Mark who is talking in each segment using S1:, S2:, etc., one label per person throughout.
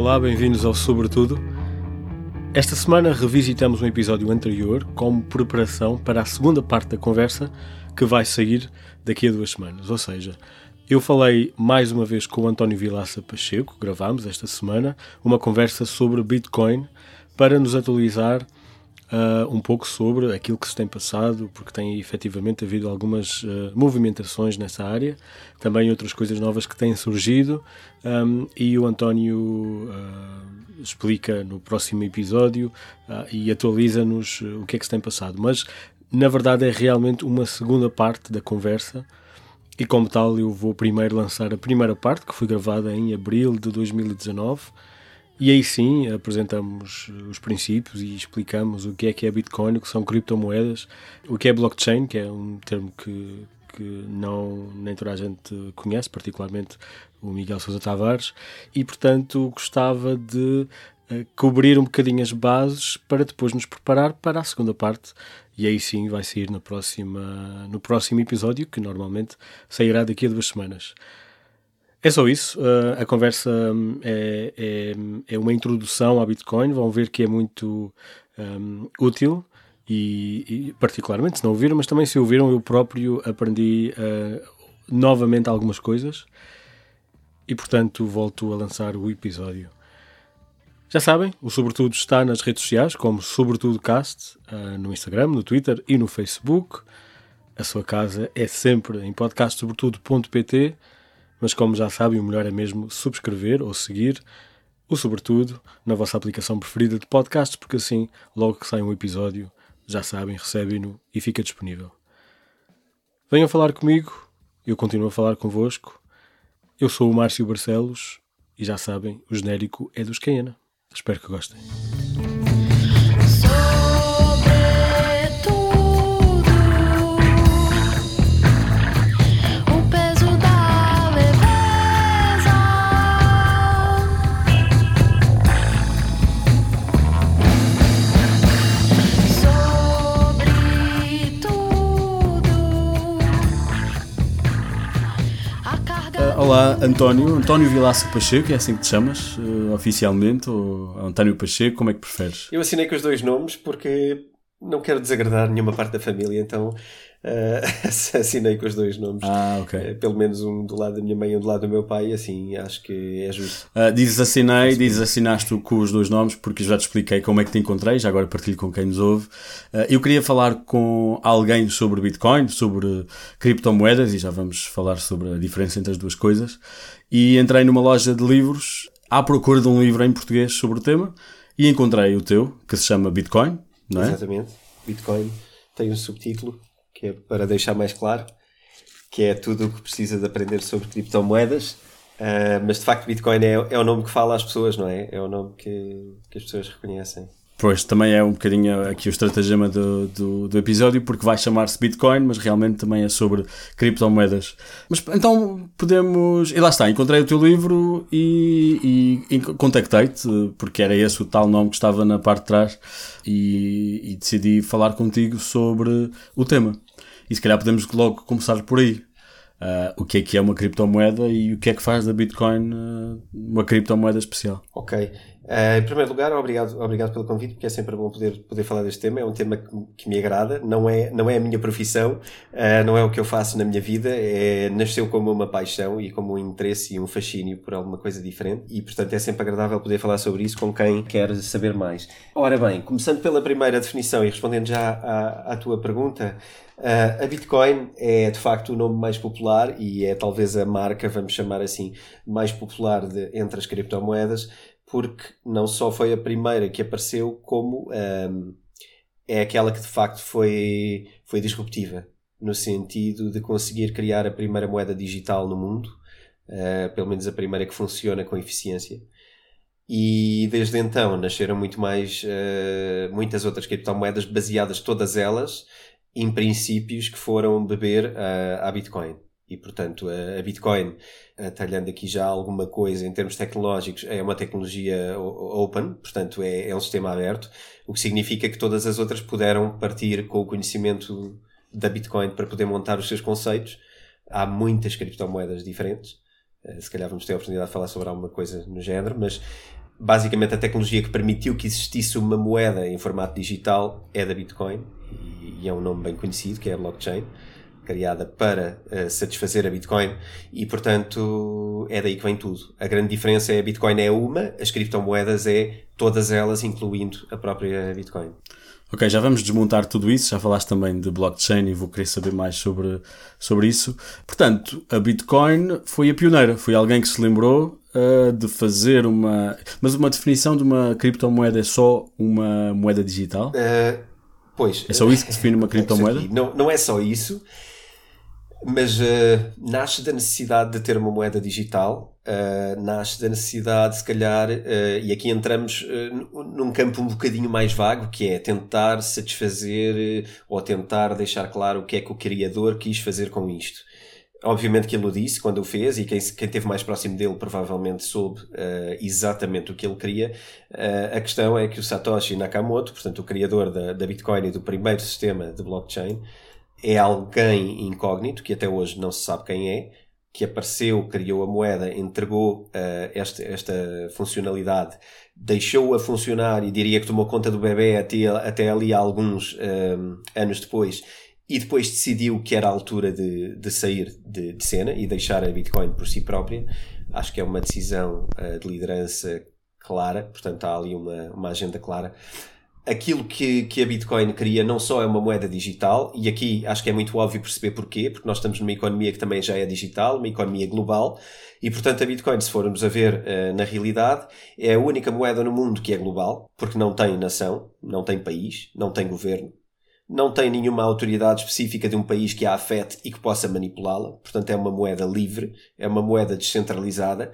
S1: Olá, bem-vindos ao Sobretudo. Esta semana revisitamos um episódio anterior como preparação para a segunda parte da conversa que vai sair daqui a duas semanas. Ou seja, eu falei mais uma vez com o António Vilaça Pacheco, gravámos esta semana, uma conversa sobre Bitcoin para nos atualizar uh, um pouco sobre aquilo que se tem passado, porque tem efetivamente havido algumas uh, movimentações nessa área, também outras coisas novas que têm surgido, um, e o António uh, explica no próximo episódio e atualiza-nos o que é que se tem passado. Mas na verdade é realmente uma segunda parte da conversa. E como tal, eu vou primeiro lançar a primeira parte, que foi gravada em abril de 2019, e aí sim apresentamos os princípios e explicamos o que é que é Bitcoin, o que são criptomoedas, o que é blockchain, que é um termo que, que não nem toda a gente conhece, particularmente o Miguel Sousa Tavares, e portanto gostava de uh, cobrir um bocadinho as bases para depois nos preparar para a segunda parte. E aí sim vai sair na próxima, no próximo episódio, que normalmente sairá daqui a duas semanas. É só isso. Uh, a conversa um, é, é, é, uma introdução ao Bitcoin. Vão ver que é muito um, útil e, e, particularmente, se não ouviram, mas também se ouviram, eu próprio aprendi uh, novamente algumas coisas e, portanto, volto a lançar o episódio. Já sabem, o Sobretudo está nas redes sociais, como Sobretudo Cast, uh, no Instagram, no Twitter e no Facebook. A sua casa é sempre em podcastsobretudo.pt mas como já sabem, o melhor é mesmo subscrever ou seguir o Sobretudo na vossa aplicação preferida de podcasts, porque assim, logo que sai um episódio, já sabem, recebem-no e fica disponível. Venham falar comigo, eu continuo a falar convosco. Eu sou o Márcio Barcelos e já sabem, o genérico é dos Caiana. Espero que gostem. Olá, António. António Vilaça Pacheco, é assim que te chamas uh, oficialmente? Ou António Pacheco, como é que preferes?
S2: Eu assinei com os dois nomes porque não quero desagradar nenhuma parte da família, então uh, assinei com os dois nomes.
S1: Ah, ok. Uh,
S2: pelo menos um do lado da minha mãe e um do lado do meu pai, assim acho que é justo.
S1: Uh, dizes assinei, dizes assinaste com os dois nomes, porque já te expliquei como é que te encontrei, já agora partilho com quem nos ouve. eu queria falar com alguém sobre Bitcoin, sobre criptomoedas, e já vamos falar sobre a diferença entre as duas coisas. E entrei numa loja de livros à procura de um livro em português sobre o tema e encontrei o teu, que se chama Bitcoin, não é?
S2: Exatamente. Bitcoin tem um subtítulo que é para deixar mais claro, que é tudo o que precisa de aprender sobre criptomoedas. Uh, mas de facto, Bitcoin é, é o nome que fala às pessoas, não é? É o nome que, que as pessoas reconhecem.
S1: Pois, também é um bocadinho aqui o estratagema do, do, do episódio, porque vai chamar-se Bitcoin, mas realmente também é sobre criptomoedas. Mas então podemos. E lá está, encontrei o teu livro e, e, e contactei-te, porque era esse o tal nome que estava na parte de trás, e, e decidi falar contigo sobre o tema. E se calhar podemos logo começar por aí. Uh, o que é que é uma criptomoeda e o que é que faz da Bitcoin uh, uma criptomoeda especial.
S2: Ok. Uh, em primeiro lugar, obrigado, obrigado pelo convite, porque é sempre bom poder, poder falar deste tema. É um tema que, que me agrada, não é, não é a minha profissão, não é o que eu faço na minha vida, é, nasceu como uma paixão e como um interesse e um fascínio por alguma coisa diferente e, portanto, é sempre agradável poder falar sobre isso com quem quer saber mais. Ora bem, começando pela primeira definição e respondendo já à, à tua pergunta, Uh, a Bitcoin é de facto o nome mais popular e é talvez a marca, vamos chamar assim, mais popular de, entre as criptomoedas, porque não só foi a primeira que apareceu, como um, é aquela que de facto foi, foi disruptiva, no sentido de conseguir criar a primeira moeda digital no mundo, uh, pelo menos a primeira que funciona com eficiência. E desde então nasceram muito mais, uh, muitas outras criptomoedas baseadas todas elas em princípios que foram beber uh, à Bitcoin. E, portanto, a, Bitcoin, atalhando aqui já alguma coisa em termos tecnológicos, é uma tecnologia open, portanto, é, é um sistema aberto, o que significa que todas as outras puderam partir com o conhecimento da Bitcoin para poder montar os seus conceitos. Há muitas criptomoedas diferentes. Uh, se calhar vamos ter a oportunidade de falar sobre alguma coisa no género, mas basicamente a tecnologia que permitiu que existisse uma moeda em formato digital é da Bitcoin e, é um nome bem conhecido que é a blockchain criada para uh, satisfazer a Bitcoin e portanto é daí que vem tudo. A grande diferença é a Bitcoin é uma, as criptomoedas é todas elas incluindo a própria Bitcoin.
S3: Ok, já vamos desmontar tudo isso. Já falaste também de blockchain e vou querer saber mais sobre, sobre isso. Portanto, a Bitcoin foi a pioneira. Foi alguém que se lembrou uh, de fazer uma. Mas uma definição de uma criptomoeda é só uma moeda digital?
S2: Uh, pois.
S3: É só isso que define uma criptomoeda?
S2: Não, não é só isso mas uh, nasce da necessidade de ter uma moeda digital, uh, nasce da necessidade, se calhar, e aqui entramos num campo um bocadinho mais vago, que é tentar satisfazer ou tentar deixar claro o que é que o criador quis fazer com isto. Obviamente que ele o disse quando o fez, e quem, quem esteve mais próximo dele provavelmente soube exatamente o que ele queria. a questão é que o Satoshi Nakamoto, portanto, o criador da, da Bitcoin e do primeiro sistema de blockchain, é alguém incógnito, que até hoje não se sabe quem é, que apareceu, criou a moeda, entregou uh, esta, esta funcionalidade, deixou-a funcionar e diria que tomou conta do bebê até, até ali alguns uh, anos depois e depois decidiu que era a altura de, de sair de, de, cena e deixar a Bitcoin por si própria. Acho que é uma decisão uh, de liderança clara, portanto há ali uma, uma agenda clara. Aquilo que, que a Bitcoin cria não só é uma moeda digital, e aqui acho que é muito óbvio perceber porquê, porque nós estamos numa economia que também já é digital, uma economia global, e portanto a Bitcoin, se formos a ver uh, na realidade, é a única moeda no mundo que é global, porque não tem nação, não tem país, não tem governo, não tem nenhuma autoridade específica de um país que a afete e que possa manipulá-la, portanto é uma moeda livre, é uma moeda descentralizada,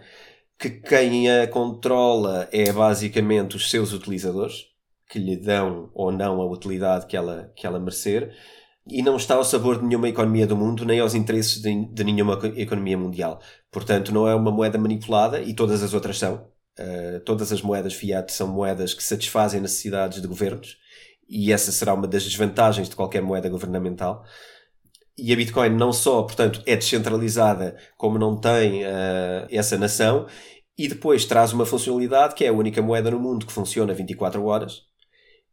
S2: que quem a controla é basicamente os seus utilizadores, que lhe dão ou não a utilidade que ela, que ela merecer e não está ao sabor de nenhuma economia do mundo nem aos interesses de, de nenhuma economia mundial. Portanto, não é uma moeda manipulada e todas as outras são. Uh, todas as moedas fiat são moedas que satisfazem necessidades de governos e essa será uma das desvantagens de qualquer moeda governamental. E a Bitcoin não só, portanto, é descentralizada, como não tem uh, essa nação, e depois traz uma funcionalidade que é a única moeda no mundo que funciona 24 horas,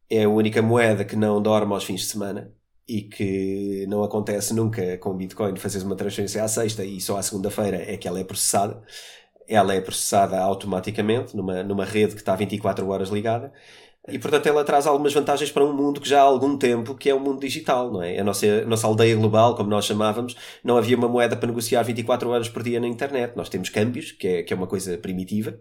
S2: é a única moeda que não dorme aos fins de semana e que não acontece nunca com o Bitcoin fazeres uma transferência à sexta e só à segunda-feira é que ela é processada. Ela é processada automaticamente numa, numa rede que está 24 horas ligada. E portanto ela traz algumas vantagens para um mundo que já há algum tempo que é um mundo digital, não é? A nossa, a nossa aldeia global, como nós chamávamos, não havia uma moeda para negociar 24 horas por dia na internet. Nós temos câmbios, que é, que é uma coisa primitiva,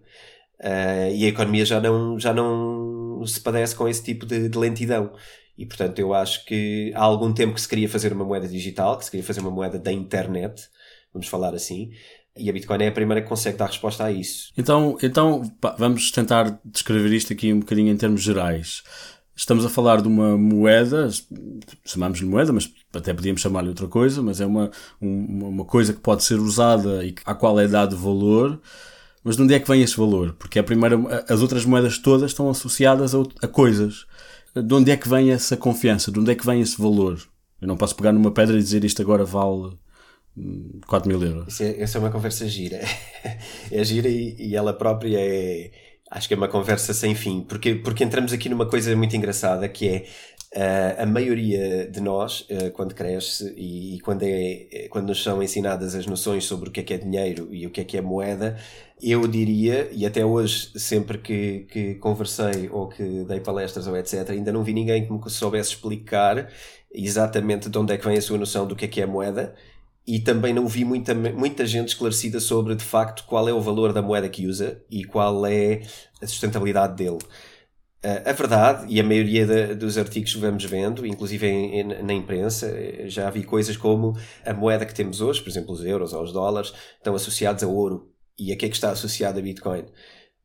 S2: Uh, e a economia já não, já não se padece com esse tipo de, de, lentidão. E portanto, eu acho que há algum tempo que se queria fazer uma moeda digital, que se queria fazer uma moeda da internet, vamos falar assim, e a Bitcoin é a primeira que consegue dar resposta a isso.
S3: Então, então pá, vamos tentar descrever isto aqui um bocadinho em termos gerais. Estamos a falar de uma moeda, chamamos-lhe moeda, mas até podíamos chamar-lhe outra coisa, mas é uma, uma, uma coisa que pode ser usada e à qual é dado valor mas de onde é que vem esse valor? Porque a primeira, as outras moedas todas estão associadas a, a coisas. De onde é que vem essa confiança? De onde é que vem esse valor? Eu não posso pegar numa pedra e dizer isto agora vale 4 hum, mil euros.
S2: É, essa é uma conversa gira. é gira e, e, ela própria é. Acho que é uma conversa sem fim, porque, porque entramos aqui numa coisa muito engraçada que é Uh, a maioria de nós, uh, quando cresce e, e, quando, é, quando nos são ensinadas as noções sobre o que é que é dinheiro e o que é que é moeda, eu diria, e até hoje, sempre que, que conversei ou que dei palestras ou etc., ainda não vi ninguém que me soubesse explicar exatamente de onde é que vem a sua noção do que é que é moeda e também não vi muita, muita gente esclarecida sobre de facto qual é o valor da moeda que usa e qual é a sustentabilidade dele. Uh, a verdade, e a maioria dos artigos que vamos vendo, inclusive em, em, na imprensa, eh, já vi coisas como a moeda que temos hoje, por exemplo, os euros ou os dólares, estão associados a ouro. E a que é que está associado a Bitcoin?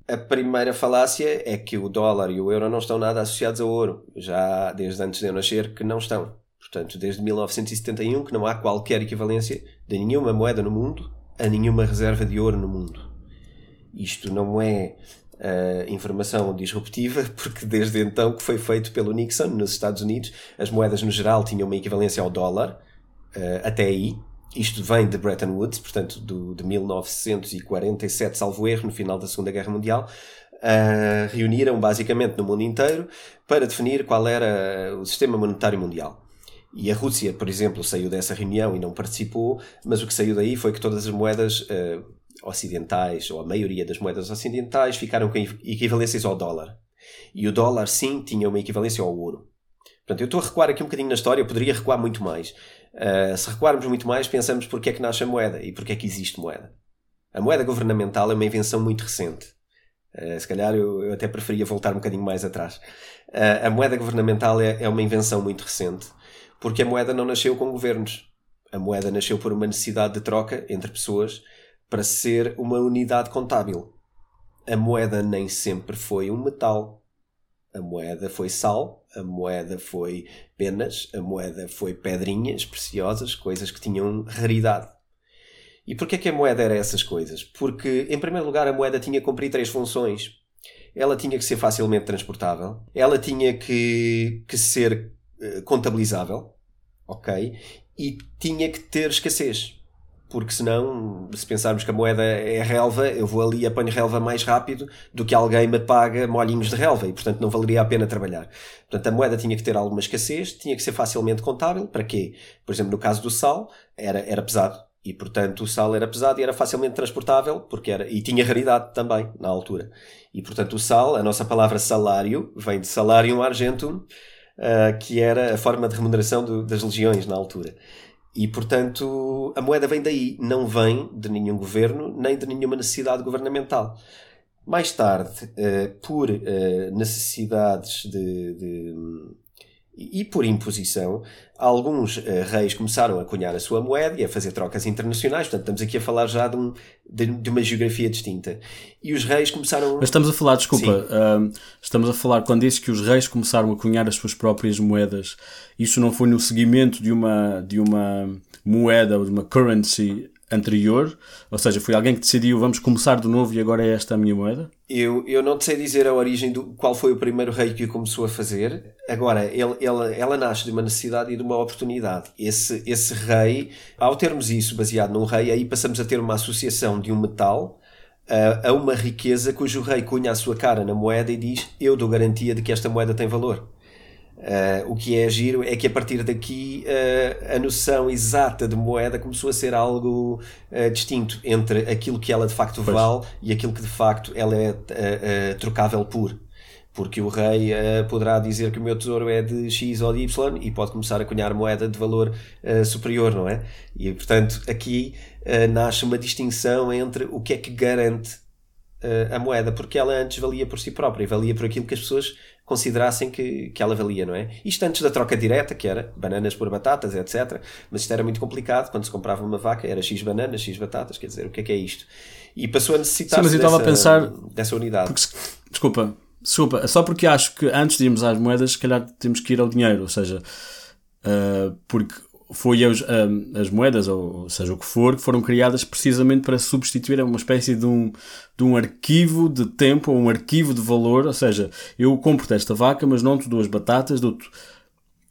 S2: A primeira falácia é que o dólar e o euro não estão nada associados a ouro. Já desde antes de eu nascer que não estão. Portanto, desde 1971 que não há qualquer equivalência de nenhuma moeda no mundo a nenhuma reserva de ouro no mundo. Isto não é uh, informação disruptiva, porque desde então que foi feito pelo Nixon nos Estados Unidos, as moedas no geral tinham uma equivalência ao dólar, uh, até aí. Isto vem de Bretton Woods, portanto, do, de 1947, salvo erro, no final da Segunda Guerra Mundial. uh, reuniram basicamente no mundo inteiro para definir qual era o sistema monetário mundial. E a Rússia, por exemplo, saiu dessa reunião e não participou, mas o que saiu daí foi que todas as moedas uh, ocidentais, ou a maioria das moedas ocidentais, ficaram com equivalências ao dólar. E o dólar, sim, tinha uma equivalência ao ouro. Portanto, eu estou a recuar aqui um bocadinho na história, eu poderia recuar muito mais. Uh, se recuarmos muito mais, pensamos porque é que nasce a moeda e porque é que existe moeda. A moeda governamental é uma invenção muito recente. Uh, se calhar eu, eu, até preferia voltar um bocadinho mais atrás. Uh, a moeda governamental é, é uma invenção muito recente porque a moeda não nasceu com governos. A moeda nasceu por uma necessidade de troca entre pessoas para ser uma unidade contábil. A moeda nem sempre foi um metal. A moeda foi sal, a moeda foi penas, a moeda foi pedrinhas preciosas, coisas que tinham raridade. E porquê é que a moeda era essas coisas? Porque, em primeiro lugar, a moeda tinha que cumprir três funções. Ela tinha que ser facilmente transportável, ela tinha que, que ser uh, contabilizável, ok? E tinha que ter escassez porque senão, se pensarmos que a moeda é relva, eu vou ali e apanho relva mais rápido do que alguém me paga molhinhos de relva e, portanto, não valeria a pena trabalhar. Portanto, a moeda tinha que ter alguma escassez, tinha que ser facilmente contábil. Para quê? Por exemplo, no caso do sal, era, era pesado. E, portanto, o sal era pesado e era facilmente transportável, porque era, e tinha raridade também, na altura. E, portanto, o sal, a nossa palavra salário, vem de salarium argentum, uh, que era a forma de remuneração do, das legiões na altura. E, portanto, a moeda vem daí, não vem de nenhum governo nem de nenhuma necessidade governamental. Mais tarde, eh, por eh, necessidades de, de e por imposição, alguns uh, reis começaram a cunhar a sua moeda e a fazer trocas internacionais. Portanto, estamos aqui a falar já de, um, de, de uma geografia distinta. E os reis começaram.
S3: Mas estamos a falar, desculpa, uh, estamos a falar, quando disse que os reis começaram a cunhar as suas próprias moedas, isso não foi no seguimento de uma, de uma moeda ou de uma currency anterior? Ou seja, foi alguém que decidiu vamos começar de novo e agora é esta a minha moeda?
S2: Eu, eu não sei dizer a origem do qual foi o primeiro rei que o começou a fazer. Agora, ele, ele, ela nasce de uma necessidade e de uma oportunidade. Esse, esse rei, ao termos isso baseado num rei, aí passamos a ter uma associação de um metal a, a uma riqueza cujo rei cunha a sua cara na moeda e diz: Eu dou garantia de que esta moeda tem valor. Uh, o que é giro é que a partir daqui uh, a noção exata de moeda começou a ser algo uh, distinto entre aquilo que ela de facto pois. vale e aquilo que de facto ela é trocável por. Porque o rei poderá dizer que o meu tesouro é de X ou de Y e pode começar a cunhar moeda de valor superior, não é? E portanto aqui nasce uma distinção entre o que é que garante a moeda, porque ela antes valia por si própria, valia por aquilo que as pessoas considerassem que, que ela valia, não é? Isto antes da troca direta, que era bananas por batatas, etc. Mas isto era muito complicado, quando se comprava uma vaca era X bananas, X batatas, quer dizer, o que é que é isto? E passou a necessitar
S3: Sim, dessa, pensar,
S2: dessa unidade.
S3: Porque, desculpa, desculpa, só porque acho que antes de irmos às moedas, se calhar temos que ir ao dinheiro, ou seja, uh, porque foi as, as moedas, ou seja o que for, que foram criadas precisamente para substituir uma espécie de um, de um arquivo de tempo ou um arquivo de valor. Ou seja, eu compro esta vaca, mas não te dou as batatas, dou-te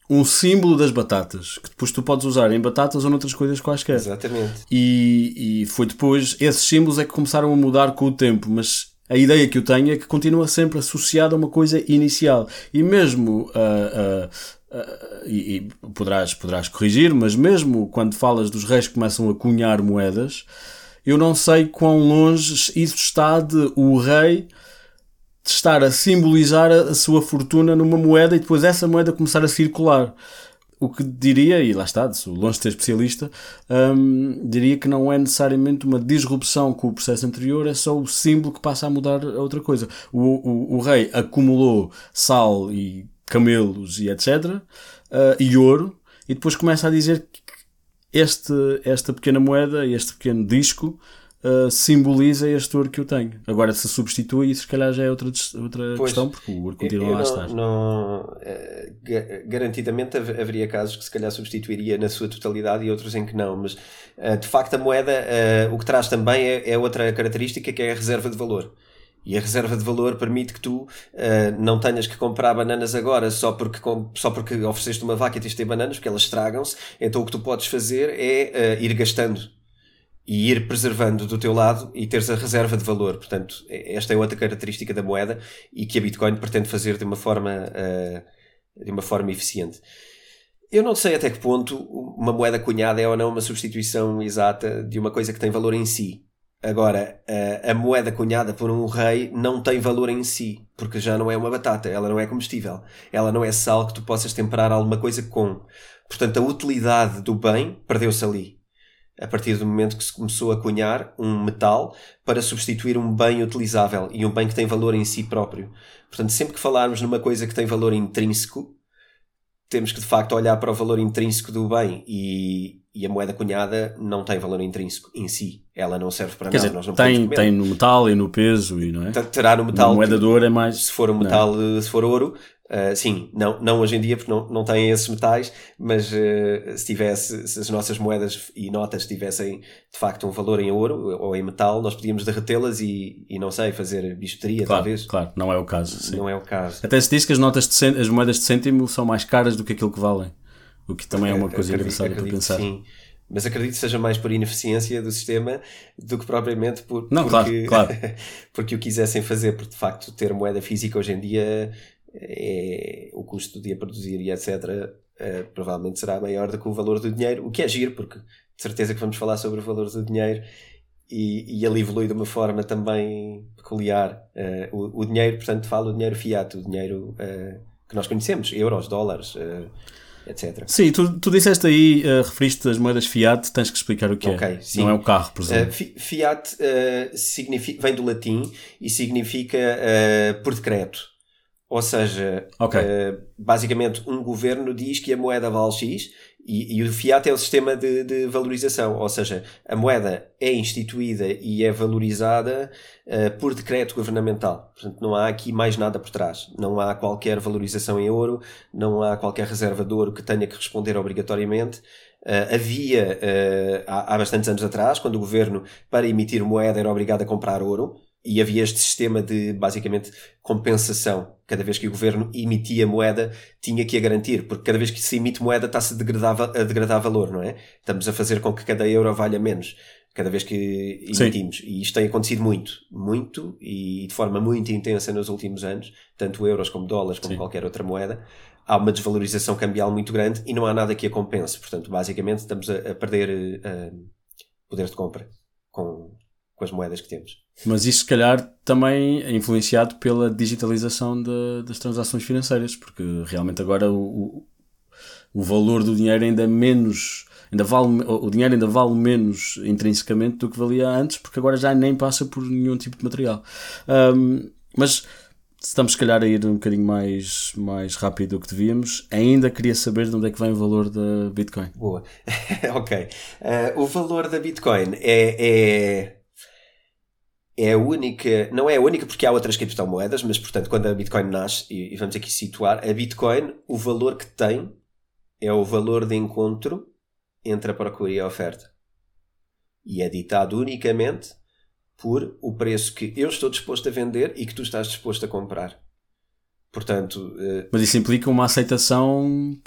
S3: um símbolo das batatas, que depois tu podes usar em batatas ou noutras coisas quaisquer.
S2: Exatamente.
S3: E, e foi depois, esses símbolos é que começaram a mudar com o tempo, mas a ideia que eu tenho é que continua sempre associada a uma coisa inicial. E mesmo uh, uh, Uh, e, e, poderás, poderás corrigir, mas mesmo quando falas dos reis que começam a cunhar moedas, eu não sei quão longe isso está de o rei estar a simbolizar a, a sua fortuna numa moeda e depois essa moeda começar a circular. O que diria, e lá está, longe de ser especialista, um, diria que não é necessariamente uma disrupção com o processo anterior, é só o símbolo que passa a mudar a outra coisa. O, o, o rei acumulou sal e camelos e etc. Uh, e ouro, e depois começa a dizer que este, esta pequena moeda, este pequeno disco, uh, simboliza este ouro que eu tenho. Agora, se substitui, isso se calhar já é outra, outra pois, questão, porque o ouro continua lá a estar.
S2: Não, eh, garantidamente haveria casos que se calhar substituiria na sua totalidade e outros em que não, mas de facto a moeda, o que traz também é, é outra característica que é a reserva de valor. E a reserva de valor permite que tu uh, não tenhas que comprar bananas agora só porque, só porque ofereceste uma vaca e tens de ter bananas, porque elas estragam-se. Então o que tu podes fazer é uh, ir gastando. e ir preservando do teu lado e teres a reserva de valor. Portanto, esta é outra característica da moeda e que a Bitcoin pretende fazer de uma forma, uh, de uma forma eficiente. Eu não sei até que ponto uma moeda cunhada é ou não uma substituição exata de uma coisa que tem valor em si. Agora, a, moeda cunhada por um rei não tem valor em si, porque já não é uma batata, ela não é comestível, ela não é sal que tu possas temperar alguma coisa com. Portanto, a utilidade do bem perdeu-se ali. A partir do momento que se começou a cunhar um metal para substituir um bem utilizável e um bem que tem valor em si próprio. Portanto, sempre que falarmos numa coisa que tem valor intrínseco, temos que de facto olhar para o valor intrínseco do bem e, e a moeda cunhada não tem valor intrínseco em si. Ela não serve para
S3: Quer
S2: nada.
S3: Dizer, tem, tem no metal e no peso, e não é?
S2: Terá no metal.
S3: A moeda de ouro é mais.
S2: Se for um metal, não. se for ouro, Uh, sim, não, não hoje em dia porque não, não têm esses metais, mas uh, se tivesse, se as nossas moedas e notas tivessem de facto um valor em ouro ou em metal, nós podíamos derretê-las e, e não sei, fazer bijuteria
S3: claro,
S2: talvez.
S3: Claro, não é o caso. Sim.
S2: Não é o caso.
S3: Até se diz que as notas de cêntimo, as moedas de cêntimo são mais caras do que aquilo que valem. O que também é uma coisa acredito, engraçada acredito para pensar.
S2: Sim. Mas acredito que seja mais por ineficiência do sistema do que propriamente por,
S3: não,
S2: porque,
S3: claro, claro.
S2: porque o quisessem fazer, porque de facto ter moeda física hoje em dia é, o custo de a produzir e etc. É, provavelmente será maior do que o valor do dinheiro, o que é giro, porque de certeza que vamos falar sobre o valor do dinheiro e, e ele evolui de uma forma também peculiar. Uh, o, o, dinheiro, portanto, falo o dinheiro fiat, o dinheiro uh, que nós conhecemos, euros, dólares, etc.
S3: Sim, tu, tu disseste aí, referiste as moedas fiat, tens que explicar o que
S2: okay,
S3: é.
S2: Sim.
S3: Não é o carro, por exemplo.
S2: fiat significa, vem do latim e significa por decreto. Ou seja,
S3: okay.
S2: uh, basicamente um governo diz que a moeda vale X e, e o fiat é o sistema de, de, valorização. Ou seja, a moeda é instituída e é valorizada uh, por decreto governamental. Portanto, não há aqui mais nada por trás. Não há qualquer valorização em ouro, não há qualquer reserva de ouro que tenha que responder obrigatoriamente. Uh, havia há, há bastantes anos atrás, quando o governo, para emitir moeda, era obrigado a comprar ouro e havia este sistema de, basicamente, compensação. Cada vez que o governo emitia moeda, tinha que a garantir, porque cada vez que se emite moeda está-se a degradar, a degradar valor, não é? Estamos a fazer com que cada euro valha menos, cada vez que emitimos. Sim. E isto tem acontecido muito, muito, e de forma muito intensa nos últimos anos, tanto euros como dólares, como Sim. qualquer outra moeda. Há uma desvalorização cambial muito grande e não há nada que a compense. Portanto, basicamente, estamos a, a perder uh, poder de compra com, com as moedas que temos.
S3: Mas isso, se calhar, também é influenciado pela digitalização de, das transações financeiras, porque realmente agora o, o, valor do dinheiro ainda é menos. Ainda vale, o dinheiro ainda vale menos intrinsecamente do que valia antes, porque agora já nem passa por nenhum tipo de material. Um, mas estamos, se calhar, a ir um bocadinho mais, mais rápido do que devíamos. Ainda queria saber de onde é que vem o valor da Bitcoin.
S2: Boa. ok. Uh, o valor da Bitcoin é, é é a única, não é a única porque há outras criptomoedas, mas portanto, quando a Bitcoin nasce, e, vamos aqui situar, a Bitcoin, o valor que tem é o valor de encontro entre a procura e a oferta. E é ditado unicamente por o preço que eu estou disposto a vender e que tu estás disposto a comprar. Portanto. Uh...
S3: Mas isso implica uma aceitação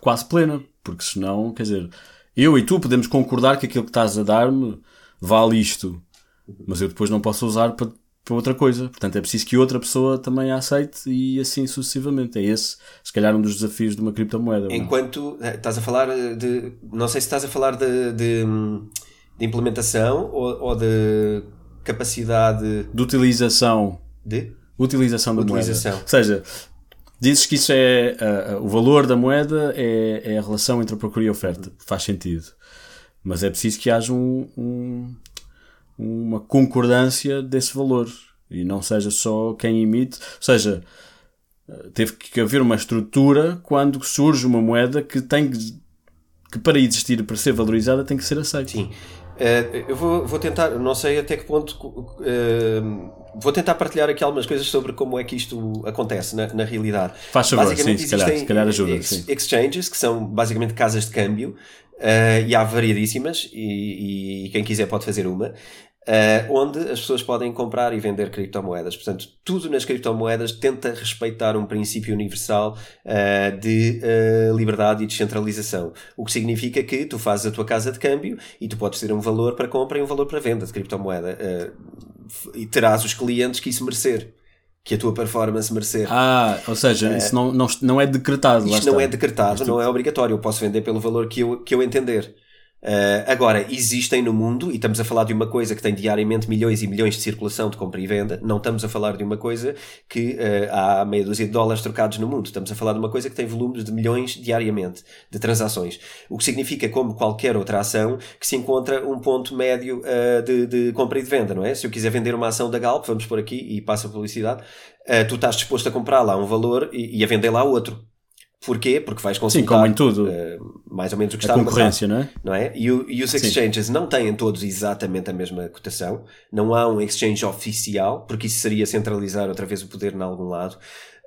S3: quase plena, porque senão, quer dizer, eu e tu podemos concordar que aquilo que estás a dar-me vale isto mas eu depois não posso usar para, para outra coisa. Portanto, é preciso que outra pessoa também a aceite e assim sucessivamente. É esse, se calhar, um dos desafios de uma criptomoeda.
S2: Enquanto eh, estás a falar de. Não sei se estás a falar de, de, de implementação ou, ou, de capacidade.
S3: De utilização.
S2: De?
S3: Utilização da utilização. moeda. Ou seja, dizes que isso é. Uh, o valor da moeda é, é a relação entre a procura e a oferta. Faz sentido. Mas é preciso que haja um, um uma concordância desse valor e não seja só quem emite, ou seja, teve que haver uma estrutura quando surge uma moeda que tem que, que para existir, para ser valorizada, tem que ser aceita.
S2: Sim. Uh, eu vou, vou tentar, não sei até que ponto, uh, vou tentar partilhar aqui algumas coisas sobre como é que isto acontece na, na realidade.
S3: Faz favor, sim, se calhar, se calhar ajuda.
S2: Ex, exchanges, que são basicamente casas de câmbio, uh, e há variadíssimas, e, e, quem quiser pode fazer uma. Uh, onde as pessoas podem comprar e vender criptomoedas. Portanto, tudo nas criptomoedas tenta respeitar um princípio universal uh, de liberdade e descentralização. O que significa que tu fazes a tua casa de câmbio e tu podes ter um valor para compra e um valor para venda de criptomoeda. e terás os clientes que isso merecer que a tua performance merecer.
S3: Ah, ou seja, isso não, não, não é decretado.
S2: Isto não é decretado, não é obrigatório. Eu posso vender pelo valor que eu, que eu entender. Uh, agora, existem no mundo, e estamos a falar de uma coisa que tem diariamente milhões e milhões de circulação de compra e venda, não estamos a falar de uma coisa que uh, há meia dúzia de dólares trocados no mundo, estamos a falar de uma coisa que tem volumes de milhões diariamente de transações. O que significa, como qualquer outra ação, que se encontra um ponto médio uh, de, de, compra e de venda, não é? Se eu quiser vender uma ação da Galp, vamos por aqui e passa a publicidade, tu estás disposto a comprar lá um valor e, e a vender lá outro. Porquê? Porque vais consultar
S3: Sim, como em tudo.
S2: Uh, mais ou menos o que
S3: a
S2: está
S3: concorrência, não é?
S2: Não é? E, o, e os exchanges Sim. não têm todos exatamente a mesma cotação. Não há um exchange oficial, porque isso seria centralizar outra vez o poder em algum lado.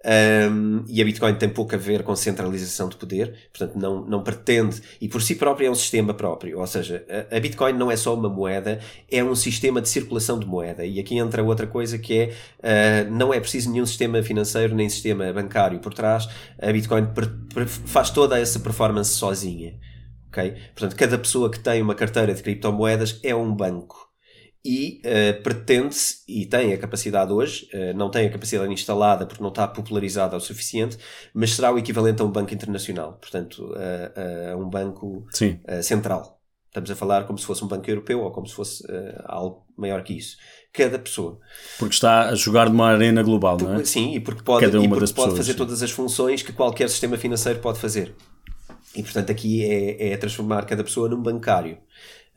S2: Um, e a Bitcoin tem pouco a ver com centralização de poder, portanto, não, não pretende, e por si própria é um sistema próprio. Ou seja, a, a, Bitcoin não é só uma moeda, é um sistema de circulação de moeda. E aqui entra outra coisa que é: uh, não é preciso nenhum sistema financeiro nem sistema bancário por trás. A Bitcoin faz toda essa performance sozinha. Okay? Portanto, cada pessoa que tem uma carteira de criptomoedas é um banco e uh, pretende-se, e tem a capacidade hoje, uh, não tem a capacidade instalada porque não está popularizada o suficiente, mas será o equivalente a um banco internacional, portanto, a, a um banco uh, central. Estamos a falar como se fosse um banco europeu ou como se fosse algo maior que isso. Cada pessoa.
S3: Porque está a jogar numa arena global,
S2: não
S3: é?
S2: Sim, e porque pode, Cada uma e porque pode pessoas, fazer sim. todas as funções que qualquer sistema financeiro pode fazer. E portanto aqui é, é transformar cada pessoa num bancário.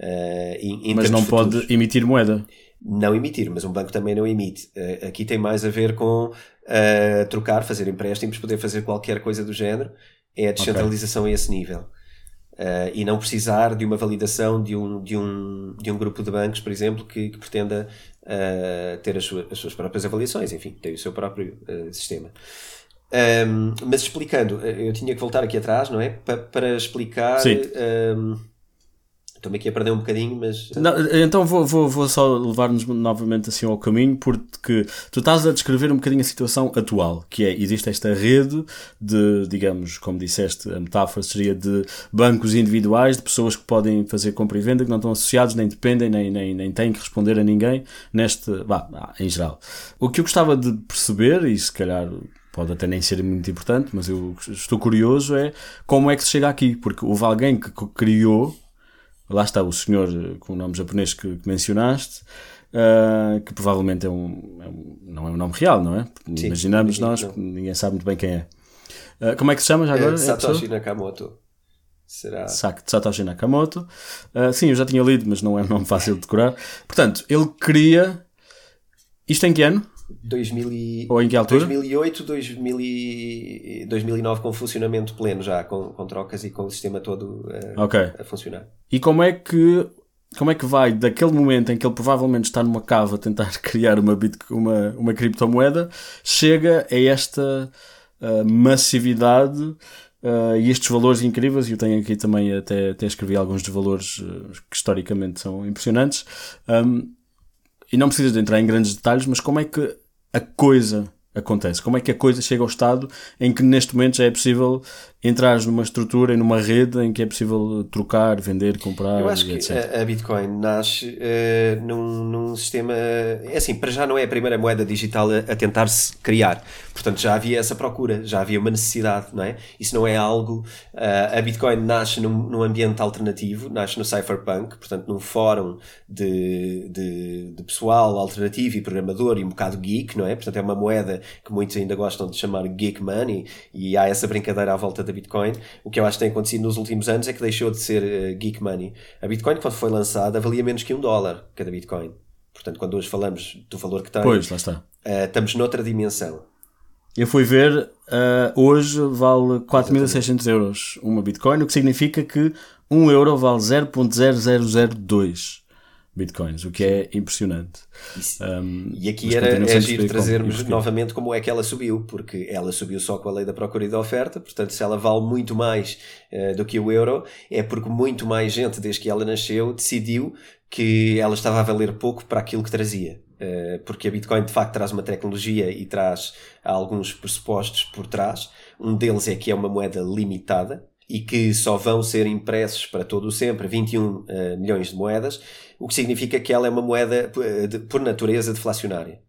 S3: Uh, mas não futuros. pode emitir moeda.
S2: Não emitir, mas um banco também não emite. Uh, aqui tem mais a ver com uh, trocar, fazer empréstimos, poder fazer qualquer coisa do género. É a descentralização okay. a esse nível. Uh, e não precisar de uma validação de um, de um, de um grupo de bancos, por exemplo, que, que pretenda uh, ter as suas, as suas, próprias avaliações, enfim, tem o seu próprio sistema. Um, mas explicando, eu tinha que voltar aqui atrás, não é? Pa para explicar. Um, Estou-me aqui a perder um bocadinho, mas.
S3: Não, então vou, vou, vou só levar-nos novamente assim ao caminho, porque tu estás a descrever um bocadinho a situação atual, que é, existe esta rede de, digamos, como disseste, a metáfora seria de bancos individuais, de pessoas que podem fazer compra e venda, que não estão associados, nem dependem, nem, nem, nem têm que responder a ninguém, neste. Bah, em geral. O que eu gostava de perceber, e se calhar pode até nem ser muito importante, mas eu estou curioso, é como é que se chega aqui, porque houve alguém que criou lá está o senhor com o nome japonês que, que mencionaste, uh, que provavelmente é um, é um, não é um nome real, não é? Sim, Imaginamos nós, não. ninguém sabe muito bem quem é. Uh, como é que se chama já agora? É
S2: Satoshi Nakamoto. Será?
S3: Satoshi Nakamoto. Uh, sim, eu já tinha lido, mas não é um nome fácil de decorar. Portanto, ele queria. Isto em que ano?
S2: 2000 e...
S3: Ou em que altura?
S2: 2008, 2000 e... 2009 com funcionamento pleno já, com, com trocas e com o sistema todo a, okay. a funcionar.
S3: E como é que como é que vai daquele momento em que ele provavelmente está numa cava a tentar criar uma, uma, uma criptomoeda, chega a esta uh, massividade uh, e estes valores incríveis, e eu tenho aqui também até, até escrevi alguns dos valores que historicamente são impressionantes. Um, e não precisas de entrar em grandes detalhes, mas como é que a coisa acontece? Como é que a coisa chega ao estado em que neste momento já é possível entrar numa estrutura e numa rede em que é possível trocar, vender, comprar,
S2: Eu acho que etc. a, Bitcoin nasce uh, num, num, sistema. É assim, para já não é a primeira moeda digital a, a tentar-se criar. Portanto, já havia essa procura, já havia uma necessidade, não é? Isso não é algo. Uh, a Bitcoin nasce num, num, ambiente alternativo, nasce no Cypherpunk, portanto, num fórum de, de, de pessoal alternativo e programador e um bocado geek, não é? Portanto, é uma moeda que muitos ainda gostam de chamar geek money e há essa brincadeira à volta da Bitcoin. O que eu acho que tem acontecido nos últimos anos é que deixou de ser uh, geek money. A Bitcoin, quando foi lançada, valia menos que um dólar cada Bitcoin. Portanto, quando hoje falamos do valor que tem,
S3: pois, lá está.
S2: Uh, estamos noutra dimensão.
S3: Eu fui ver, uh, hoje vale 4.600 euros uma Bitcoin, o que significa que 1 euro vale 0.0002 bitcoins, o que é impressionante.
S2: Um, e aqui era é giro trazermos novamente como é que ela subiu, porque ela subiu só com a lei da procura e da oferta, portanto, se ela vale muito mais uh, do que o euro, é porque muito mais gente, desde que ela nasceu, decidiu que ela estava a valer pouco para aquilo que trazia. Uh, porque a Bitcoin de facto traz uma tecnologia e traz alguns pressupostos por trás. Um deles é que é uma moeda limitada, e que só vão ser impressos para todo o sempre 21 uh, eh, milhões de moedas, o que significa que ela é uma moeda eh, por natureza deflacionária.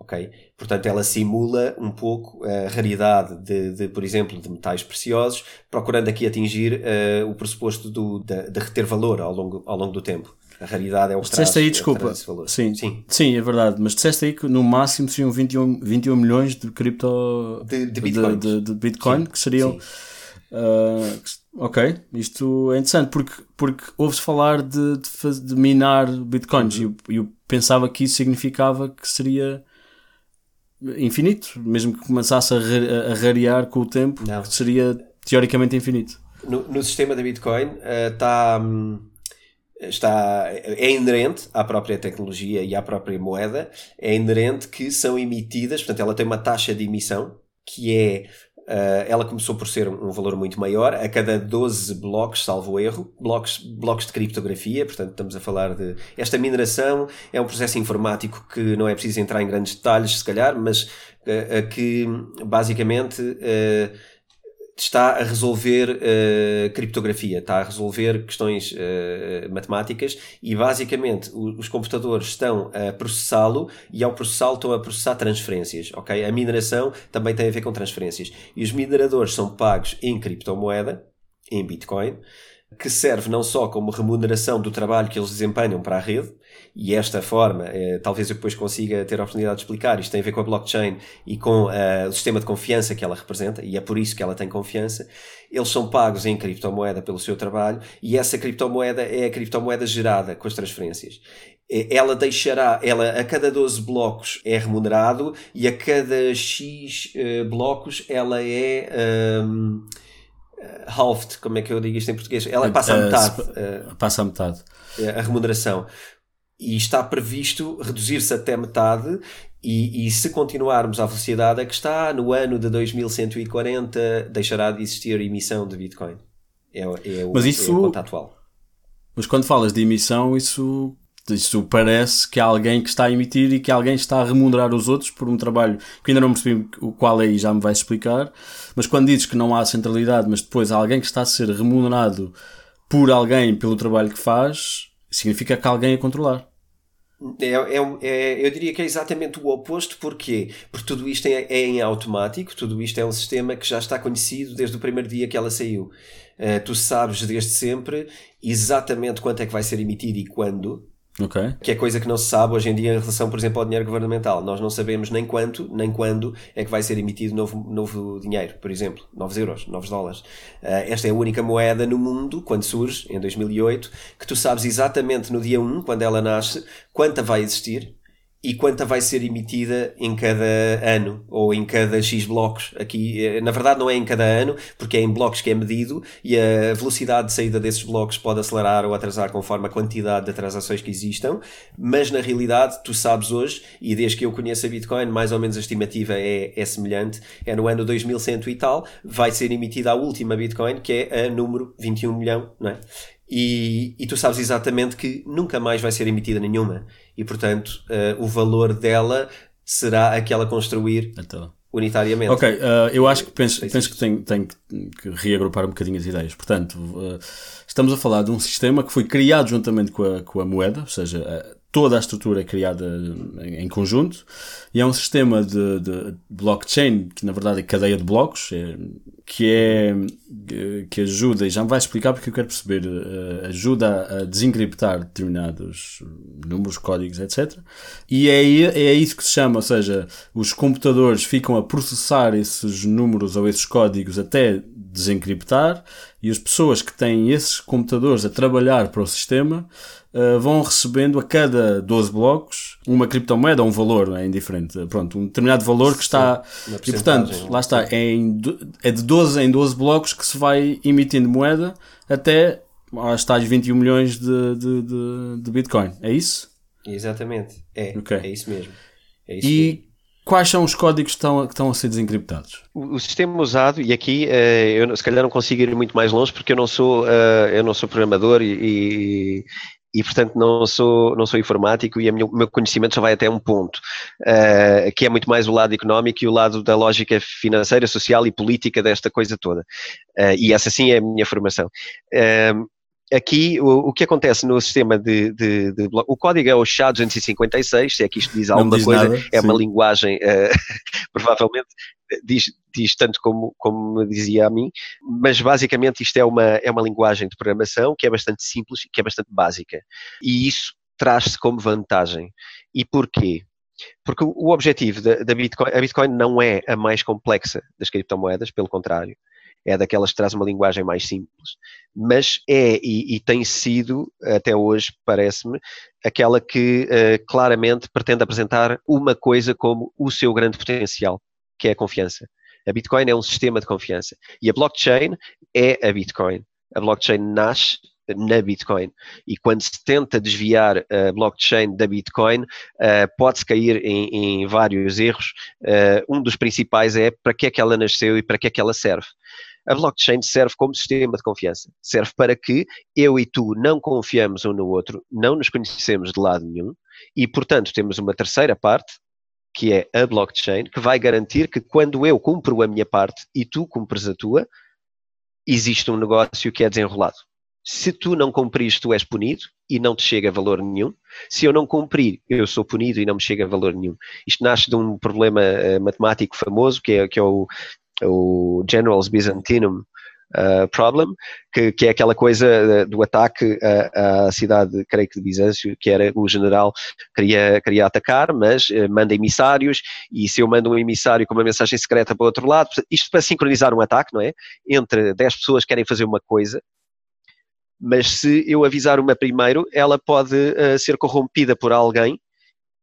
S2: Ok? Portanto, ela simula um pouco a raridade de, de por exemplo, de metais preciosos, procurando aqui atingir uh, o pressuposto do, de, de, reter valor ao longo, ao longo do tempo. A raridade é o que traz,
S3: aí, desculpa. Sim, sim. Sim, é verdade. Mas disseste aí que no máximo seriam 21, 21 milhões de cripto...
S2: De, de Bitcoin.
S3: De, de, Bitcoin, sim, que seriam... Sim Uh, ok, isto é interessante porque, porque ouve-se falar de, de, de, minar bitcoins e eu, eu, pensava que isso significava que seria infinito, mesmo que começasse a, a rarear com o tempo, seria teoricamente infinito.
S2: No, no sistema da Bitcoin uh, está. Um, está, é inerente à própria tecnologia e à própria moeda, é inerente que são emitidas, portanto, ela tem uma taxa de emissão que é Uh, ela começou por ser um, valor muito maior, a cada 12 blocos, salvo erro, blocos, blocos de criptografia, portanto estamos a falar de... Esta mineração é um processo informático que não é preciso entrar em grandes detalhes, se calhar, mas uh, uh, que basicamente está a resolver uh, criptografia, está a resolver questões uh, matemáticas e basicamente os computadores estão a processá-lo e ao processá-lo estão a processar transferências, ok? A mineração também tem a ver com transferências e os mineradores são pagos em criptomoeda, em Bitcoin, que serve não só como remuneração do trabalho que eles desempenham para a rede, e esta forma, eh, talvez eu depois consiga ter a oportunidade de explicar, isto tem a ver com a blockchain e com uh, o sistema de confiança que ela representa, e é por isso que ela tem confiança. Eles são pagos em criptomoeda pelo seu trabalho, e essa criptomoeda é a criptomoeda gerada com as transferências ela deixará, ela a cada 12 blocos é remunerado e a cada X uh, blocos ela é um, halved, como é que eu digo isto em português? Ela passa a metade.
S3: Uh, passa a metade.
S2: A remuneração e está previsto reduzir-se até metade e, e, se continuarmos à velocidade a que está, no ano de 2140 deixará de existir emissão de Bitcoin. É, é o,
S3: Mas isso,
S2: é a conta atual.
S3: Mas quando falas de emissão, isso, isso parece que há alguém que está a emitir e que alguém está a remunerar os outros por um trabalho que ainda não percebi o qual é e já me vais explicar. Mas quando dizes que não há centralidade, mas depois há alguém que está a ser remunerado por alguém pelo trabalho que faz, significa que alguém a controlar.
S2: É, é, é, eu diria que é exatamente o oposto, porque Porque tudo isto é, é, em automático, tudo isto é um sistema que já está conhecido desde o primeiro dia que ela saiu. Uh, tu sabes desde sempre exatamente quanto é que vai ser emitido e quando,
S3: Okay.
S2: Que é coisa que não se sabe hoje em dia em relação, por exemplo, ao dinheiro governamental. Nós não sabemos nem quanto, nem quando é que vai ser emitido novo, novo dinheiro, por exemplo, novos euros, novos dólares. Uh, esta é a única moeda no mundo, quando surge, em 2008, que tu sabes exatamente no dia 1, quando ela nasce, quanta vai existir e quanta vai ser emitida em cada ano ou em cada X blocos. Aqui, eh, na verdade, não é em cada ano, porque é em blocos que é medido e a velocidade de saída desses blocos pode acelerar ou atrasar conforme a quantidade de transações que existam, mas na realidade, tu sabes hoje, e desde que eu conheço a Bitcoin, mais ou menos a estimativa é, é semelhante, é no ano 2100 e tal, vai ser emitida a última Bitcoin, que é a número 21 milhão, não é? E, e tu sabes exatamente que nunca mais vai ser emitida nenhuma e, portanto, uh, o valor dela será aquela construir então. unitariamente.
S3: Ok, uh, eu acho que penso, penso que tenho, tenho que reagrupar um bocadinho as ideias. Portanto, uh, estamos a falar de um sistema que foi criado juntamente com a, com a moeda, ou seja, toda a estrutura criada em, conjunto e é um sistema de, de, blockchain que na verdade é cadeia de blocos é, que é que ajuda e já me vai explicar porque eu quero perceber uh, ajuda a desencriptar determinados números, códigos, etc. E é, é isso que se chama, ou seja, os computadores ficam a processar esses números ou esses códigos até desencriptar e as pessoas que têm esses computadores a trabalhar para o sistema uh, vão recebendo a cada 12 blocos uma criptomoeda, um valor, é indiferente, pronto, um determinado valor que está. E portanto, lá está, é, em, é de 12 em 12 blocos que se vai emitindo moeda até aos tais 21 milhões de, de, de, de Bitcoin. É isso?
S4: Exatamente. É, okay. é isso mesmo. É isso
S3: e mesmo. quais são os códigos que estão, que estão a ser desencriptados?
S2: O, o sistema usado, e aqui uh, eu se calhar não consigo ir muito mais longe porque eu não sou, uh, eu não sou programador e, e portanto não sou, não sou informático e o meu conhecimento só vai até um ponto, uh, que é muito mais o lado económico e o lado da lógica financeira, social e política desta coisa toda. Uh, e essa sim é a minha formação. Uh, aqui o, o que acontece no sistema de, de, de, o código é o SHA-256, se é que isto diz alguma diz coisa, nada, é sim. uma linguagem, uh, provavelmente diz, diz tanto como, como me dizia a mim, mas basicamente isto é uma, é uma linguagem de programação que é bastante simples e que é bastante básica. E isso traz-se como vantagem. E porquê? Porque o objetivo da, da Bitcoin, a Bitcoin não é a mais complexa das criptomoedas, pelo contrário é daquelas que traz uma linguagem mais simples, mas é e, e tem sido, até hoje, parece-me, aquela que uh, claramente pretende apresentar uma coisa como o seu grande potencial, que é a confiança. A Bitcoin é um sistema de confiança e a blockchain é a Bitcoin. A blockchain nasce na Bitcoin. E quando se tenta desviar a blockchain da Bitcoin, uh, pode-se cair em, em, vários erros. Uh, um dos principais é para que é que ela nasceu e para que é que ela serve. A blockchain serve como sistema de confiança. Serve para que eu e tu não confiamos um no outro, não nos conhecemos de lado nenhum e, portanto, temos uma terceira parte, que é a blockchain, que vai garantir que quando eu cumpro a minha parte e tu cumpres a tua, existe um negócio que é desenrolado. Se tu não cumprires, tu és punido e não te chega a valor nenhum. Se eu não cumprir, eu sou punido e não me chega a valor nenhum. Isto nasce de um problema uh, matemático famoso, que é, que é o o General's Byzantinum uh, Problem, que, que, é aquela coisa uh, do ataque à, à, cidade, creio que de Bizâncio, que era o general queria, queria atacar, mas uh, manda emissários, e se eu mando um emissário com uma mensagem secreta para o outro lado, isto para sincronizar um ataque, não é? Entre 10 pessoas que querem fazer uma coisa, mas se eu avisar uma primeiro, ela pode uh, ser corrompida por alguém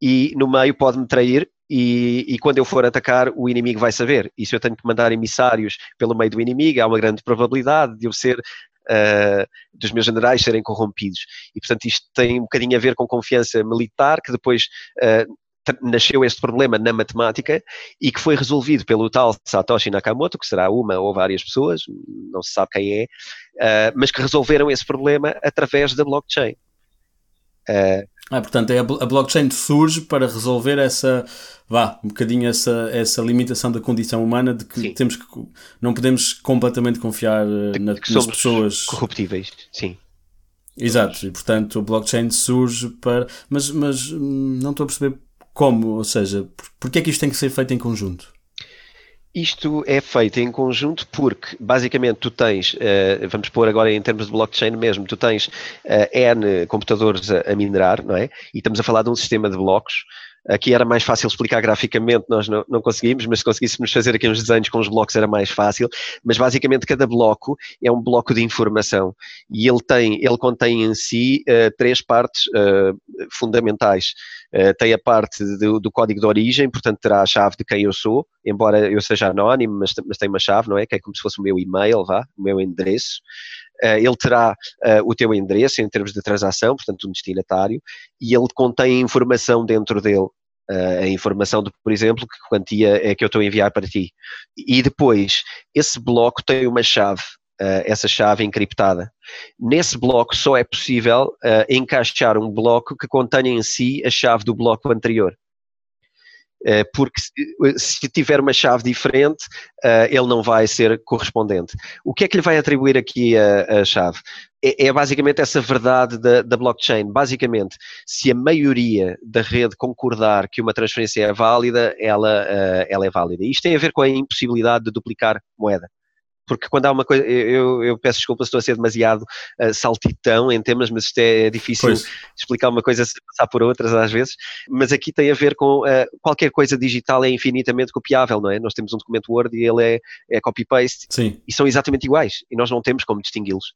S2: e no meio pode-me trair e, e, quando eu for atacar, o inimigo vai saber. E se eu tenho que mandar emissários pelo meio do inimigo, há uma grande probabilidade de eu ser, uh, dos meus generais serem corrompidos. E portanto isto tem um bocadinho a ver com confiança militar, que depois uh, nasceu este problema na matemática e que foi resolvido pelo tal Satoshi Nakamoto, que será uma ou várias pessoas, não se sabe quem é, uh, mas que resolveram esse problema através da blockchain.
S3: Uh, ah, portanto, é a, blockchain surge para resolver essa, vá, um bocadinho essa, essa limitação da condição humana de que sim. temos que, não podemos completamente confiar eh, na, nas pessoas
S2: corruptíveis, sim.
S3: Exato, e portanto a blockchain surge para, mas, mas hum, não estou a perceber como, ou seja, porque é que isto tem que ser feito em conjunto?
S2: Isto é feito em conjunto porque, basicamente, tu tens, uh, vamos pôr agora em termos de blockchain mesmo, tu tens uh, N computadores a, a, minerar, não é? E estamos a falar de um sistema de blocos. Aqui era mais fácil explicar graficamente, nós não, não conseguimos, mas se conseguíssemos fazer aqui uns desenhos com os blocos era mais fácil. Mas basicamente cada bloco é um bloco de informação e ele tem, ele contém em si uh, três partes fundamentais. Uh, tem a parte do, do, código de origem, portanto terá a chave de quem eu sou, embora eu seja anónimo, mas, mas tem uma chave, não é? Que é como se fosse o meu e-mail, vá, o meu endereço. Uh, ele terá uh, o teu endereço em termos de transação, portanto um destinatário, e ele contém informação dentro dele, Uh, a informação de, por exemplo, que quantia é que eu estou a enviar para ti. E depois, esse bloco tem uma chave uh, essa chave encriptada. Nesse bloco só é possível uh, encaixar um bloco que contenha em si a chave do bloco anterior. Uh, porque se, se, tiver uma chave diferente, ele não vai ser correspondente. O que é que lhe vai atribuir aqui a, a chave? É, é, basicamente essa verdade da, da, blockchain. Basicamente, se a maioria da rede concordar que uma transferência é válida, ela, ela é válida. Isto tem a ver com a impossibilidade de duplicar moeda porque quando há uma coisa, eu, eu peço desculpa se estou a ser demasiado uh, saltitão em temas, mas isto é, é difícil pois. explicar uma coisa sem passar por outras às vezes, mas aqui tem a ver com uh, qualquer coisa digital é infinitamente copiável, não é? Nós temos um documento Word e ele é, é copy-paste e são exatamente iguais e nós não temos como distingui-los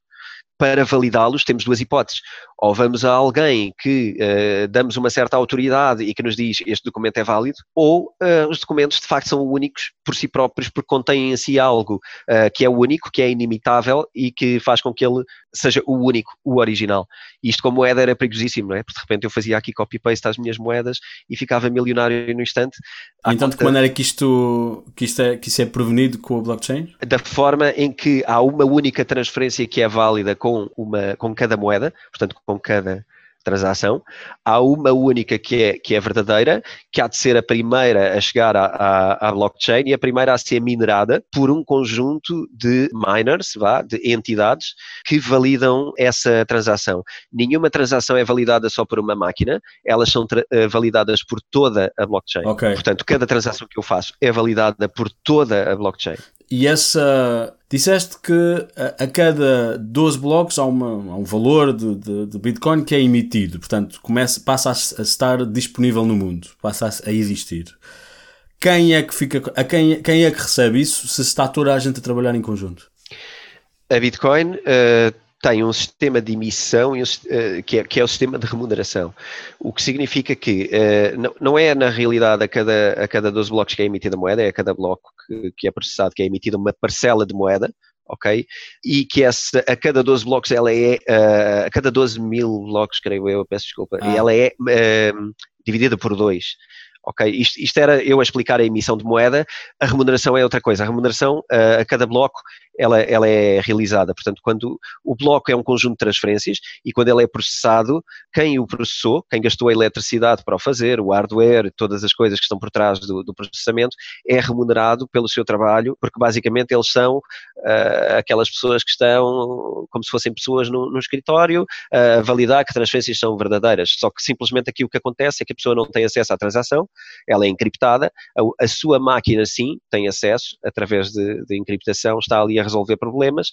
S2: para validá-los, temos duas hipóteses. Ou vamos a alguém que uh, damos uma certa autoridade e que nos diz este documento é válido, ou uh, os documentos de facto são únicos por si próprios, porque contêm em si algo uh, que é único, que é inimitável e que faz com que ele seja o único, o original. E isto com moeda era perigosíssimo, não é? Porque de repente eu fazia aqui copy-paste às minhas moedas e ficava milionário no instante.
S3: Então, de que maneira que isto, que, isto é, que isso é prevenido com a blockchain?
S2: Da forma em que há uma única transferência que é válida com, uma, com cada moeda, portanto, com cada transação, há uma única que é, que é verdadeira, que há de ser a primeira a chegar à, à, à, blockchain e a primeira a ser minerada por um conjunto de miners, vá, de entidades que validam essa transação. Nenhuma transação é validada só por uma máquina, elas são uh, validadas por toda a blockchain.
S3: Okay.
S2: Portanto, cada transação que eu faço é validada por toda a blockchain.
S3: E essa. Disseste que a, a cada 12 blocos há, uma, há um valor de, de, de, Bitcoin que é emitido, portanto, começa, passa a, a, estar disponível no mundo, passa a, a existir. Quem é que fica. A quem, quem é que recebe isso se está toda a gente a trabalhar em conjunto?
S2: A Bitcoin. Uh tem um sistema de emissão eh, que é, que é o sistema de remuneração, o que significa que uh, não, é na realidade a cada, a cada 12 blocos que é emitida moeda, é a cada bloco que, é processado que é emitida uma parcela de moeda, ok? E que essa, a cada 12 blocos ela é, uh, a cada 12 mil blocos, creio eu, peço desculpa, ah. ela é dividida por dois. Ok, isto, isto, era eu a explicar a emissão de moeda, a remuneração é outra coisa. A remuneração a cada bloco ela, ela é realizada. Portanto, quando o bloco é um conjunto de transferências e quando ele é processado, quem o processou, quem gastou a eletricidade para o fazer, o hardware, todas as coisas que estão por trás do, do processamento, é remunerado pelo seu trabalho, porque basicamente eles são uh, aquelas pessoas que estão como se fossem pessoas no, no escritório a validar que transferências são verdadeiras. Só que simplesmente aqui o que acontece é que a pessoa não tem acesso à transação, ela é encriptada, a, a sua máquina sim tem acesso através de, de encriptação, está ali a resolver problemas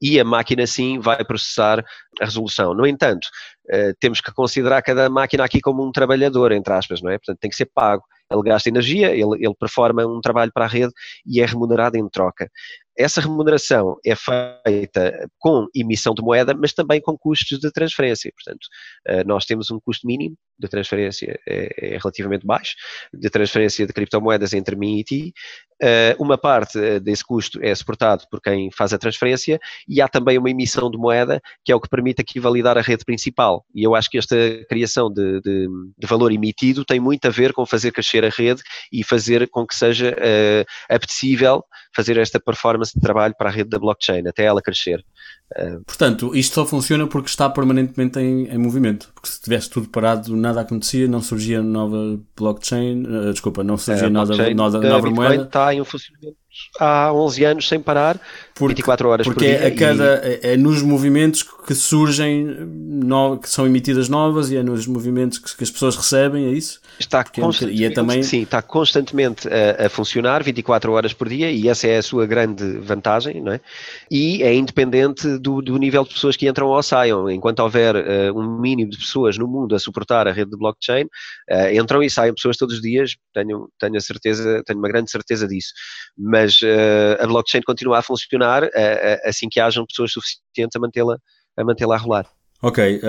S2: e a máquina sim vai processar a resolução. No entanto, uh, temos que considerar cada máquina aqui como um trabalhador, entre aspas, não é? Portanto, tem que ser pago. Ele gasta energia, ele, ele performa um trabalho para a rede e é remunerado em troca. Essa remuneração é feita com emissão de moeda, mas também com custos de transferência. Portanto, uh, nós temos um custo mínimo de transferência é, é, relativamente baixo, de transferência de criptomoedas entre mim e ti. Uh, uma parte eh, desse custo é suportado por quem faz a transferência e há também uma emissão de moeda que é o que permite aqui validar a rede principal. E eu acho que esta criação de, de, de valor emitido tem muito a ver com fazer crescer a rede e fazer com que seja uh, apetecível fazer esta performance de trabalho para a rede da blockchain, até ela crescer.
S3: Portanto, isto só funciona porque está permanentemente em, em, movimento. Porque se tivesse tudo parado, nada acontecia, não surgia nova blockchain, uh, desculpa, não surgia nada, nova, nova moeda.
S2: está em funcionamento há 11 anos sem parar, porque, 24 horas
S3: porque
S2: por dia.
S3: Porque é, cada, e... é, é, nos movimentos que surgem, no, que são emitidas novas e é nos movimentos que, que as pessoas recebem, é isso?
S2: Está constantemente, é, é também... Sim, está constantemente a, a, funcionar 24 horas por dia e essa é a sua grande vantagem, não é? E é independente do, do nível de pessoas que entram ou saiam. Enquanto houver uh, um mínimo de pessoas no mundo a suportar a rede de blockchain, uh, entram e saem pessoas todos os dias, tenho, tenho a certeza, tenho uma grande certeza disso. Mas uh, a blockchain continua a funcionar assim que hajam pessoas suficientes a mantê-la a mantê-la a rolar.
S3: Ok,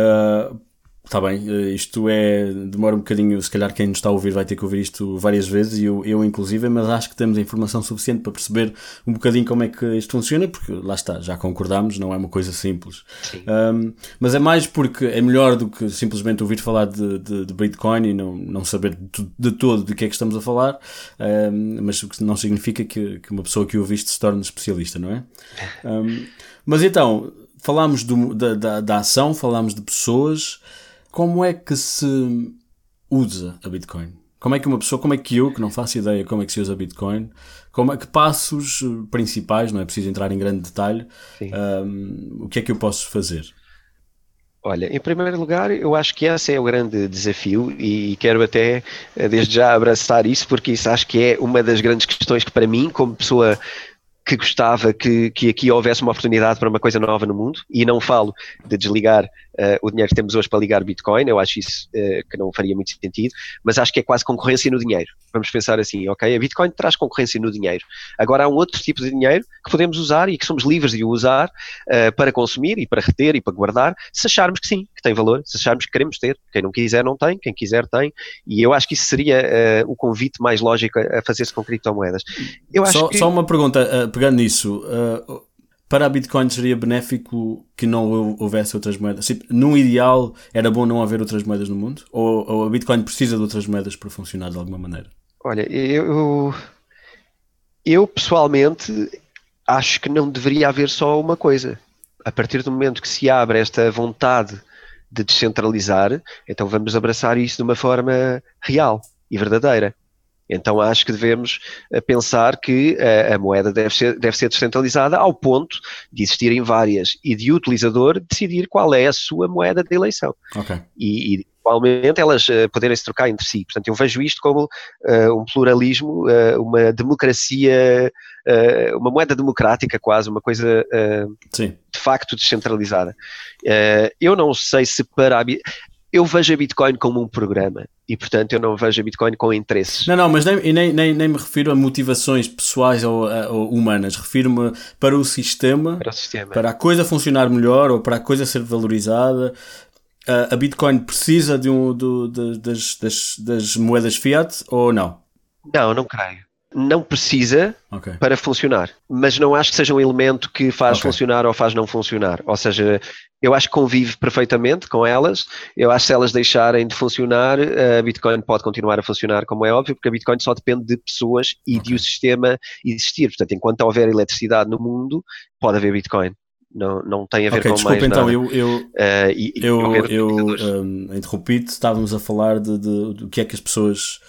S3: Está bem, eh, isto é. demora um bocadinho, se calhar quem nos está a ouvir vai ter que ouvir isto várias vezes, e eu, eu inclusive, mas acho que temos a informação suficiente para perceber um bocadinho como é que isto funciona, porque lá está, já concordámos, não é uma coisa simples. Um, mas é mais porque é melhor do que simplesmente ouvir falar de, de, de Bitcoin e não, não saber de, de, todo de que é que estamos a falar, um, mas o que não significa que, que uma pessoa que ouviste se torne especialista, não é? Um, mas então, falámos do, da, da, da ação, falámos de pessoas como é que se usa a Bitcoin? Como é que uma pessoa, como é que eu, que não faço ideia como é que se usa Bitcoin, como é que passos principais, não é preciso entrar em grande detalhe, um, o que é que eu posso fazer?
S2: Olha, em primeiro lugar, eu acho que esse é o grande desafio e quero até eh, desde já abraçar isso, porque isso acho que é uma das grandes questões que para mim, como pessoa que gostava que, que aqui houvesse uma oportunidade para uma coisa nova no mundo, e não falo de desligar uh, o dinheiro que temos hoje para ligar Bitcoin, eu acho isso uh, que não faria muito sentido, mas acho que é quase concorrência no dinheiro. Vamos pensar assim, ok? A Bitcoin traz concorrência no dinheiro. Agora há um outro tipo de dinheiro que podemos usar e que somos livres de usar uh, para consumir e para reter e para guardar, se acharmos que sim, que tem valor, se acharmos que queremos ter. Quem não quiser não tem, quem quiser tem, e eu acho que isso seria o convite mais lógico a fazer-se com criptomoedas. Eu
S3: só, que... só uma pergunta, pegando nisso para a Bitcoin seria benéfico que não houvesse outras moedas? Tipo, num ideal, era bom não haver outras moedas no mundo? Ou, ou, a Bitcoin precisa de outras moedas para funcionar de alguma maneira?
S2: Olha, eu, eu pessoalmente acho que não deveria haver só uma coisa. A partir do momento que se abre esta vontade de descentralizar, então vamos abraçar isso de uma forma real e verdadeira. Então acho que devemos eh, pensar que a, eh, a, moeda deve ser, deve ser descentralizada ao ponto de existirem várias e de o utilizador decidir qual é a sua moeda de eleição.
S3: Okay.
S2: E, e igualmente elas uh, poderem se trocar entre si. Portanto, eu vejo isto como uh, um pluralismo, uh, uma democracia, uma moeda democrática quase, uma coisa de facto descentralizada. eu não sei se para a eu vejo a Bitcoin como um programa e, portanto, eu não vejo a Bitcoin com interesses.
S3: Não, não, mas nem, nem, nem, nem me refiro a motivações pessoais ou, ou humanas, refiro-me para o sistema,
S2: para o sistema,
S3: para a coisa funcionar melhor ou para a coisa ser valorizada. a Bitcoin precisa de um, do, de, das, das, das moedas fiat ou não?
S2: Não, não creio não precisa
S3: okay.
S2: para funcionar, mas não acho que seja um elemento que faz okay. funcionar ou faz não funcionar. Ou seja, eu acho que convive perfeitamente com elas. Eu acho que se elas deixarem de funcionar, a Bitcoin pode continuar a funcionar, como é óbvio, porque a Bitcoin só depende de pessoas e okay. de o sistema existir. Portanto, enquanto houver eletricidade no mundo, pode haver Bitcoin. Não, não tem a ver
S3: okay,
S2: com
S3: desculpa,
S2: mais
S3: então,
S2: nada.
S3: eu, eu,
S2: uh, e,
S3: eu, eu, eu um, interrompi-te, estávamos a falar de, de, do que é que as pessoas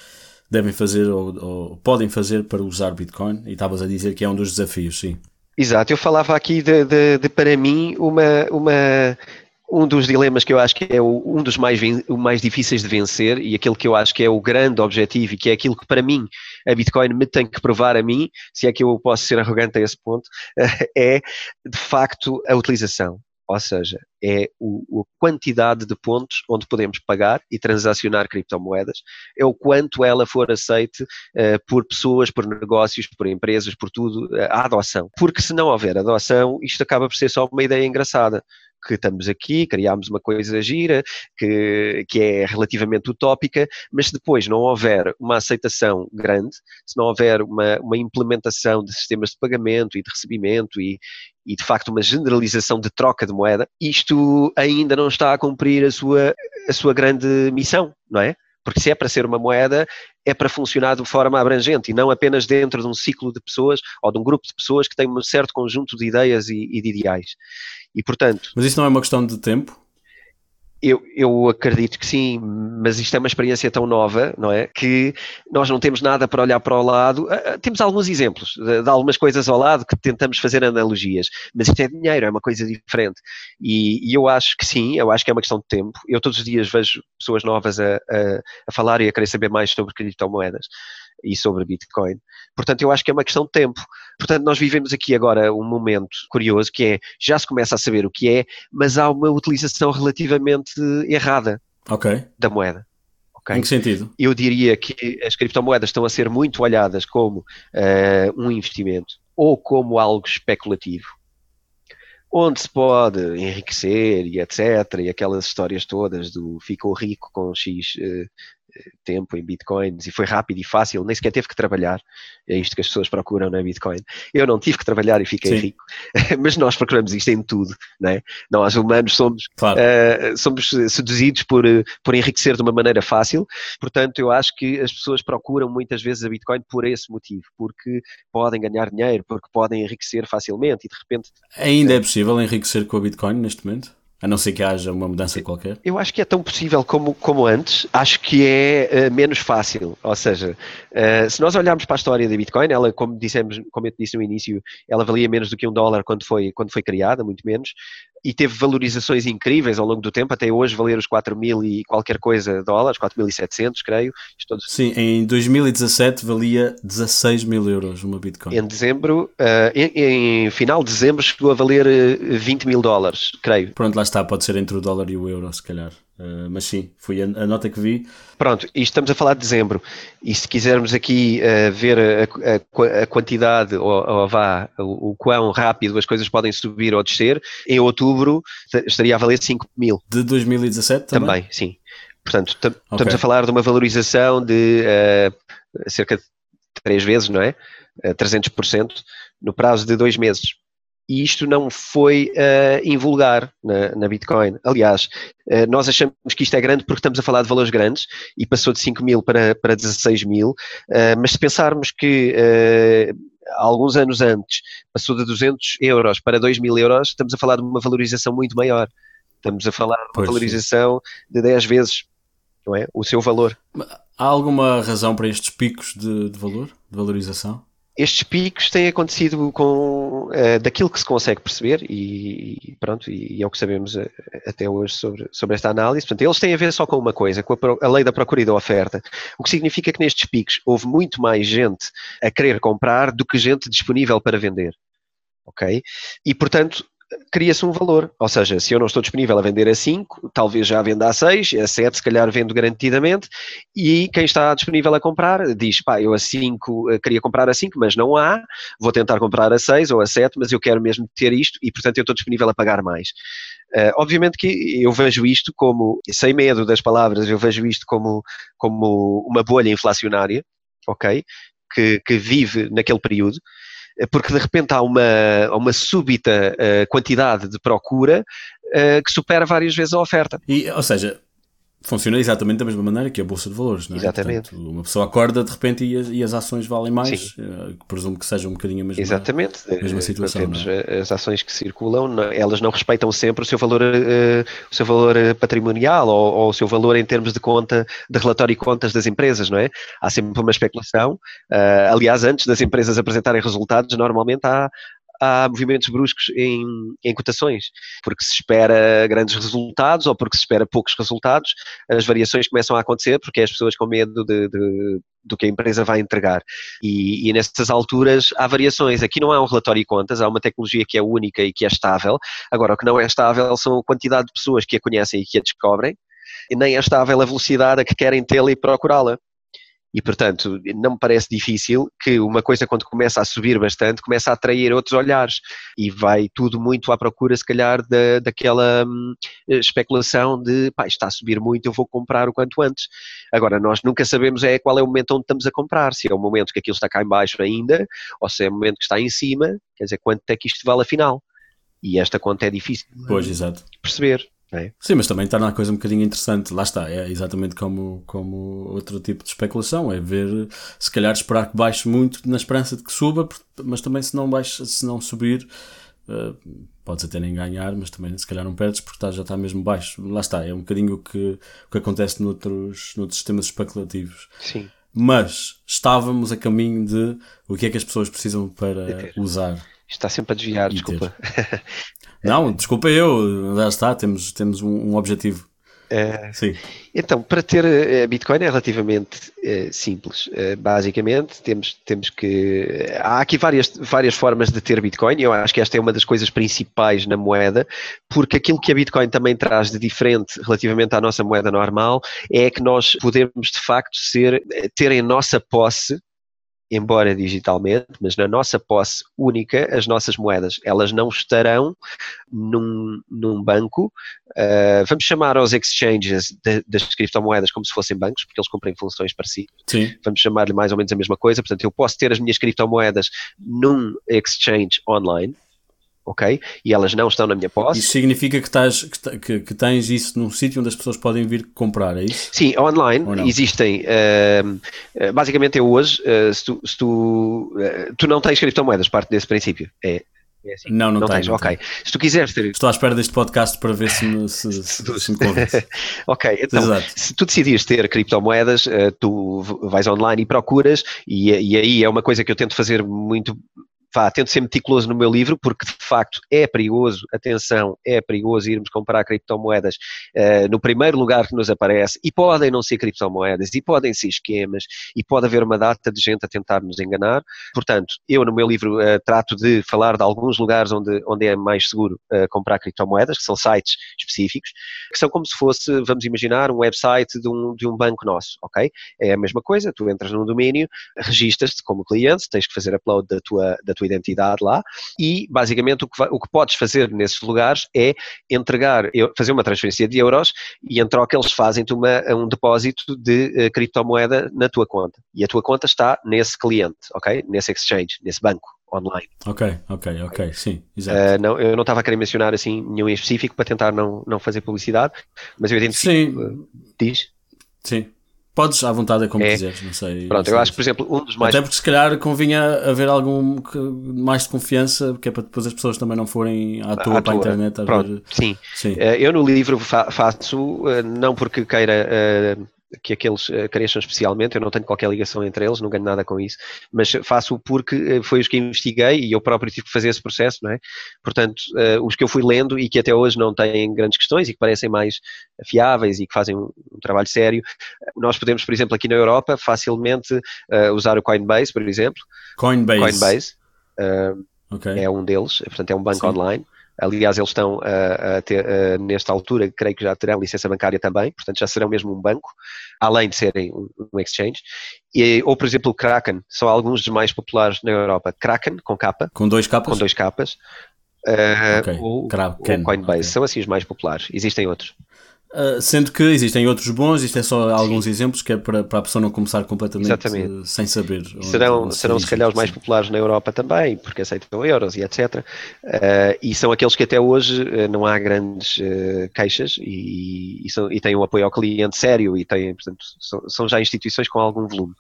S3: devem fazer ou, ou, podem fazer para usar Bitcoin e estavas a dizer que é um dos desafios, sim.
S2: Exato, eu falava aqui de, de, de para mim uma, uma, um dos dilemas que eu acho que é o, um dos mais, mais difíceis de vencer e aquele que eu acho que é o grande objetivo e que é aquilo que para mim a Bitcoin me tem que provar a mim, se é que eu posso ser arrogante a esse ponto, é de facto a utilização. Ou seja, é o, a quantidade de pontos onde podemos pagar e transacionar criptomoedas, é o quanto ela for aceite uh, por pessoas, por negócios, por empresas, por tudo, uh, a adoção. Porque se não houver adoção, isto acaba por ser só uma ideia engraçada que estamos aqui, criámos uma coisa gira, que, que é relativamente utópica, mas se depois não houver uma aceitação grande, se não houver uma, uma implementação de sistemas de pagamento e de recebimento e, e de facto uma generalização de troca de moeda, isto ainda não está a cumprir a sua, a sua grande missão, não é? Porque se é para ser uma moeda, é para funcionar de forma abrangente e não apenas dentro de um ciclo de pessoas ou de um grupo de pessoas que têm um certo conjunto de ideias e, e de ideais. E portanto.
S3: Mas isso não é uma questão de tempo?
S2: Eu, eu acredito que sim, mas isto é uma experiência tão nova, não é? Que nós não temos nada para olhar para o lado. Ah, ah, temos alguns exemplos de, de algumas coisas ao lado que tentamos fazer analogias, mas isto é dinheiro, é uma coisa diferente. E, e, eu acho que sim, eu acho que é uma questão de tempo. Eu todos os dias vejo pessoas novas a, a, a falar e a querer saber mais sobre criptomoedas e sobre Bitcoin. Portanto, eu acho que é uma questão de tempo. Portanto, nós vivemos aqui agora um momento curioso que é, já se começa a saber o que é, mas há uma utilização relativamente errada
S3: okay.
S2: da moeda.
S3: Okay? Em que sentido?
S2: Eu diria que as criptomoedas estão a ser muito olhadas como uh, um investimento ou como algo especulativo onde se pode enriquecer e etc. E aquelas histórias todas do ficou rico com X uh, tempo em bitcoins e foi rápido e fácil, nem sequer teve que trabalhar. É isto que as pessoas procuram na Bitcoin. Eu não tive que trabalhar e fiquei Sim. rico, mas nós procuramos isto em tudo, não é? Nós humanos somos, claro. uh, somos seduzidos por, por enriquecer de uma maneira fácil, portanto eu acho que as pessoas procuram muitas vezes a Bitcoin por esse motivo, porque podem ganhar dinheiro, porque podem enriquecer facilmente e de repente...
S3: Ainda é possível enriquecer com a Bitcoin neste momento? A não ser que haja uma mudança qualquer?
S2: Eu acho que é tão possível como, como antes, acho que é uh, menos fácil. Ou seja, uh, se nós olharmos para a história da Bitcoin, ela, como dissemos, como eu disse no início, ela valia menos do que um dólar quando foi, quando foi criada, muito menos e teve valorizações incríveis ao longo do tempo, até hoje valer os 4 mil e qualquer coisa dólares, 4.700, creio.
S3: Sim, em 2017 valia 16 mil euros uma Bitcoin.
S2: Em dezembro, uh, em, em, final de dezembro chegou a valer 20 eh, mil dólares, creio.
S3: Pronto, lá está, pode ser entre o dólar e o euro, se calhar. Uh, mas sim, foi a, a, nota que vi.
S2: Pronto, e estamos a falar de dezembro. E se quisermos aqui uh, ver a, a, a, quantidade, ou, ou vá, o, o, quão rápido as coisas podem subir ou descer, em outubro estaria a valer 5 mil.
S3: De 2017 também?
S2: Também, sim. Portanto, okay. estamos a falar de uma valorização de uh, cerca de 3 vezes, não é? Uh, 300% no prazo de dois meses. E isto não foi uh, invulgar na, na Bitcoin. Aliás, uh, nós achamos que isto é grande porque estamos a falar de valores grandes e passou de 5 mil para, para 16 mil, uh, mas se pensarmos que alguns anos antes passou de 200 euros para 2 mil euros, estamos a falar de uma valorização muito maior. Estamos a falar de uma valorização de 10 vezes não é? o seu valor.
S3: Há alguma razão para estes picos de, de valor, de valorização?
S2: Estes picos têm acontecido com uh, daquilo que se consegue perceber e, pronto, e, e é o que sabemos uh, até hoje sobre, sobre esta análise. Portanto, eles têm a ver só com uma coisa, com a, a, lei da procura e da oferta, o que significa que nestes picos houve muito mais gente a querer comprar do que gente disponível para vender. Ok? E, portanto, cria-se um valor. Ou seja, se eu não estou disponível a vender a 5, talvez já venda a 6, a 7 se calhar vendo garantidamente, e quem está disponível a comprar diz, pá, eu a 5 eh, queria comprar a 5, mas não há, vou tentar comprar a 6 ou a 7, mas eu quero mesmo ter isto e portanto eu estou disponível a pagar mais. Uh, obviamente que eu vejo isto como, sem medo das palavras, eu vejo isto como, como uma bolha inflacionária, ok? Que, que vive naquele período porque de repente há uma, uma súbita uh, quantidade de procura uh, que supera várias vezes a oferta.
S3: E, ou seja, funciona exatamente da mesma maneira que a Bolsa de Valores, não é?
S2: Exatamente.
S3: Portanto, uma pessoa acorda de repente e as, e as ações valem mais, uh, presumo que seja um bocadinho a mesma,
S2: exatamente.
S3: A mesma situação.
S2: Temos
S3: é?
S2: as ações que circulam, não, elas não respeitam sempre o seu valor, uh, o seu valor patrimonial ou, ou, o seu valor em termos de conta, de relatório e contas das empresas, não é? Há sempre uma especulação. Uh, aliás, antes das empresas apresentarem resultados, normalmente há, há movimentos bruscos em, em cotações, porque se espera grandes resultados ou porque se espera poucos resultados, as variações começam a acontecer porque as pessoas com medo de, de do que a empresa vai entregar. E, e nessas alturas há variações. Aqui não há um relatório de contas, há uma tecnologia que é única e que é estável. Agora, o que não é estável são a quantidade de pessoas que a conhecem e que a descobrem, e nem é estável a velocidade a que querem tê-la e procurá-la. E, portanto, não me parece difícil que uma coisa, quando começa a subir bastante, começa a atrair outros olhares e vai tudo muito à procura, se calhar, da, daquela hum, especulação de pá, está a subir muito, eu vou comprar o quanto antes. Agora, nós nunca sabemos é qual é o momento onde estamos a comprar, se é o momento que aquilo está cá em baixo ainda ou se é o momento que está em cima, quer dizer, quanto é que isto vale afinal. E esta conta é difícil
S3: pois, exato.
S2: perceber. É?
S3: Sim, mas também está na coisa um bocadinho interessante. Lá está, é exatamente como, como outro tipo de especulação. É ver, se calhar, esperar que baixe muito na esperança de que suba, mas também se não, baixe, se não subir, uh, podes até nem ganhar, mas também se calhar não perdes porque está, já está mesmo baixo. Lá está, é um bocadinho o que, o que acontece noutros, noutros sistemas especulativos.
S2: Sim.
S3: Mas estávamos a caminho de o que é que as pessoas precisam para usar.
S2: Está sempre a desviar, desculpa.
S3: Não, desculpa eu, já está, temos, temos um, um objetivo.
S2: É, Sim. Então, para ter uh, Bitcoin é relativamente uh, simples. Uh, basicamente, temos, temos que. Há aqui várias, várias formas de ter Bitcoin, e eu acho que esta é uma das coisas principais na moeda, porque aquilo que a Bitcoin também traz de diferente relativamente à nossa moeda normal é que nós podemos, de facto, ser, ter em nossa posse embora digitalmente, mas na nossa posse única, as nossas moedas, elas não estarão num, num banco, uh, vamos chamar aos exchanges de, das criptomoedas como se fossem bancos, porque eles cumprem funções parecidas.
S3: Sim.
S2: Vamos chamar-lhe mais ou menos a mesma coisa, portanto eu posso ter as minhas criptomoedas num exchange online, ok? E elas não estão na minha posse.
S3: Isso significa que, estás, que, que tens isso num sítio onde as pessoas podem vir comprar, é isso?
S2: Sim, online existem. Uh, basicamente, eu hoje, uh, se, tu, se tu, uh, tu não tens criptomoedas, parte desse princípio. É,
S3: é assim. Não, não, não tens.
S2: ok. Se tu quiseres ter.
S3: Estou à espera deste podcast para ver se me, se, se, se me
S2: ok, então, Exato. se tu decidires ter criptomoedas, tu vais online e procuras, e, e aí é uma coisa que eu tento fazer muito vá, tento ser meticuloso no meu livro, porque de facto é perigoso, atenção, é perigoso irmos comprar criptomoedas uh, no primeiro lugar que nos aparece, e podem não ser criptomoedas, e podem ser esquemas, e pode haver uma data de gente a tentar nos enganar. Portanto, eu no meu livro uh, trato de falar de alguns lugares onde, onde é mais seguro uh, comprar criptomoedas, que são sites específicos, que são como se fosse, vamos imaginar, um website de um, de um banco nosso, ok? É a mesma coisa, tu entras num domínio, registas-te como cliente, tens que fazer upload da tua, da tua tua identidade lá e basicamente o que, o que podes fazer nesses lugares é entregar, fazer uma transferência de euros e em troca eles fazem-te um depósito de uh, criptomoeda na tua conta e a tua conta está nesse cliente, ok? Nesse exchange, nesse banco online.
S3: Ok, ok, ok, sim,
S2: exato. Uh, não, eu não estava a querer mencionar assim nenhum em específico para tentar não, não fazer publicidade, mas eu identifico.
S3: Sim. Uh,
S2: diz?
S3: Sim. Podes à vontade, é como é. quiseres, não sei.
S2: Pronto, eu acho que, por exemplo, um dos mais.
S3: Até porque se calhar convinha haver algum mais de confiança, porque é para depois as pessoas também não forem à toa à para a internet a
S2: Pronto,
S3: ver.
S2: Sim. sim. Uh, eu no livro fa faço, uh, não porque queira que aqueles uh, cresçam especialmente, eu não tenho qualquer ligação entre eles, não ganho nada com isso, mas faço porque uh, foi os que investiguei e eu próprio tive que fazer esse processo, não é? Portanto, uh, os que eu fui lendo e que até hoje não têm grandes questões e que parecem mais fiáveis e que fazem um, um trabalho sério, nós podemos, por exemplo, aqui na Europa, facilmente usar o Coinbase, por exemplo.
S3: Coinbase.
S2: Coinbase. Okay. É um deles, portanto é um banco Sim. online. Aliás, eles estão a, a ter, a, nesta altura, creio que já terão licença bancária também, portanto já serão mesmo um banco, além de serem um, um exchange. E, ou, por exemplo, o Kraken, são alguns dos mais populares na Europa. Kraken, com capa.
S3: Com dois capas?
S2: Com dois capas. Uh, okay. o, o Coinbase, okay. são assim os mais populares. Existem outros.
S3: Uh, sendo que existem outros bons, existem só alguns Sim. exemplos que é para, para a pessoa não começar completamente uh, sem saber.
S2: Serão, onde serão se calhar os mais populares na Europa também, porque aceitam euros e etc. Uh, e são aqueles que até hoje não há grandes queixas e, e, são, e têm um apoio ao cliente sério e têm, portanto, são, são já instituições com algum volume.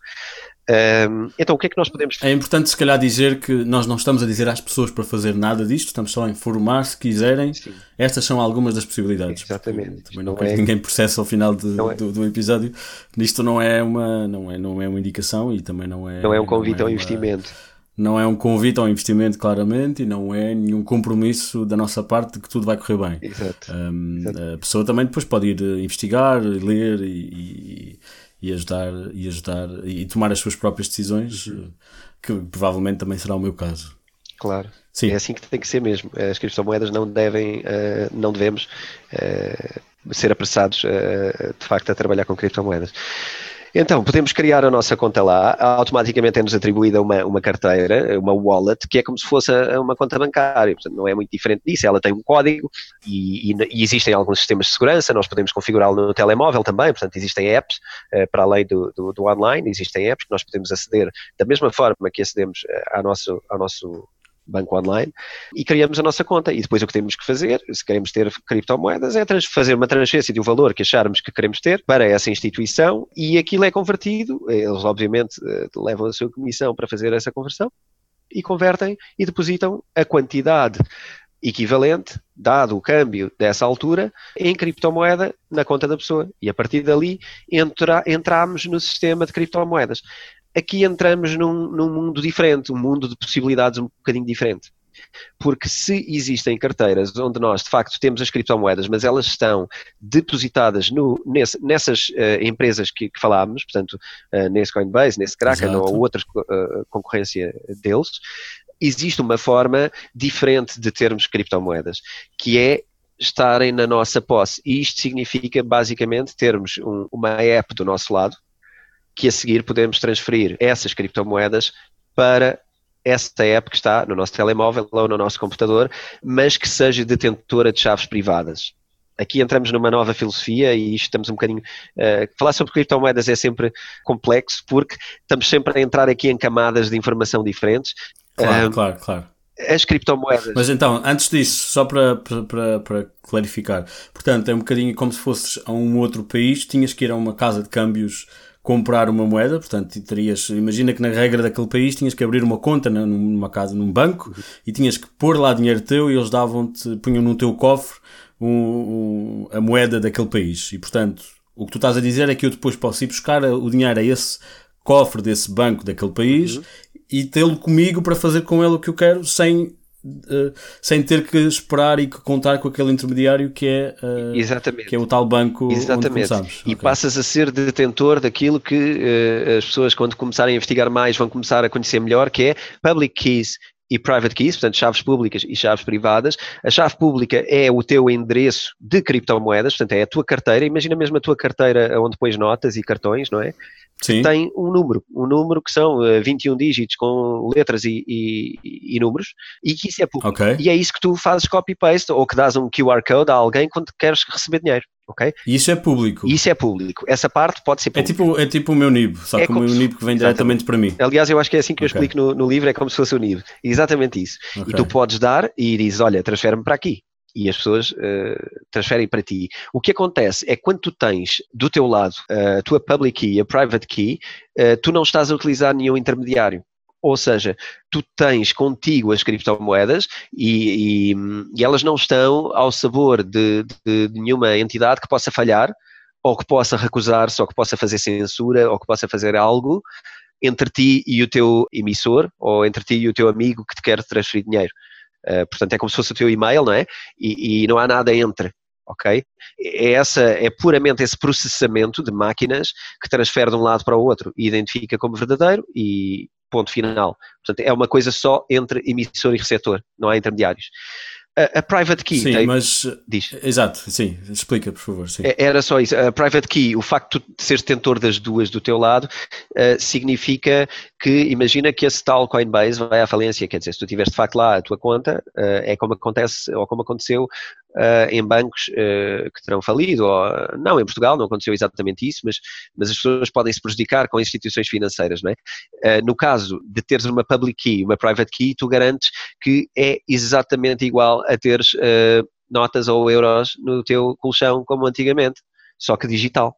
S2: Um, então, o que é que nós podemos
S3: É importante, se calhar, dizer que nós não estamos a dizer às pessoas para fazer nada disto, estamos só a informar se quiserem. Sim. Estas são algumas das possibilidades.
S2: Exatamente.
S3: Também não, não quero é... que ninguém processe ao final de, é... do, do, episódio. Isto não é, uma, não, é, não é uma indicação e também não é.
S2: Não é um convite é ao uma, investimento.
S3: Não é um convite ao investimento, claramente, e não é nenhum compromisso da nossa parte de que tudo vai correr bem.
S2: Exato.
S3: Um,
S2: Exato.
S3: A pessoa também depois pode ir investigar, ler e, e e ajudar e ajudar e tomar as suas próprias decisões, uhum. que provavelmente também será o meu caso.
S2: Claro. Sim. É assim que tem que ser mesmo. As criptomoedas não devem, uh, não devemos uh, ser apressados uh, de facto a trabalhar com criptomoedas. Então, podemos criar a nossa conta lá, automaticamente é-nos atribuída uma, uma carteira, uma wallet, que é como se fosse uma conta bancária, portanto não é muito diferente disso, ela tem um código e, e, e existem alguns sistemas de segurança, nós podemos configurá-lo no telemóvel também, portanto existem apps, uh, para além do, do, do, online, existem apps que nós podemos aceder da mesma forma que acedemos ao nosso, ao nosso banco online, e criamos a nossa conta. E depois o que temos que fazer, se queremos ter criptomoedas, é fazer uma transferência de um valor que acharmos que queremos ter para essa instituição e aquilo é convertido. Eles, obviamente, eh, levam a sua comissão para fazer essa conversão e convertem e depositam a quantidade equivalente, dado o câmbio dessa altura, em criptomoeda na conta da pessoa. E a partir dali entra, entramos no sistema de criptomoedas aqui entramos num, num mundo diferente, um mundo de possibilidades um bocadinho diferente. Porque se existem carteiras onde nós de facto temos as criptomoedas, mas elas estão depositadas no, nesse, nessas uh, empresas que, que, falámos, portanto, uh, nesse Coinbase, nesse Kraken Exato. ou outra uh, concorrência deles, existe uma forma diferente de termos criptomoedas, que é estarem na nossa posse. E isto significa basicamente termos um, uma app do nosso lado, que a seguir podemos transferir essas criptomoedas para esta app que está no nosso telemóvel ou no nosso computador, mas que seja detentora de chaves privadas. Aqui entramos numa nova filosofia e estamos um bocadinho. Uh, falar sobre criptomoedas é sempre complexo porque estamos sempre a entrar aqui em camadas de informação diferentes.
S3: Claro, uh, claro, claro.
S2: As criptomoedas.
S3: Mas então, antes disso, só para, para, para clarificar, portanto, é um bocadinho como se fosses a um outro país, tinhas que ir a uma casa de câmbios comprar uma moeda, portanto, terias, imagina que na regra daquele país tinhas que abrir uma conta numa casa, num banco, e tinhas que pôr lá dinheiro teu e eles davam-te, punham no teu cofre um, um, a moeda daquele país. E portanto, o que tu estás a dizer é que eu depois posso ir buscar o dinheiro a esse cofre desse banco daquele país uhum. e tê-lo comigo para fazer com ele o que eu quero sem Uh, sem ter que esperar e que contar com aquele intermediário que é, uh,
S2: Exatamente.
S3: Que é o tal banco
S2: Exatamente. E okay. passas a ser detentor daquilo que uh, as pessoas, quando começarem a investigar mais, vão começar a conhecer melhor, que é public keys e private keys, portanto chaves públicas e chaves privadas. A chave pública é o teu endereço de criptomoedas, portanto é a tua carteira. Imagina mesmo a tua carteira onde pões notas e cartões, não é? Sim. tem um número, um número que são uh, eh, 21 dígitos com letras e, e, e, números, e que isso é público.
S3: Okay.
S2: E é isso que tu fazes copy-paste ou que dás um QR Code a alguém quando queres receber dinheiro. Ok?
S3: E isso é público.
S2: E isso é público. Essa parte pode ser
S3: É
S2: pública.
S3: tipo, é tipo o meu NIB, só
S2: É
S3: que o meu NIB que vem diretamente para mim.
S2: Aliás, eu acho que é assim que eu
S3: Ok.
S2: explico no, no livro, é como se fosse o NIB. Exatamente isso. E
S3: Ok.
S2: tu podes dar e dizes, olha, transfere-me para aqui. E as pessoas eh, transferem para ti. O que acontece é que quando tu tens do teu lado eh, a tua public key e a private key, eh, tu não estás a utilizar nenhum intermediário. Ou seja, tu tens contigo as criptomoedas e, e- e elas não estão ao sabor de, de- de nenhuma entidade que possa falhar, ou que possa recusar-se, ou que possa fazer censura, ou que possa fazer algo entre ti e o teu emissor, ou entre ti e o teu amigo que te quer transferir dinheiro. Uh, portanto, é como se fosse o teu e-mail, não é? E, e não há nada entre, ok? É, essa, é puramente esse processamento de máquinas que transfere de um lado para o outro e identifica como verdadeiro e ponto final. Portanto, é uma coisa só entre emissor e receptor, não há intermediários. A, a private key
S3: Sim,
S2: tem,
S3: mas.
S2: diz.
S3: Exato, sim. Explica, por favor. Sim.
S2: É- Era só isso. A private key, o facto de seres detentor das duas do teu lado, eh, significa que, imagina que esse tal Coinbase vai à falência. Quer dizer, se tu tiveres de facto lá a tua conta, eh, é como acontece, ou como aconteceu eh, em bancos eh, que terão falido, ou não, em Portugal não aconteceu exatamente isso, mas, mas as pessoas podem se prejudicar com instituições financeiras, não é? Eh, no caso de teres uma public key, uma private key, tu garantes que é exatamente igual a teres eh, notas ou euros no teu colchão como antigamente, só que digital.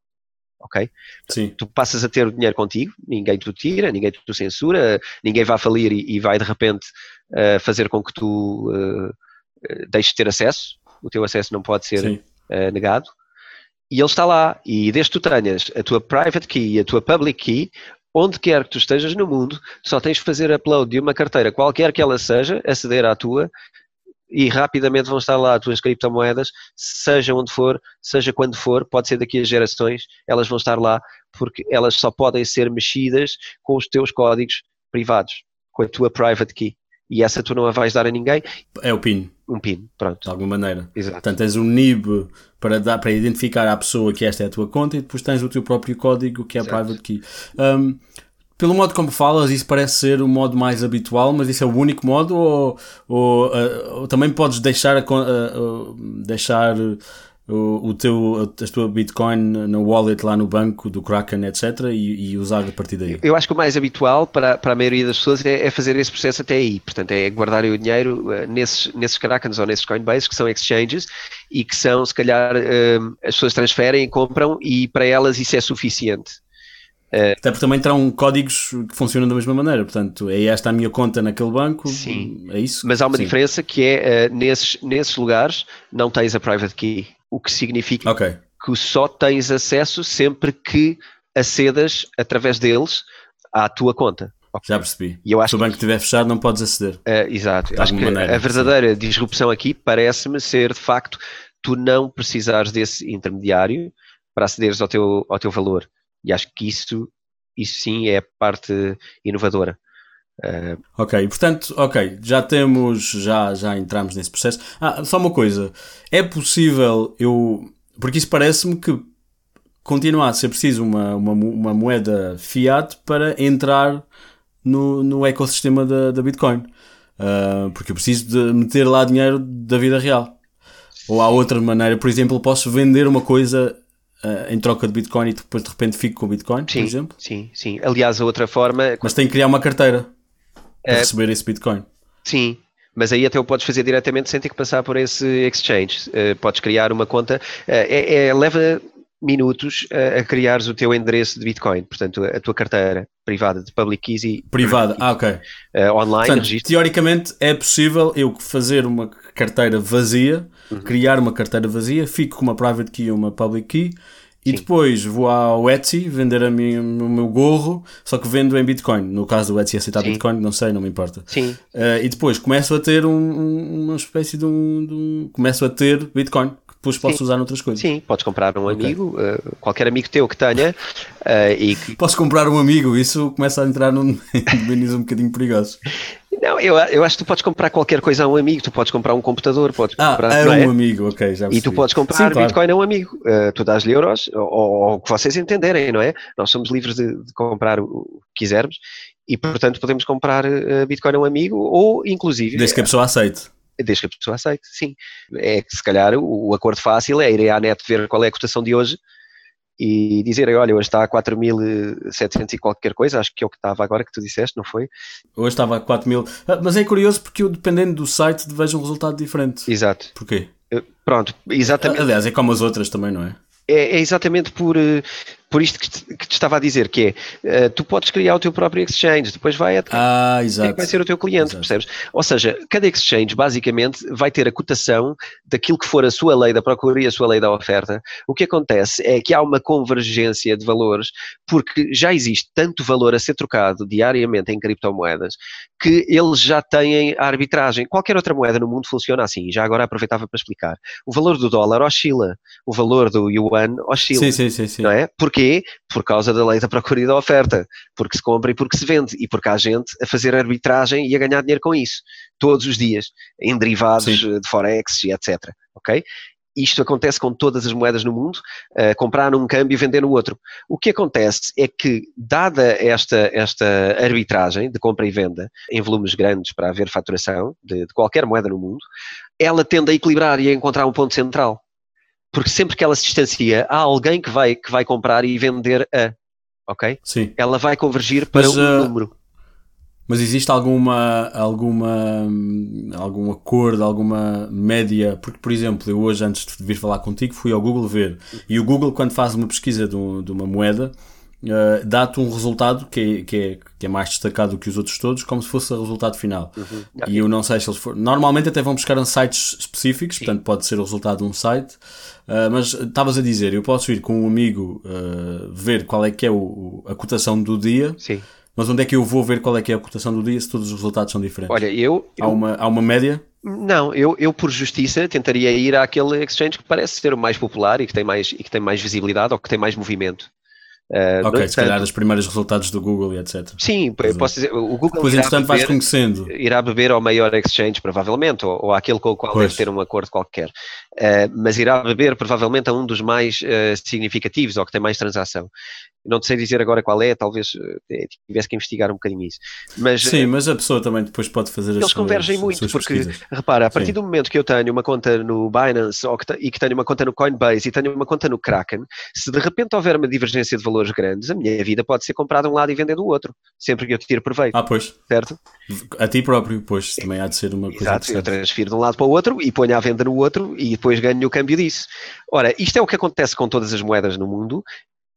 S2: Ok?
S3: Sim.
S2: Tu passas a ter o dinheiro contigo, ninguém te tira, ninguém te censura, ninguém vai falir e, e vai de repente eh, fazer com que tu eh, eh, deixes de ter acesso. O teu acesso não pode ser eh, negado. E ele está lá. E desde que tu tenhas a tua private key e a tua public key, onde quer que tu estejas no mundo, só tens de fazer upload de uma carteira, qualquer que ela seja, aceder à tua, e rapidamente vão estar lá as tuas criptomoedas, seja onde for, seja quando for, pode ser daqui a gerações, elas vão estar lá, porque elas só podem ser mexidas com os teus códigos privados, com a tua private key. E essa tu não a vais dar a ninguém,
S3: É o PIN,
S2: um PIN,
S3: de
S2: pronto.
S3: alguma maneira.
S2: Exato.
S3: Portanto, tens um NIB para, dar, para identificar à pessoa que esta é a tua conta e depois tens o teu próprio código que é a
S2: Exato.
S3: private key. Um, pelo modo como falas, isso parece ser o modo mais habitual, mas isso é o único modo ou, ou, uh, ou também podes deixar, a, uh, uh, deixar o, o teu, a tua Bitcoin na wallet lá no banco do Kraken, etc. e, e usar a partir daí?
S2: Eu acho que o mais habitual para, para a maioria das pessoas é, é fazer esse processo até aí. Portanto, é guardarem o dinheiro eh, nesses, nesses Krakens ou nesses Coinbase, que são exchanges, e que são, se calhar, eh, as pessoas transferem, compram, e para elas isso é suficiente.
S3: Até porque também terão códigos que funcionam da mesma maneira. Portanto, é esta a minha conta naquele banco.
S2: Sim.
S3: É isso?
S2: Mas há uma
S3: Sim.
S2: diferença que é, nesses, nesses lugares, não tens a private key. O que significa
S3: Ok.
S2: que só tens acesso sempre que acedas através deles à tua conta.
S3: Já percebi.
S2: E eu acho
S3: Se o banco estiver fechado, não podes aceder.
S2: É, exato.
S3: De
S2: Acho que
S3: maneira,
S2: a verdadeira disrupção aqui parece-me ser, de facto, tu não precisares desse intermediário para acederes ao teu, ao teu valor. E acho que isso, isso sim é a parte inovadora.
S3: Ok, portanto, ok, já temos, já, já entramos nesse processo. Ah, só uma coisa, é possível eu, porque isso parece-me que continua a ser preciso uma, uma, uma moeda fiat para entrar no, no ecossistema da, da Bitcoin. Ah, porque eu preciso de meter lá dinheiro da vida real. Ou há outra maneira, por exemplo, posso vender uma coisa ah, em troca de Bitcoin e depois de repente fico com Bitcoin, por
S2: Sim,
S3: exemplo.
S2: sim, sim. Aliás, a outra forma,
S3: Mas tenho que criar uma carteira
S2: É.
S3: receber esse Bitcoin.
S2: sim. Mas aí até o podes fazer diretamente sem ter que passar por esse exchange. Eh, podes criar uma conta. eh, é, é- leva minutos a, a criares o teu endereço de Bitcoin. Portanto, a, a tua carteira privada de public keys e
S3: Privada, ah, ok.
S2: eh, online,
S3: Portanto,
S2: registro.
S3: teoricamente é possível eu fazer uma carteira vazia,
S2: Uhum.
S3: criar uma carteira vazia, fico com uma private key ou uma public key e depois vou ao Etsy vender a mim, o meu gorro, só que vendo em Bitcoin. No caso do Etsy aceitar
S2: Sim.
S3: Bitcoin, não sei, não me importa.
S2: Sim,
S3: Eh, e depois começo a ter um- um- uma espécie de um, de um- Começo a ter Bitcoin, depois posso
S2: Sim.
S3: usar noutras coisas.
S2: Sim, podes comprar um amigo, eh, qualquer amigo teu que tenha, eh, e que.
S3: Posso comprar um amigo, isso começa a entrar num domínios um bocadinho perigosos.
S2: Não, eu, eu acho que tu podes comprar qualquer coisa a um amigo, tu podes comprar um computador, podes
S3: Ah,
S2: comprar.
S3: é
S2: não é?
S3: um amigo, ok, já
S2: E tu
S3: percebi.
S2: podes comprar
S3: Sim, claro.
S2: Bitcoin a um amigo. Eh, tu dás-lhe euros, ou, o que vocês entenderem, não é? Nós somos livres de, de comprar o que quisermos e, portanto, podemos comprar Bitcoin a um amigo ou, inclusive,
S3: Desde que a pessoa aceite.
S2: Desde que a pessoa aceite, sim. É que se calhar o, o acordo fácil é ir à net ver qual é a cotação de hoje e dizer, olha, hoje está a 4.700 e qualquer coisa, acho que é o que estava agora que tu disseste, não foi?
S3: Hoje estava a 4.000, ah, mas é curioso porque eu, dependendo do site, vejo um resultado diferente.
S2: Exato.
S3: Porquê?
S2: Eh, pronto, exatamente.
S3: Aliás, é como as outras também, não é?
S2: É, é exatamente por, eh, por isto que te, que te, estava a dizer, que é, uh, tu podes criar o teu próprio exchange, depois vai, a,
S3: ah, exato.
S2: vai ser o teu cliente, exato. percebes? Ou seja, cada exchange basicamente vai ter a cotação daquilo que for a sua lei da procura e a sua lei da oferta. O que acontece é que há uma convergência de valores, porque já existe tanto valor a ser trocado diariamente em criptomoedas, que eles já têm a arbitragem. Qualquer outra moeda no mundo funciona assim, já agora aproveitava para explicar. O valor do dólar oscila, o valor do yuan oscila,
S3: sim, sim, sim, sim.
S2: não é? Porque Porquê? Por causa da lei da procura e da oferta. Porque se compra e porque se vende. E porque há gente a fazer arbitragem e a ganhar dinheiro com isso. Todos os dias. Em derivados Sim. de Forex e etc. Ok? Isto acontece com todas as moedas no mundo, uh, comprar num câmbio e vender no outro. O que acontece é que, dada esta, esta arbitragem de compra e venda em volumes grandes para haver faturação de, de qualquer moeda no mundo, ela tende a equilibrar e a encontrar um ponto central porque sempre que ela se distancia, há alguém que vai, que vai comprar e vender a, ok?
S3: Sim.
S2: Ela vai convergir para mas, um uh, número.
S3: Mas existe alguma, alguma, algum acordo, alguma média? Porque, por exemplo, eu hoje, antes de vir falar contigo, fui ao Google ver. E o Google, quando faz uma pesquisa de, um, de uma moeda, uh, dá-te um resultado que é, que, é, que é mais destacado do que os outros todos, como se fosse o resultado final. Uhum. E eu não sei se eles for... Normalmente até vão buscar em sites específicos, Sim. portanto pode ser o resultado de um site. Uh, mas estavas a dizer, eu posso ir com um amigo uh, ver qual é que é o, a cotação do dia.
S2: Sim.
S3: Mas onde é que eu vou ver qual é que é a cotação do dia se todos os resultados são diferentes?
S2: Olha, eu...
S3: Há, uma, há uma média?
S2: Não, eu, eu por justiça tentaria ir àquele exchange que parece ser o mais popular e que tem mais, e que tem mais visibilidade ou que tem mais movimento.
S3: Uh, ok, se calhar os primeiros resultados do Google e etc.
S2: Sim, posso dizer, o Google
S3: depois entretanto vais conhecendo.
S2: Irá beber ao maior exchange, provavelmente, ou, ou àquele com o qual pois. deve ter um acordo qualquer. Uh, mas irá beber provavelmente a um dos mais uh, significativos ou que tem mais transação. Não sei dizer agora qual é, talvez uh, tivesse que investigar um bocadinho isso. Mas,
S3: Sim, mas a pessoa também depois pode fazer
S2: Eles convergem muito, porque, pesquisas. repara, a partir Sim. do momento que eu tenho uma conta no Binance que e que tenho uma conta no Coinbase e tenho uma conta no Kraken, se de repente houver uma divergência de valores grandes, a minha vida pode ser comprada de um lado e vender do outro, sempre que eu tiro proveito.
S3: Ah, pois.
S2: Certo?
S3: A ti próprio, pois, também há de ser uma coisa.
S2: Exato, eu transfiro de um lado para o outro e ponho à venda no outro e depois ganho o câmbio disso. Ora, isto é o que acontece com todas as moedas no mundo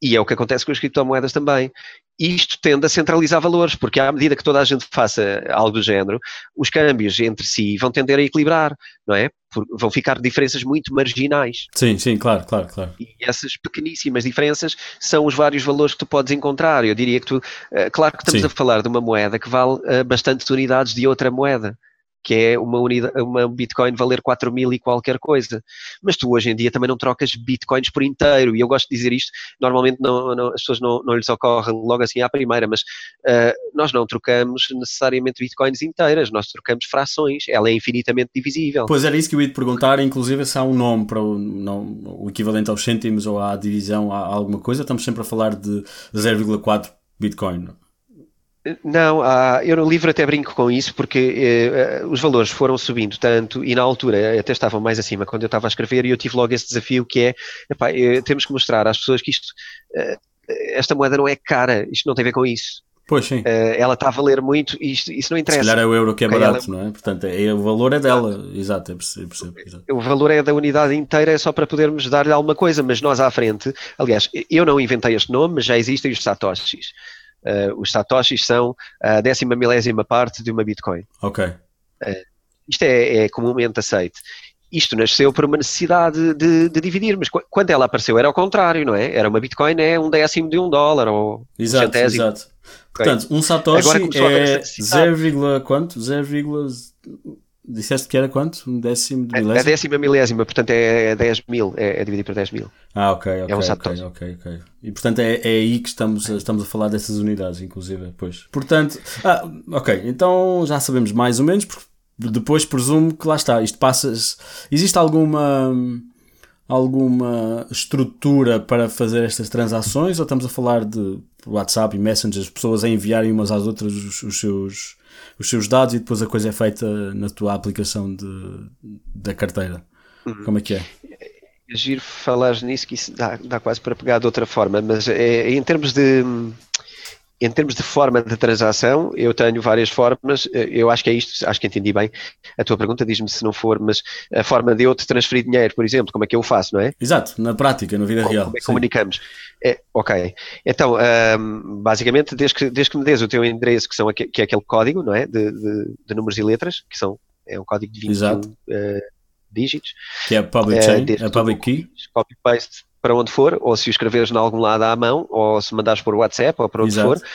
S2: e é o que acontece com as criptomoedas também. Isto tende a centralizar valores, porque à medida que toda a gente faça algo do género, os câmbios entre si vão tender a equilibrar, não é? vão ficar diferenças muito marginais.
S3: Sim, sim, claro, claro, claro.
S2: E essas pequeníssimas diferenças são os vários valores que tu podes encontrar. Eu diria que tu, eh, claro que estamos sim. a falar de uma moeda que vale uh, bastantes unidades de outra moeda que é uma, unidade, uma Bitcoin valer 4 mil e qualquer coisa. Mas tu hoje em dia também não trocas Bitcoins por inteiro, e eu gosto de dizer isto, normalmente não, não, as pessoas não, não lhes ocorre logo assim à primeira, mas uh, nós não trocamos necessariamente Bitcoins inteiras, nós trocamos frações, ela é infinitamente divisível.
S3: Pois era isso que eu ia te perguntar, inclusive se há um nome para o, não, o equivalente aos cêntimos ou à divisão, há alguma coisa, estamos sempre a falar de 0,4 Bitcoin.
S2: Não, há, eu no livro até brinco com isso porque eh, os valores foram subindo tanto e na altura até estavam mais acima quando eu estava a escrever e eu tive logo esse desafio que é, epá, eh, temos que mostrar às pessoas que isto, eh, esta moeda não é cara, isto não tem a ver com isso.
S3: Pois sim.
S2: ela está a valer muito e isto, isso não interessa.
S3: Se calhar é o euro que é barato, ela... não é? Portanto, é, o valor é dela, exato, é percebo, percebo.
S2: O valor é da unidade inteira, é só para podermos dar-lhe alguma coisa, mas nós à frente, aliás, eu não inventei este nome, mas já existem os satoshis. Uh, os satoshis são a décima milésima parte de uma Bitcoin.
S3: Ok.
S2: Uh, isto é, é, comumente aceito. Isto nasceu por uma necessidade de, de, dividir, mas quando ela apareceu era ao contrário, não é? Era uma Bitcoin, é um décimo de um dólar ou
S3: exato, um centésimo. Exato. Portanto, um Satoshi é 0, quanto? 0, Disseste que era quanto? Um décimo de milésima?
S2: É, é décima milésima, portanto é 10 é mil, é, é, dividido por 10 mil.
S3: Ah, ok, ok. É um ok, ok, ok. E portanto é, é aí que estamos, estamos a falar dessas unidades, inclusive. Pois. Portanto, ah, ok, então já sabemos mais ou menos, porque depois presumo que lá está, isto passa. Existe alguma alguma estrutura para fazer estas transações ou estamos a falar de WhatsApp e Messenger, as pessoas a enviarem umas às outras os, os, seus, os seus dados e depois a coisa é feita na tua aplicação de, da carteira. Uhum. Como é que é?
S2: É giro falares nisso, que isso dá, dá quase para pegar de outra forma, mas é, em termos de em termos de forma de transação, eu tenho várias formas, eu acho que é isto, acho que entendi bem a tua pergunta, diz-me se não for, mas a forma de eu te transferir dinheiro, por exemplo, como é que eu faço, não é?
S3: Exato, na prática, na vida
S2: como,
S3: real.
S2: Como é que comunicamos? É, ok, então, um, basicamente, desde que, desde que me des o teu endereço, que, são, que é aquele código, não é, de, de, de números e letras, que são, é um código de 21 uh, dígitos.
S3: Que é public
S2: eh,
S3: chain, é public key.
S2: Copy-paste para onde for, ou se o escreveres em algum lado à mão, ou se mandares por WhatsApp, ou para onde
S3: Exato.
S2: for,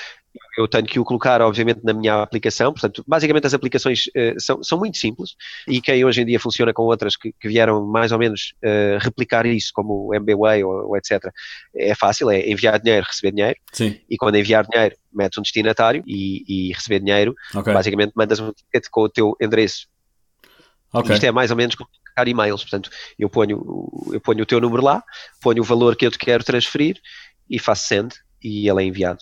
S2: eu tenho que o colocar, obviamente, na minha aplicação. Portanto, basicamente as aplicações uh, são, são muito simples e quem hoje em dia funciona com outras que, que vieram mais ou menos uh, replicar isso, como o MBWay ou, ou, etc., é fácil, é enviar dinheiro, receber dinheiro.
S3: Sim.
S2: E quando enviar dinheiro, metes um destinatário e, e receber dinheiro,
S3: Ok.
S2: basicamente mandas um ticket com o teu endereço.
S3: Ok.
S2: Isto é mais ou menos como trocar e-mails. Portanto, eu ponho, o- eu ponho o teu número lá, ponho o valor que eu te quero transferir e faço send e ele é enviado.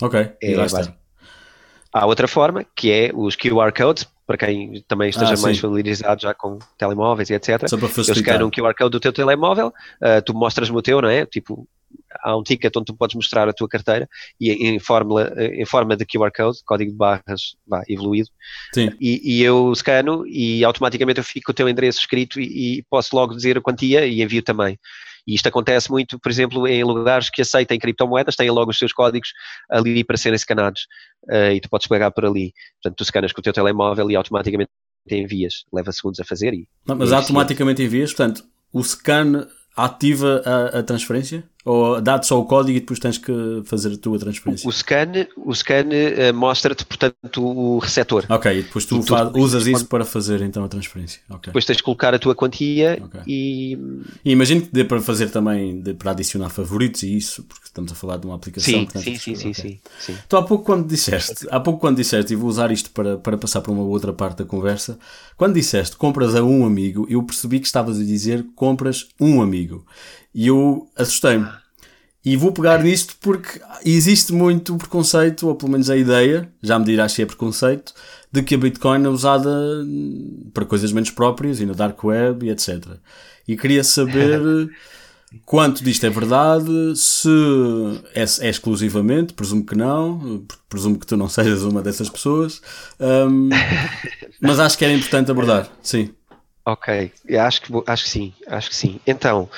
S3: Ok. E
S2: É. Há outra forma, que é os QR codes, para quem também esteja
S3: Ah,
S2: mais familiarizado já com telemóveis e etc.
S3: Só para
S2: Eu
S3: facilitar.
S2: scanno um QR Code do teu telemóvel, ah, tu mostras-me o teu, não é? Tipo, há um ticket onde tu podes mostrar a tua carteira e em, fórmula, em forma de QR Code, código de barras vá, evoluído,
S3: Sim.
S2: e, e eu scanno e automaticamente eu fico com o teu endereço escrito e, e posso logo dizer a quantia e envio também. E isto acontece muito, por exemplo, em lugares que aceitem criptomoedas, têm logo os seus códigos ali para serem escanados eh, e tu podes pagar por ali. Portanto, tu scanas com o teu telemóvel e automaticamente envias. Leva segundos a fazer e
S3: Não, mas
S2: e
S3: automaticamente envias, portanto, o scan ativa a, a transferência? Ou dá-te só o código e depois tens que fazer a tua transferência?
S2: O scan, o scan eh, mostra-te, portanto, o receptor.
S3: Ok, e depois tu
S2: E tu
S3: usas isso para fazer então a transferência. Ok.
S2: Depois tens de colocar a tua quantia
S3: Ok.
S2: e.
S3: E imagino que dê para fazer também, dê para adicionar favoritos e isso, porque estamos a falar de uma aplicação.
S2: Sim,
S3: portanto,
S2: sim, sim, sim,
S3: ok.
S2: sim, sim.
S3: Então, há pouco quando disseste, há pouco quando disseste, e vou usar isto para, para passar para uma outra parte da conversa, quando disseste compras a um amigo, eu percebi que estavas a dizer compras um amigo. E eu assustei-me. E vou pegar nisto porque existe muito preconceito, ou pelo menos a ideia, já me dirás se é preconceito, de que a Bitcoin é usada para coisas menos próprias e na Dark Web e etc. E queria saber quanto disto é verdade, se é, é exclusivamente, presumo que não, presumo que tu não sejas uma dessas pessoas, hum, mas acho que era importante abordar, sim.
S2: Ok, acho que, acho que sim, acho que sim. Então,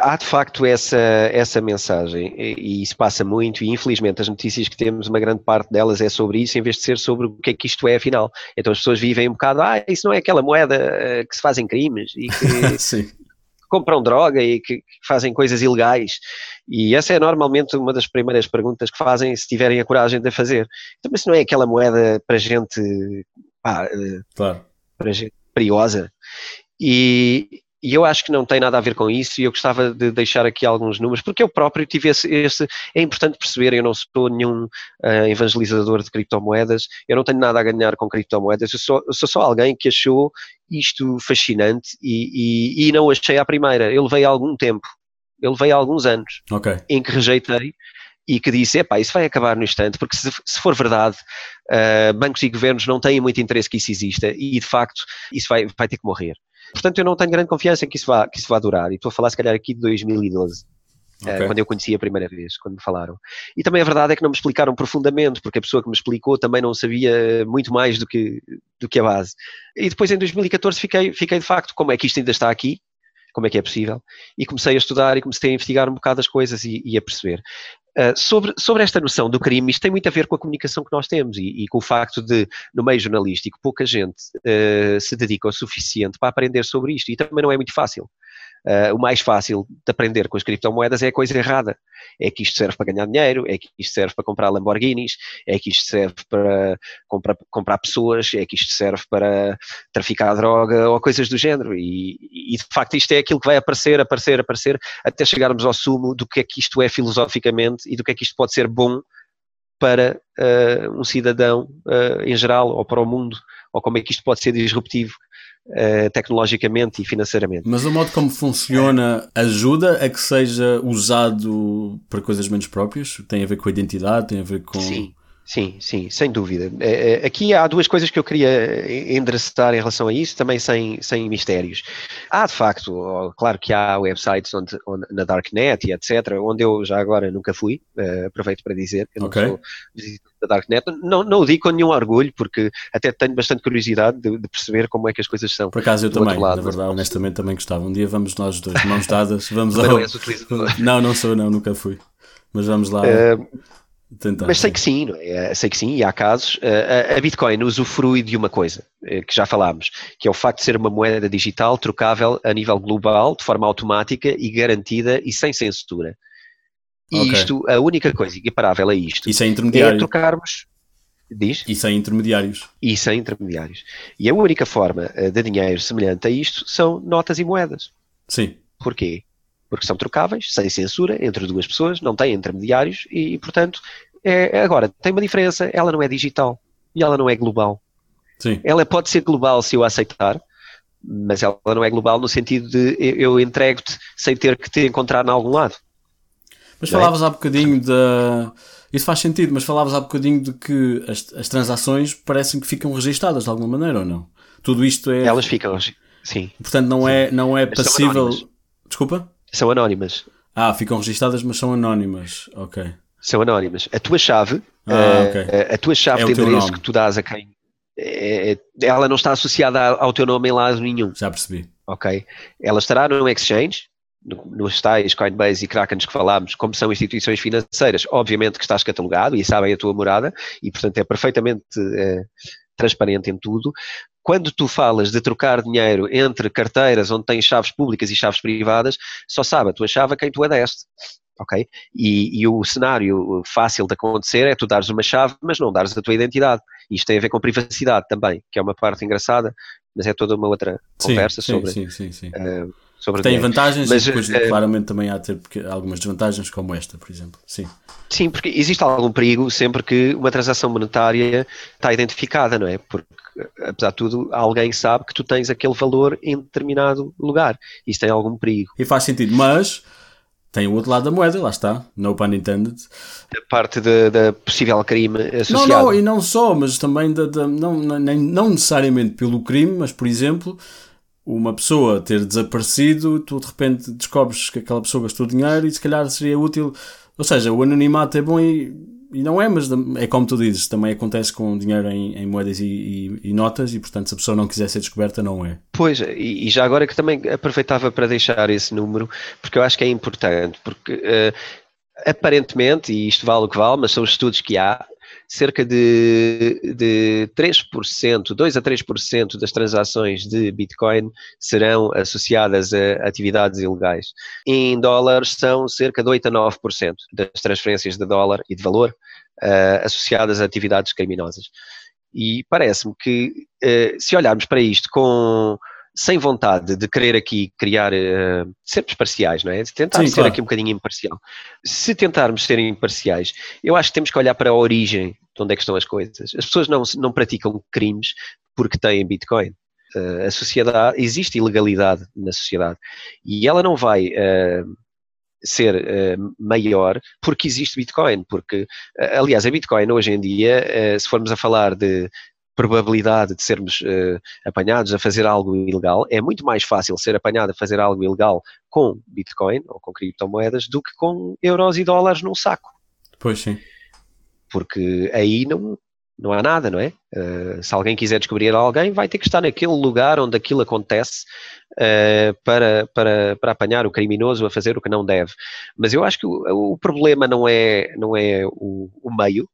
S2: há de facto essa, essa mensagem e, isso passa muito e infelizmente as notícias que temos, uma grande parte delas é sobre isso em vez de ser sobre o que é que isto é afinal. Então as pessoas vivem um bocado, ah, isso não é aquela moeda eh, que se fazem crimes e que compram droga e que, fazem coisas ilegais. E essa é normalmente uma das primeiras perguntas que fazem se tiverem a coragem de fazer. Então, mas não é aquela moeda para gente, pá, eh,
S3: Claro.
S2: para gente perigosa. E, e eu acho que não tem nada a ver com isso e eu gostava de deixar aqui alguns números, porque eu próprio tive esse, esse é importante perceber, eu não sou nenhum ah, evangelizador de criptomoedas, eu não tenho nada a ganhar com criptomoedas, eu sou, eu sou só alguém que achou isto fascinante e, e, e não achei à primeira, eu levei algum tempo, eu levei alguns anos
S3: Ok.
S2: em que rejeitei e que disse, epá, isso vai acabar no instante, porque se, se for verdade, uh, bancos e governos não têm muito interesse que isso exista e, de facto, isso vai, vai ter que morrer. Portanto, eu não tenho grande confiança em que isso vá, que isso vá durar. E estou a falar, se calhar, aqui de 2012.
S3: Ok.
S2: Uh, quando eu conheci a primeira vez, quando me falaram. E também a verdade é que não me explicaram profundamente, porque a pessoa que me explicou também não sabia muito mais do que, do que a base. E depois, em 2014, fiquei, fiquei de facto, como é que isto ainda está aqui? Como é que é possível? E comecei a estudar e comecei a investigar um bocado as coisas e, e a perceber. Uh, sobre, sobre esta noção do crime, isto tem muito a ver com a comunicação que nós temos e, e com o facto de, no meio jornalístico, pouca gente uh, se dedica o suficiente para aprender sobre isto e também não é muito fácil. Uh, o mais fácil de aprender com as criptomoedas é a coisa errada. É que isto serve para ganhar dinheiro, é que isto serve para comprar Lamborghinis, é que isto serve para comprar, comprar pessoas, é que isto serve para traficar droga ou coisas do género. E, e, de facto isto é aquilo que vai aparecer, aparecer, aparecer, até chegarmos ao sumo do que é que isto é filosoficamente e do que é que isto pode ser bom para uh, um cidadão uh, em geral ou para o mundo, ou como é que isto pode ser disruptivo uh, tecnologicamente e financeiramente.
S3: Mas o modo como funciona ajuda a que seja usado para coisas menos próprias? Tem a ver com a identidade, tem a ver com.
S2: Sim. Sim, sim, sem dúvida. Eh, eh, aqui há duas coisas que eu queria endereçar em relação a isso, também sem, sem mistérios. Há, de facto, claro que há websites onde, onde, na Darknet e etc., onde eu já agora nunca fui, aproveito para dizer que eu okay. não sou visitante da Darknet. Não, não o digo com nenhum orgulho, porque até tenho bastante curiosidade de, de perceber como é que as coisas são.
S3: Por acaso eu também, lado, na verdade, honestamente também gostava. Um dia vamos nós dois, mãos dadas, vamos ao... Não, não sou, não, nunca fui. Mas vamos lá. Uh,
S2: Tentar, Mas sei que sim, é? sei que sim, e há casos. Eh, a Bitcoin usufrui de uma coisa eh, que já falámos, que é o facto de ser uma moeda digital trocável a nível global, de forma automática e garantida e sem censura. E okay. isto, a única coisa equiparável a isto
S3: e sem
S2: é trocarmos. Diz?
S3: E sem intermediários.
S2: E sem intermediários. E a única forma eh, de dinheiro semelhante a isto são notas e moedas.
S3: Sim.
S2: Porquê? Porque são trocáveis, sem censura, entre duas pessoas, não têm intermediários e, portanto, é, é, agora, tem uma diferença, ela não é digital e ela não é global.
S3: Sim.
S2: Ela pode ser global se eu aceitar, mas ela não é global no sentido de eu entrego-te sem ter que te encontrar em algum lado.
S3: Mas falavas é? há bocadinho da. Isso faz sentido, mas falavas há bocadinho de que as, as transações parecem que ficam registadas de alguma maneira ou não? Tudo isto é.
S2: Elas ficam, sim.
S3: Portanto, não sim. é, não é passível. Desculpa?
S2: São anónimas.
S3: Ah, ficam registadas, mas são anónimas. Ok.
S2: São anónimas. A tua chave, ah, okay. a, eh, a, tua chave é de endereço que tu dás a quem, é, ela não está associada ao teu nome em lado nenhum.
S3: Já percebi.
S2: Ok. Ela estará no exchange, nos tais Coinbase e Krakens que falámos, como são instituições financeiras, obviamente que estás catalogado e sabem a tua morada e, portanto, é perfeitamente é, transparente em tudo. Quando tu falas de trocar dinheiro entre carteiras onde tens chaves públicas e chaves privadas, só sabe a tua chave a quem tu a deste. Ok? E, e, o cenário fácil de acontecer é tu dares uma chave, mas não dares a tua identidade. Isto tem a ver com privacidade também, que é uma parte engraçada, mas é toda uma outra conversa
S3: sim,
S2: sobre.
S3: Sim, sim, sim.
S2: Uh, sobre
S3: tem vantagens mas, e depois uh, claramente também há ter algumas desvantagens, como esta, por exemplo. Sim.
S2: Sim, porque existe algum perigo sempre que uma transação monetária está identificada, não é? Porque, apesar de tudo, alguém sabe que tu tens aquele valor em determinado lugar. Isso tem algum perigo.
S3: E faz sentido, mas tem o outro lado da moeda, lá está, no pun intended.
S2: A parte da possível crime associado.
S3: Não, não, e não só, mas também da, da não, não, não necessariamente pelo crime, mas por exemplo, uma pessoa ter desaparecido, tu de repente descobres que aquela pessoa gastou dinheiro e se calhar seria útil. Ou seja, o anonimato é bom e, e não é, mas é como tu dizes, também acontece com dinheiro em, em moedas e, e, e, notas e, portanto, se a pessoa não quiser ser descoberta, não é.
S2: Pois, e, já agora que também aproveitava para deixar esse número, porque eu acho que é importante, porque uh, aparentemente, e isto vale o que vale, mas são os estudos que há, cerca de, de 3%, 2 a 3% das transações de Bitcoin serão associadas a atividades ilegais. Em dólares são cerca de 8 a 9% das transferências de dólar e de valor uh, associadas a atividades criminosas. E parece-me que, uh, se olharmos para isto com sem vontade de querer aqui criar uh, sermos parciais, não é? De tentar Sim, ser claro. aqui um bocadinho imparcial. Se tentarmos ser imparciais, eu acho que temos que olhar para a origem de onde é que estão as coisas. As pessoas não, não praticam crimes porque têm Bitcoin. Uh, a sociedade, existe ilegalidade na sociedade e ela não vai uh, ser uh, maior porque existe Bitcoin, porque, aliás, a Bitcoin hoje em dia, se formos a falar de probabilidade de sermos uh, apanhados a fazer algo ilegal, é muito mais fácil ser apanhado a fazer algo ilegal com Bitcoin ou com criptomoedas do que com euros e dólares num saco.
S3: Pois sim.
S2: Porque aí não, não há nada, não é? Uh, se alguém quiser descobrir alguém, vai ter que estar naquele lugar onde aquilo acontece uh, para, para, para apanhar o criminoso a fazer o que não deve. Mas eu acho que o, o problema não é, não é o, o meio,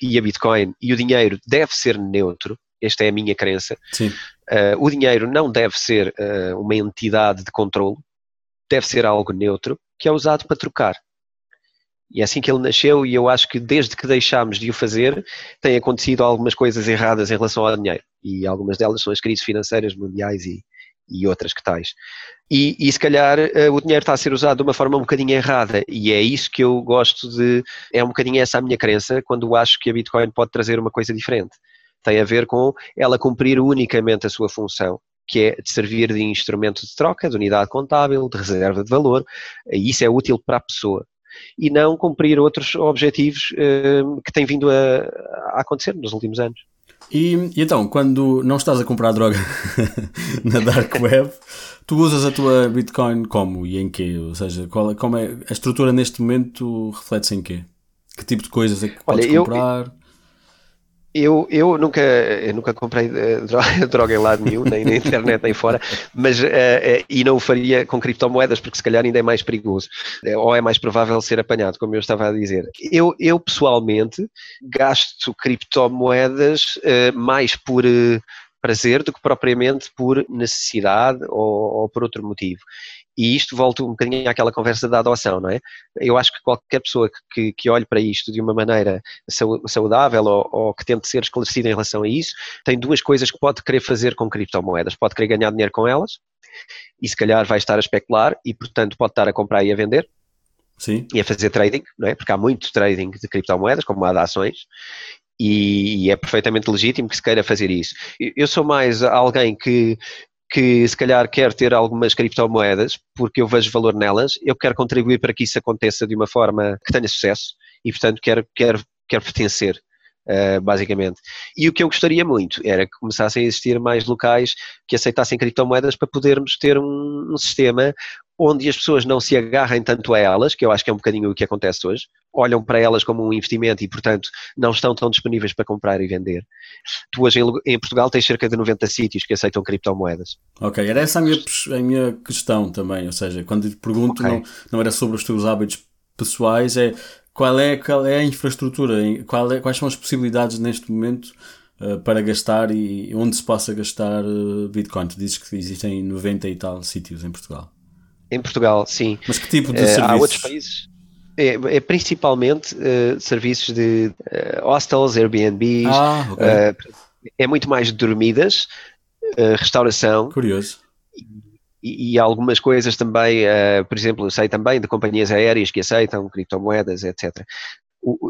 S2: e a Bitcoin e o dinheiro deve ser neutro, esta é a minha crença. Uh, o dinheiro não deve ser uh, uma entidade de controle, deve ser algo neutro que é usado para trocar. E é assim que ele nasceu, e eu acho que desde que deixámos de o fazer, tem acontecido algumas coisas erradas em relação ao dinheiro. E algumas delas são as crises financeiras mundiais e, e outras que tais. E, e se calhar uh, o dinheiro está a ser usado de uma forma um bocadinho errada, e é isso que eu gosto de. É um bocadinho essa a minha crença quando acho que a Bitcoin pode trazer uma coisa diferente. Tem a ver com ela cumprir unicamente a sua função, que é de servir de instrumento de troca, de unidade contábil, de reserva de valor, e isso é útil para a pessoa. E não cumprir outros objetivos uh, que têm vindo a, a acontecer nos últimos anos.
S3: E, e, então, quando não estás a comprar droga na Dark Web, tu usas a tua Bitcoin como e em quê? Ou seja, qual, como é, a estrutura neste momento reflete-se em quê? Que tipo de coisas é que Olha, podes comprar? Eu,
S2: eu, eu nunca, eu nunca comprei uh, droga, em lado nenhum, nem na internet, nem fora, mas, uh, uh, e não o faria com criptomoedas, porque se calhar ainda é mais perigoso, ou é mais provável ser apanhado, como eu estava a dizer. Eu, eu pessoalmente, gasto criptomoedas mais por prazer do que propriamente por necessidade ou, ou por outro motivo. E isto volta um bocadinho àquela conversa da adoção, não é? Eu acho que qualquer pessoa que, que olhe para isto de uma maneira saudável ou, ou, que tente ser esclarecida em relação a isso, tem duas coisas que pode querer fazer com criptomoedas. Pode querer ganhar dinheiro com elas e se calhar vai estar a especular e, portanto, pode estar a comprar e a vender.
S3: Sim.
S2: E a fazer trading, não é? Porque há muito trading de criptomoedas, como há de ações, e, é perfeitamente legítimo que se queira fazer isso. Eu sou mais alguém que que se calhar quer ter algumas criptomoedas porque eu vejo valor nelas, eu quero contribuir para que isso aconteça de uma forma que tenha sucesso e, portanto, quero, quero, quero pertencer. Uh, basicamente. E o que eu gostaria muito era que começassem a existir mais locais que aceitassem criptomoedas para podermos ter um, um sistema onde as pessoas não se agarrem tanto a elas, que eu acho que é um bocadinho o que acontece hoje, olham para elas como um investimento e, portanto, não estão tão disponíveis para comprar e vender. Tu hoje em, Portugal tens cerca de 90 sítios que aceitam criptomoedas.
S3: Ok, era essa a minha, a minha questão também, ou seja, quando te pergunto okay. não, não era sobre os teus hábitos pessoais, é qual é, qual é a infraestrutura, qual é, quais são as possibilidades neste momento uh, para gastar e onde se possa gastar uh, Bitcoin. Tu dizes que existem 90 e tal sítios em Portugal.
S2: Em Portugal, sim.
S3: Mas que tipo de uh, serviços?
S2: Há outros países. É, é principalmente uh, serviços de uh, hostels, Airbnb.
S3: Ah, okay.
S2: é muito mais de dormidas, restauração.
S3: Curioso.
S2: E, e, algumas coisas também, por exemplo, eu sei também de companhias aéreas que aceitam criptomoedas, etc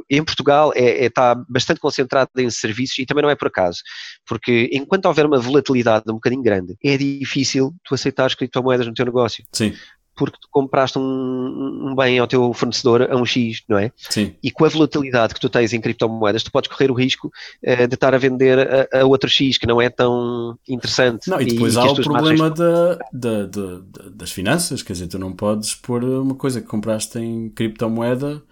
S2: em Portugal é, é, está bastante concentrado em serviços e também não é por acaso, porque enquanto houver uma volatilidade um bocadinho grande, é difícil tu aceitar as criptomoedas no teu negócio.
S3: Sim.
S2: Porque tu compraste um, um, bem ao teu fornecedor a um X, não é?
S3: Sim.
S2: E com a volatilidade que tu tens em criptomoedas, tu podes correr o risco uh, de estar a vender a, a, outro X que não é tão interessante.
S3: Não, e depois e há o problema da, da, da, das finanças, quer dizer, tu não podes pôr uma coisa que compraste em criptomoeda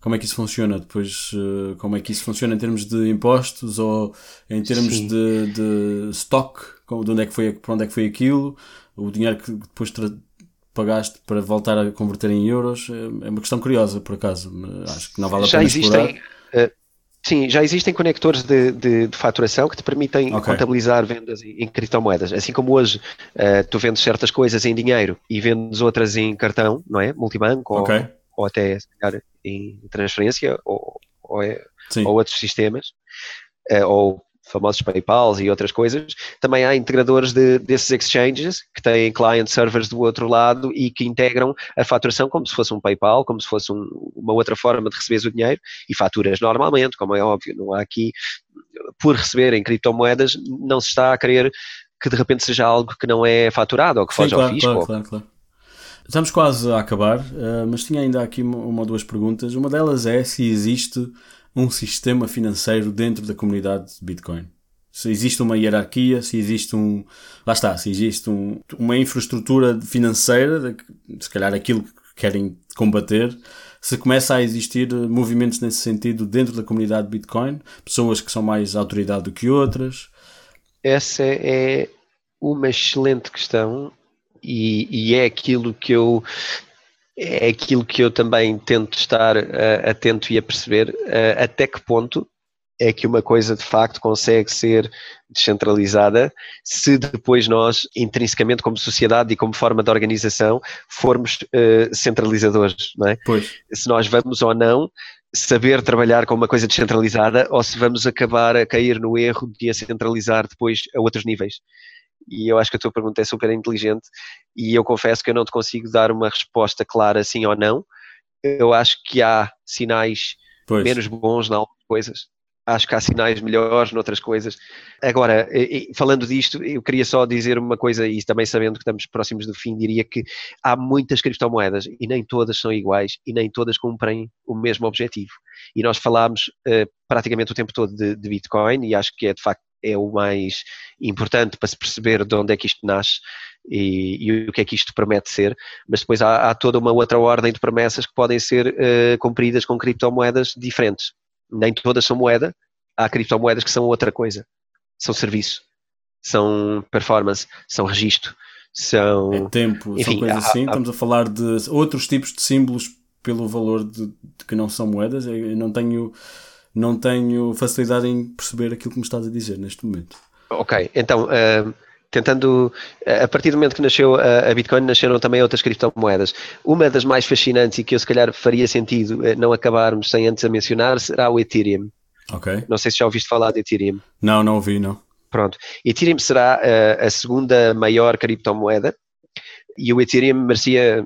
S3: como é que isso funciona depois eh, como é que isso funciona em termos de impostos ou em termos de, de stock de onde é que foi para onde é que foi aquilo o dinheiro que depois pagaste para voltar a converter em euros é, é uma questão curiosa por acaso acho que não vale a
S2: já
S3: pena
S2: existem uh, sim já existem conectores de, de, de, faturação que te permitem okay. contabilizar vendas em, criptomoedas assim como hoje uh, tu vendes certas coisas em dinheiro e vendes outras em cartão não é multibanco okay. ou, ou até calhar em transferência ou, ou, é, ou outros sistemas, uh, ou famosos PayPal e outras coisas, também há integradores de, desses exchanges que têm client servers do outro lado e que integram a faturação como se fosse um PayPal, como se fosse um, uma outra forma de receber o dinheiro e faturas normalmente, como é óbvio, não há aqui, por receber em criptomoedas, não se está a querer que de repente seja algo que não é faturado ou que foge
S3: claro,
S2: ao fisco.
S3: Claro, claro, claro. Estamos quase a acabar, uh, mas tinha ainda aqui uma, ou duas perguntas. Uma delas é se existe um sistema financeiro dentro da comunidade de Bitcoin. Se existe uma hierarquia, se existe um. Lá está, se existe um, uma infraestrutura financeira, se calhar aquilo que querem combater, se começa a existir movimentos nesse sentido dentro da comunidade de Bitcoin, pessoas que são mais autoridade do que outras.
S2: Essa é uma excelente questão e, e é aquilo que eu é aquilo que eu também tento estar uh, atento e a perceber uh, até que ponto é que uma coisa de facto consegue ser descentralizada se depois nós, intrinsecamente como sociedade e como forma de organização, formos uh, centralizadores, não é?
S3: Pois.
S2: Se nós vamos ou não saber trabalhar com uma coisa descentralizada ou se vamos acabar a cair no erro de a centralizar depois a outros níveis e eu acho que a tua pergunta é super inteligente e eu confesso que eu não te consigo dar uma resposta clara sim ou não. Eu acho que há sinais pois. menos bons em algumas coisas acho que há sinais melhores noutras coisas. Agora, falando disto, eu queria só dizer uma coisa, e também sabendo que estamos próximos do fim, diria que há muitas criptomoedas e nem todas são iguais e nem todas cumprem o mesmo objetivo. E nós falámos uh, praticamente o tempo todo de, de, Bitcoin e acho que é de facto é o mais importante para se perceber de onde é que isto nasce e, e o que é que isto promete ser, mas depois há, há, toda uma outra ordem de promessas que podem ser uh, cumpridas com criptomoedas diferentes nem todas são moeda, há criptomoedas que são outra coisa. São serviço, são performance, são registro, são.
S3: É tempo, enfim, são coisas há, assim. Há, Estamos a falar de outros tipos de símbolos pelo valor de, de que não são moedas. Eu não tenho, não tenho facilidade em perceber aquilo que me estás a dizer neste momento.
S2: Ok, então. Uh, tentando, a partir do momento que nasceu a Bitcoin, nasceram também outras criptomoedas. Uma das mais fascinantes e que eu se calhar faria sentido eh, não acabarmos sem antes a mencionar será o Ethereum.
S3: Ok.
S2: Não sei se já ouviste falar de Ethereum.
S3: Não, não ouvi, não.
S2: Pronto. Ethereum será eh, a segunda maior criptomoeda e o Ethereum merecia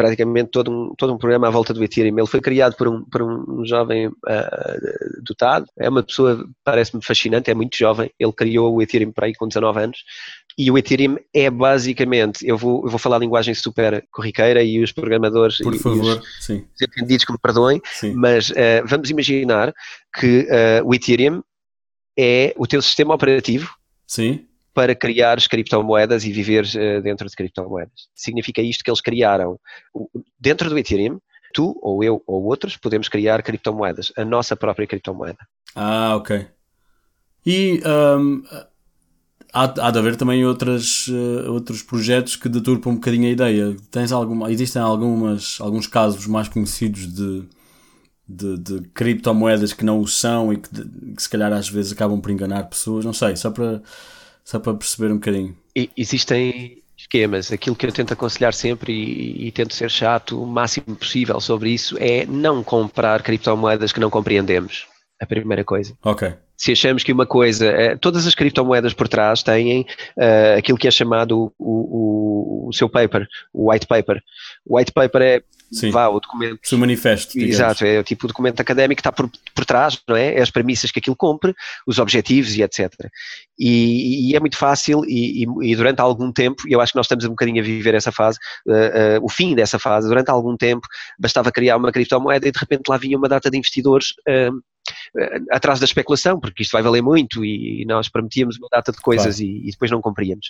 S2: praticamente todo um, todo um programa à volta do Ethereum. Ele foi criado por um, por um jovem uh, dotado, é uma pessoa, parece-me fascinante, é muito jovem. Ele criou o Ethereum para aí com 19 anos. E o Ethereum é basicamente, eu vou, eu vou falar a linguagem super corriqueira e os programadores
S3: por
S2: e,
S3: favor,
S2: os,
S3: sim.
S2: os entendidos que me perdoem, sim. mas uh, vamos imaginar que uh, o Ethereum é o teu sistema operativo
S3: Sim
S2: para criar criptomoedas e viver uh, dentro de criptomoedas. Significa isto que eles criaram dentro do Ethereum, tu ou eu ou outros podemos criar criptomoedas, a nossa própria criptomoeda.
S3: Ah, ok. E um, há, há de haver também outras, uh, outros projetos que deturpam um bocadinho a ideia. Tens alguma, existem algumas, alguns casos mais conhecidos de, de, de criptomoedas que não o são e que, de, que se calhar às vezes acabam por enganar pessoas, não sei, só para só para perceber um bocadinho.
S2: E, existem esquemas. Aquilo que eu tento aconselhar sempre e, e, tento ser chato o máximo possível sobre isso é não comprar criptomoedas que não compreendemos. A primeira coisa.
S3: Ok.
S2: Se achamos que uma coisa, é, todas as criptomoedas por trás têm uh, aquilo que é chamado o, o, o seu paper, o white paper. O white paper é
S3: Sim.
S2: vá, o documento.
S3: Seu manifesto.
S2: Digamos. Exato, é o tipo de documento académico que está por, por trás, não é? é? As premissas que aquilo cumpre, os objetivos e etc. E, e é muito fácil e, e, e, durante algum tempo, e eu acho que nós estamos um bocadinho a viver essa fase, uh, uh, o fim dessa fase, durante algum tempo bastava criar uma criptomoeda e de repente lá vinha uma data de investidores uh, atrás da especulação, porque isto vai valer muito e, nós prometíamos uma data de coisas claro. e, depois não cumpríamos.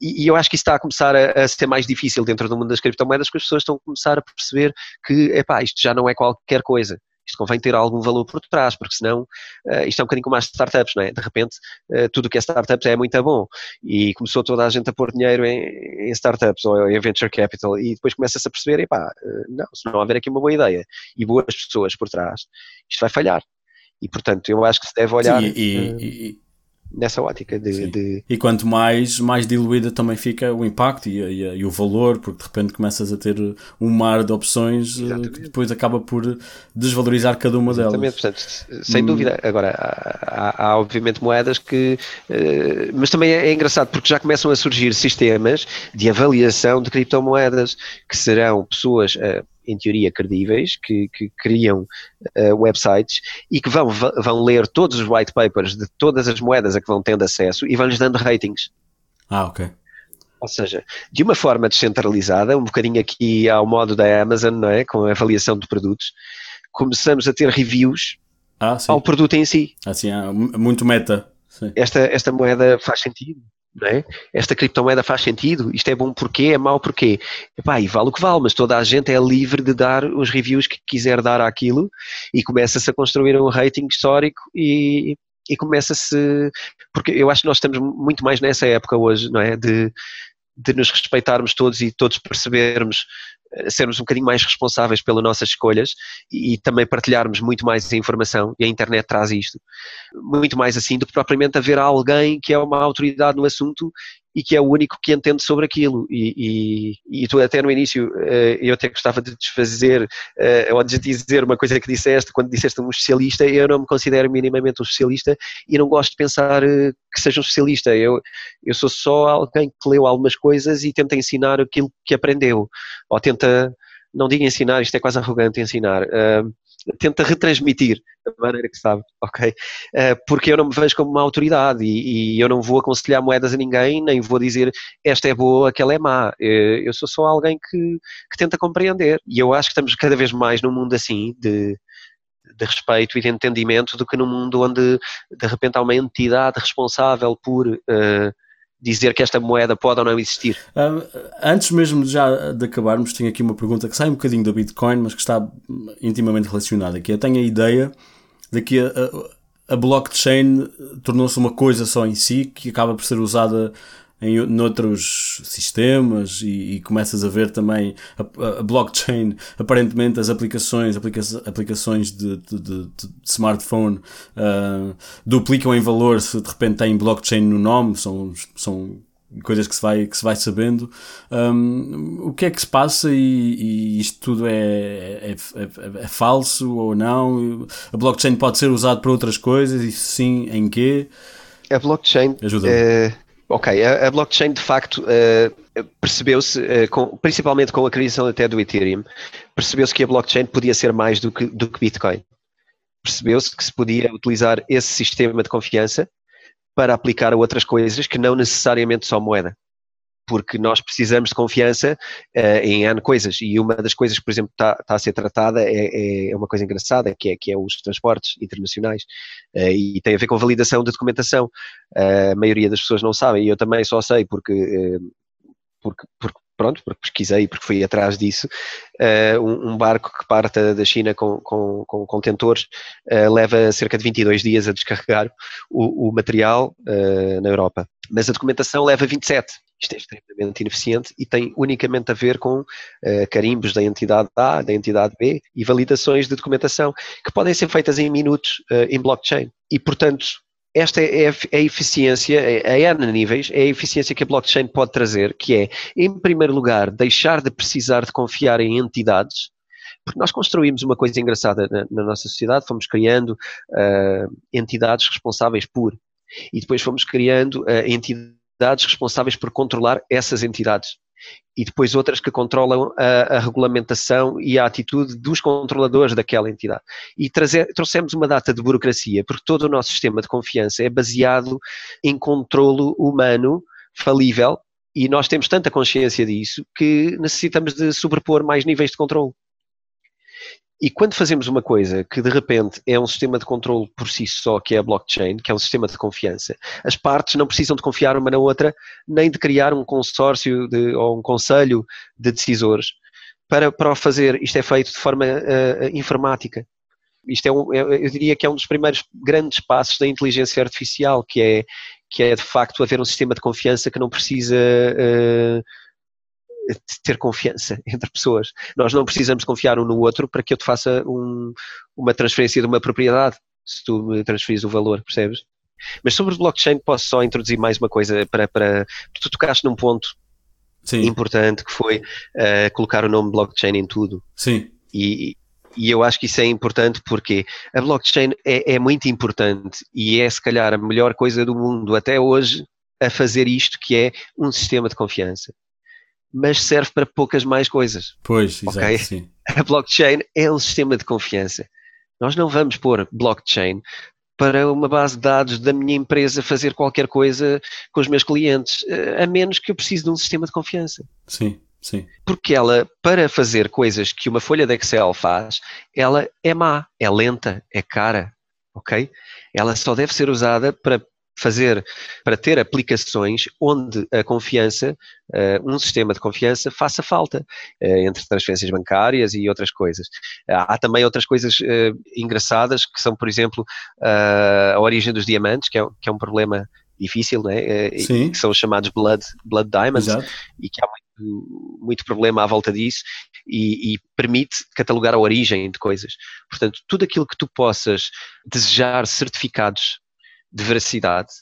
S2: E, eu acho que isso está a começar a, ser mais difícil dentro do mundo das criptomoedas, porque as pessoas estão a começar a perceber que, epá, isto já não é qualquer coisa. Isto convém ter algum valor por trás, porque senão uh, isto é um bocadinho como as startups, não é? De repente, uh, tudo o que é startups é muito bom. E começou toda a gente a pôr dinheiro em, em startups ou em venture capital, e depois começa-se a perceber, epá, uh, não, se não houver aqui uma boa ideia e boas pessoas por trás, isto vai falhar. E portanto, eu acho que se deve olhar.
S3: Sim, e, e,
S2: nessa ótica de, de,
S3: E quanto mais, mais diluída também fica o impacto e, e, e, o valor, porque de repente começas a ter um mar de opções eh, Exatamente. que depois acaba por desvalorizar cada uma
S2: Exatamente,
S3: delas.
S2: portanto, sem hum. dúvida. Agora, há, há, há, obviamente moedas que. Uh, mas também é, é engraçado porque já começam a surgir sistemas de avaliação de criptomoedas que serão pessoas. Em teoria, credíveis, que, que criam uh, websites e que vão, vão ler todos os white papers de todas as moedas a que vão tendo acesso e vão-lhes dando ratings.
S3: Ah, ok.
S2: Ou seja, de uma forma descentralizada, um bocadinho aqui ao modo da Amazon, não é? Com a avaliação de produtos, começamos a ter reviews
S3: ah,
S2: ao produto em si.
S3: Assim, muito meta. Sim.
S2: Esta, esta moeda faz sentido é? Esta criptomoeda faz sentido? Isto é bom porquê? É mau porquê? Epá, e vale o que vale, mas toda a gente é livre de dar os reviews que quiser dar àquilo e começa-se a construir um rating histórico e, e começa-se. Porque eu acho que nós estamos muito mais nessa época hoje, não é? De, de nos respeitarmos todos e todos percebermos sermos um bocadinho mais responsáveis pelas nossas escolhas e, e, também partilharmos muito mais informação, e a internet traz isto, muito mais assim do que propriamente haver alguém que é uma autoridade no assunto e que é o único que entende sobre aquilo. E, e, e tu até no início, eh, eu até gostava de desfazer, eh, ou de dizer uma coisa que disseste, quando disseste um especialista, eu não me considero minimamente um especialista e não gosto de pensar eh, que seja um especialista. Eu, eu sou só alguém que leu algumas coisas e tenta ensinar aquilo que aprendeu, ou tenta, não digo ensinar, isto é quase arrogante ensinar, tenta retransmitir da maneira que sabe, ok? Uh, porque eu não me vejo como uma autoridade e, e, eu não vou aconselhar moedas a ninguém, nem vou dizer esta é boa, aquela é má. Uh, eu sou só alguém que, que tenta compreender. E eu acho que estamos cada vez mais num mundo assim, de, de respeito e de entendimento, do que num mundo onde de repente há uma entidade responsável por. Uh, dizer que esta moeda pode ou não existir.
S3: Antes mesmo já de acabarmos, tenho aqui uma pergunta que sai um bocadinho da Bitcoin, mas que está intimamente relacionada, que eu tenho a ideia de que a, a blockchain tornou-se uma coisa só em si, que acaba por ser usada em noutros sistemas e, e, começas a ver também a, a, blockchain, aparentemente as aplicações, aplica aplicações de, de, de, de smartphone uh, duplicam em valor se de repente tem blockchain no nome, são, são coisas que se vai, que se vai sabendo. Um, o que é que se passa e, e isto tudo é, é, é, é, falso ou não? A blockchain pode ser usada para outras coisas e sim, em quê?
S2: A blockchain Ajuda Ok, a, a blockchain de facto uh, percebeu-se, uh, com, principalmente com a criação até do Ethereum, percebeu-se que a blockchain podia ser mais do que, do que Bitcoin. Percebeu-se que se podia utilizar esse sistema de confiança para aplicar a outras coisas que não necessariamente só moeda porque nós precisamos de confiança uh, em N coisas e uma das coisas que, por exemplo, está tá a ser tratada é, é, uma coisa engraçada, que é, que é os transportes internacionais uh, e tem a ver com validação de documentação. Uh, a maioria das pessoas não sabem e eu também só sei porque, porque, porque pronto, porque pesquisei, porque fui atrás disso, uh, um, um, barco que parta da China com, com, com contentores uh, leva cerca de 22 dias a descarregar o, o material uh, na Europa. Mas a documentação leva 27. Isto é extremamente ineficiente e tem unicamente a ver com uh, carimbos da entidade A, da entidade B e validações de documentação que podem ser feitas em minutos uh, em blockchain. E, portanto, esta é a eficiência, a N níveis, é a eficiência que a blockchain pode trazer, que é, em primeiro lugar, deixar de precisar de confiar em entidades, porque nós construímos uma coisa engraçada na, na nossa sociedade, fomos criando uh, entidades responsáveis por, e depois fomos criando uh, entidades entidades responsáveis por controlar essas entidades e depois outras que controlam a, a, regulamentação e a atitude dos controladores daquela entidade. E trazer, trouxemos uma data de burocracia, porque todo o nosso sistema de confiança é baseado em controlo humano falível e nós temos tanta consciência disso que necessitamos de sobrepor mais níveis de controle. E quando fazemos uma coisa que de repente é um sistema de controle por si só, que é a blockchain, que é um sistema de confiança, as partes não precisam de confiar uma na outra, nem de criar um consórcio de, ou um conselho de decisores para, para o fazer. Isto é feito de forma uh, informática. Isto é um, é, eu diria que é um dos primeiros grandes passos da inteligência artificial, que é, que é de facto haver um sistema de confiança que não precisa. Uh, ter confiança entre pessoas. Nós não precisamos confiar um no outro para que eu te faça um, uma transferência de uma propriedade, se tu me transferires o valor, percebes? Mas sobre o blockchain posso só introduzir mais uma coisa para, para tu tocaste num ponto Sim. importante que foi uh, colocar o nome blockchain em tudo.
S3: Sim.
S2: E, e eu acho que isso é importante porque a blockchain é, é muito importante e é se calhar a melhor coisa do mundo até hoje a fazer isto que é um sistema de confiança mas serve para poucas mais coisas.
S3: Pois, exato, okay? sim.
S2: A blockchain é um sistema de confiança. Nós não vamos pôr blockchain para uma base de dados da minha empresa fazer qualquer coisa com os meus clientes, eh, a menos que eu precise de um sistema de confiança.
S3: Sim, sim.
S2: Porque ela, para fazer coisas que uma folha de Excel faz, ela é má, é lenta, é cara, ok? Ela só deve ser usada para fazer, para ter aplicações onde a confiança, uh, um sistema de confiança faça falta, uh, entre transferências bancárias e outras coisas. há também outras coisas engraçadas que são, por exemplo, a origem dos diamantes, que é, que é um problema difícil, né? E, que são os chamados blood, blood diamonds, Exato. e que há muito, muito problema à volta disso, e, e, permite catalogar a origem de coisas. Portanto, tudo aquilo que tu possas desejar certificados de veracidade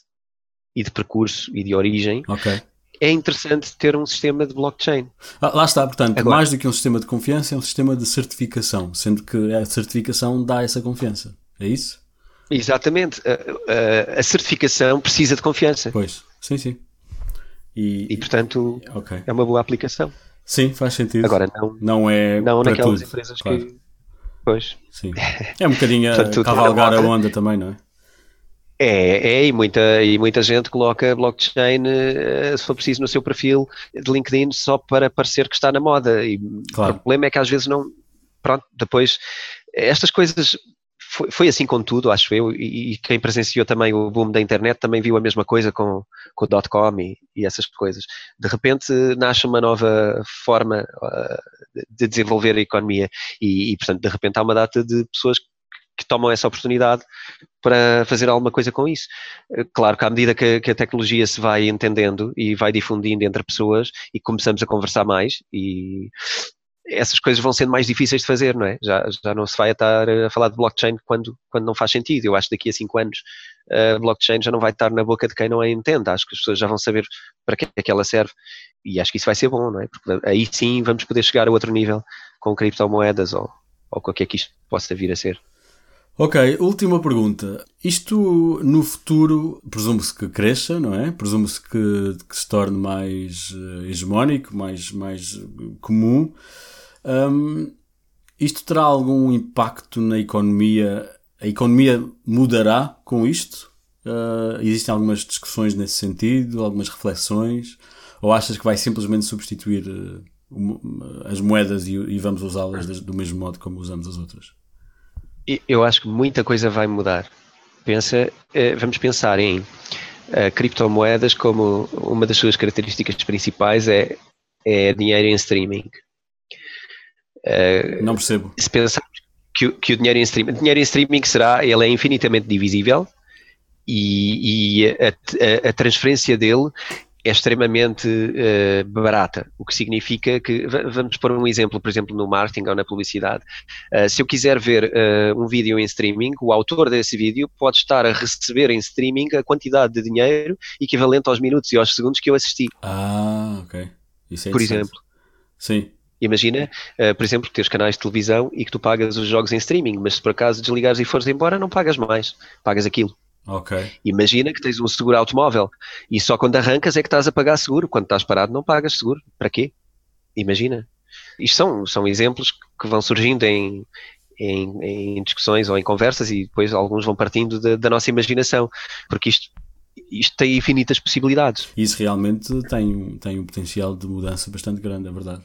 S2: e de percurso e de origem,
S3: okay.
S2: é interessante ter um sistema de blockchain.
S3: Ah, lá está, portanto, Agora, mais do que um sistema de confiança, é um sistema de certificação, sendo que a certificação dá essa confiança. É isso?
S2: Exatamente. A, a, a certificação precisa de confiança.
S3: Pois, sim, sim.
S2: E, e portanto, okay. é uma boa aplicação.
S3: Sim, faz sentido.
S2: Agora, não,
S3: não é
S2: não naquelas tudo, empresas claro. que Pois.
S3: Sim. É um bocadinho a cavalgar a onda também, não é?
S2: É, é, e muita, e muita gente coloca blockchain, eh, se for preciso, no seu perfil de LinkedIn só para parecer que está na moda. E
S3: Claro.
S2: o problema é que às vezes não. Pronto, depois. Estas coisas. Foi, foi assim com tudo, acho eu, e, e quem presenciou também o boom da internet também viu a mesma coisa com, com o dot-com e, e essas coisas. De repente nasce uma nova forma de- de desenvolver a economia e, e, portanto, de repente há uma data de pessoas que tomam essa oportunidade para fazer alguma coisa com isso. Eh, Claro que à medida que, que a tecnologia se vai entendendo e vai difundindo entre pessoas e começamos a conversar mais e essas coisas vão sendo mais difíceis de fazer, não é? Já, já não se vai estar a falar de blockchain quando, quando não faz sentido. Eu acho que daqui a cinco anos a blockchain já não vai estar na boca de quem não a entende. Acho que as pessoas já vão saber para que é que ela serve e acho que isso vai ser bom, não é? Porque aí sim vamos poder chegar a outro nível com criptomoedas ou, ou com o que é que isto possa vir a ser.
S3: Ok, última pergunta. Isto no futuro presume-se que cresça, não é? Presume-se que, que se torne mais eh, hegemónico, mais, mais eh, comum. Hum, isto terá algum impacto na economia? A economia mudará com isto? Uh, existem algumas discussões nesse sentido, algumas reflexões? Ou achas que vai simplesmente substituir o- as moedas e, e vamos usá-las do mesmo modo como usamos as outras?
S2: Eu acho que muita coisa vai mudar. Pensa, eh, vamos pensar em eh, criptomoedas como uma das suas características principais é, é dinheiro em streaming. Eh,
S3: Não percebo.
S2: se pensarmos que, o- que o dinheiro em streaming, dinheiro em streaming será, ele é infinitamente divisível e, e a, a- a transferência dele é extremamente eh, barata, o que significa que, va- vamos pôr um exemplo, por exemplo, no marketing ou na publicidade. Uh, se eu quiser ver uh, um vídeo em streaming, o autor desse vídeo pode estar a receber em streaming a quantidade de dinheiro equivalente aos minutos e aos segundos que eu assisti,
S3: Ah, ok. Isso é
S2: por exemplo.
S3: Sim.
S2: Imagina, uh, por exemplo, que tens canais de televisão e que tu pagas os jogos em streaming, mas se por acaso desligares e fores embora, não pagas mais, pagas aquilo.
S3: Ok.
S2: Imagina que tens um seguro automóvel e só quando arrancas é que estás a pagar seguro, quando estás parado não pagas seguro. Para quê? Imagina. Isto são, são exemplos que vão surgindo em, em, em discussões ou em conversas e depois alguns vão partindo da, da nossa imaginação, porque isto, isto tem infinitas possibilidades.
S3: Isso realmente tem, tem um potencial de mudança bastante grande, é verdade.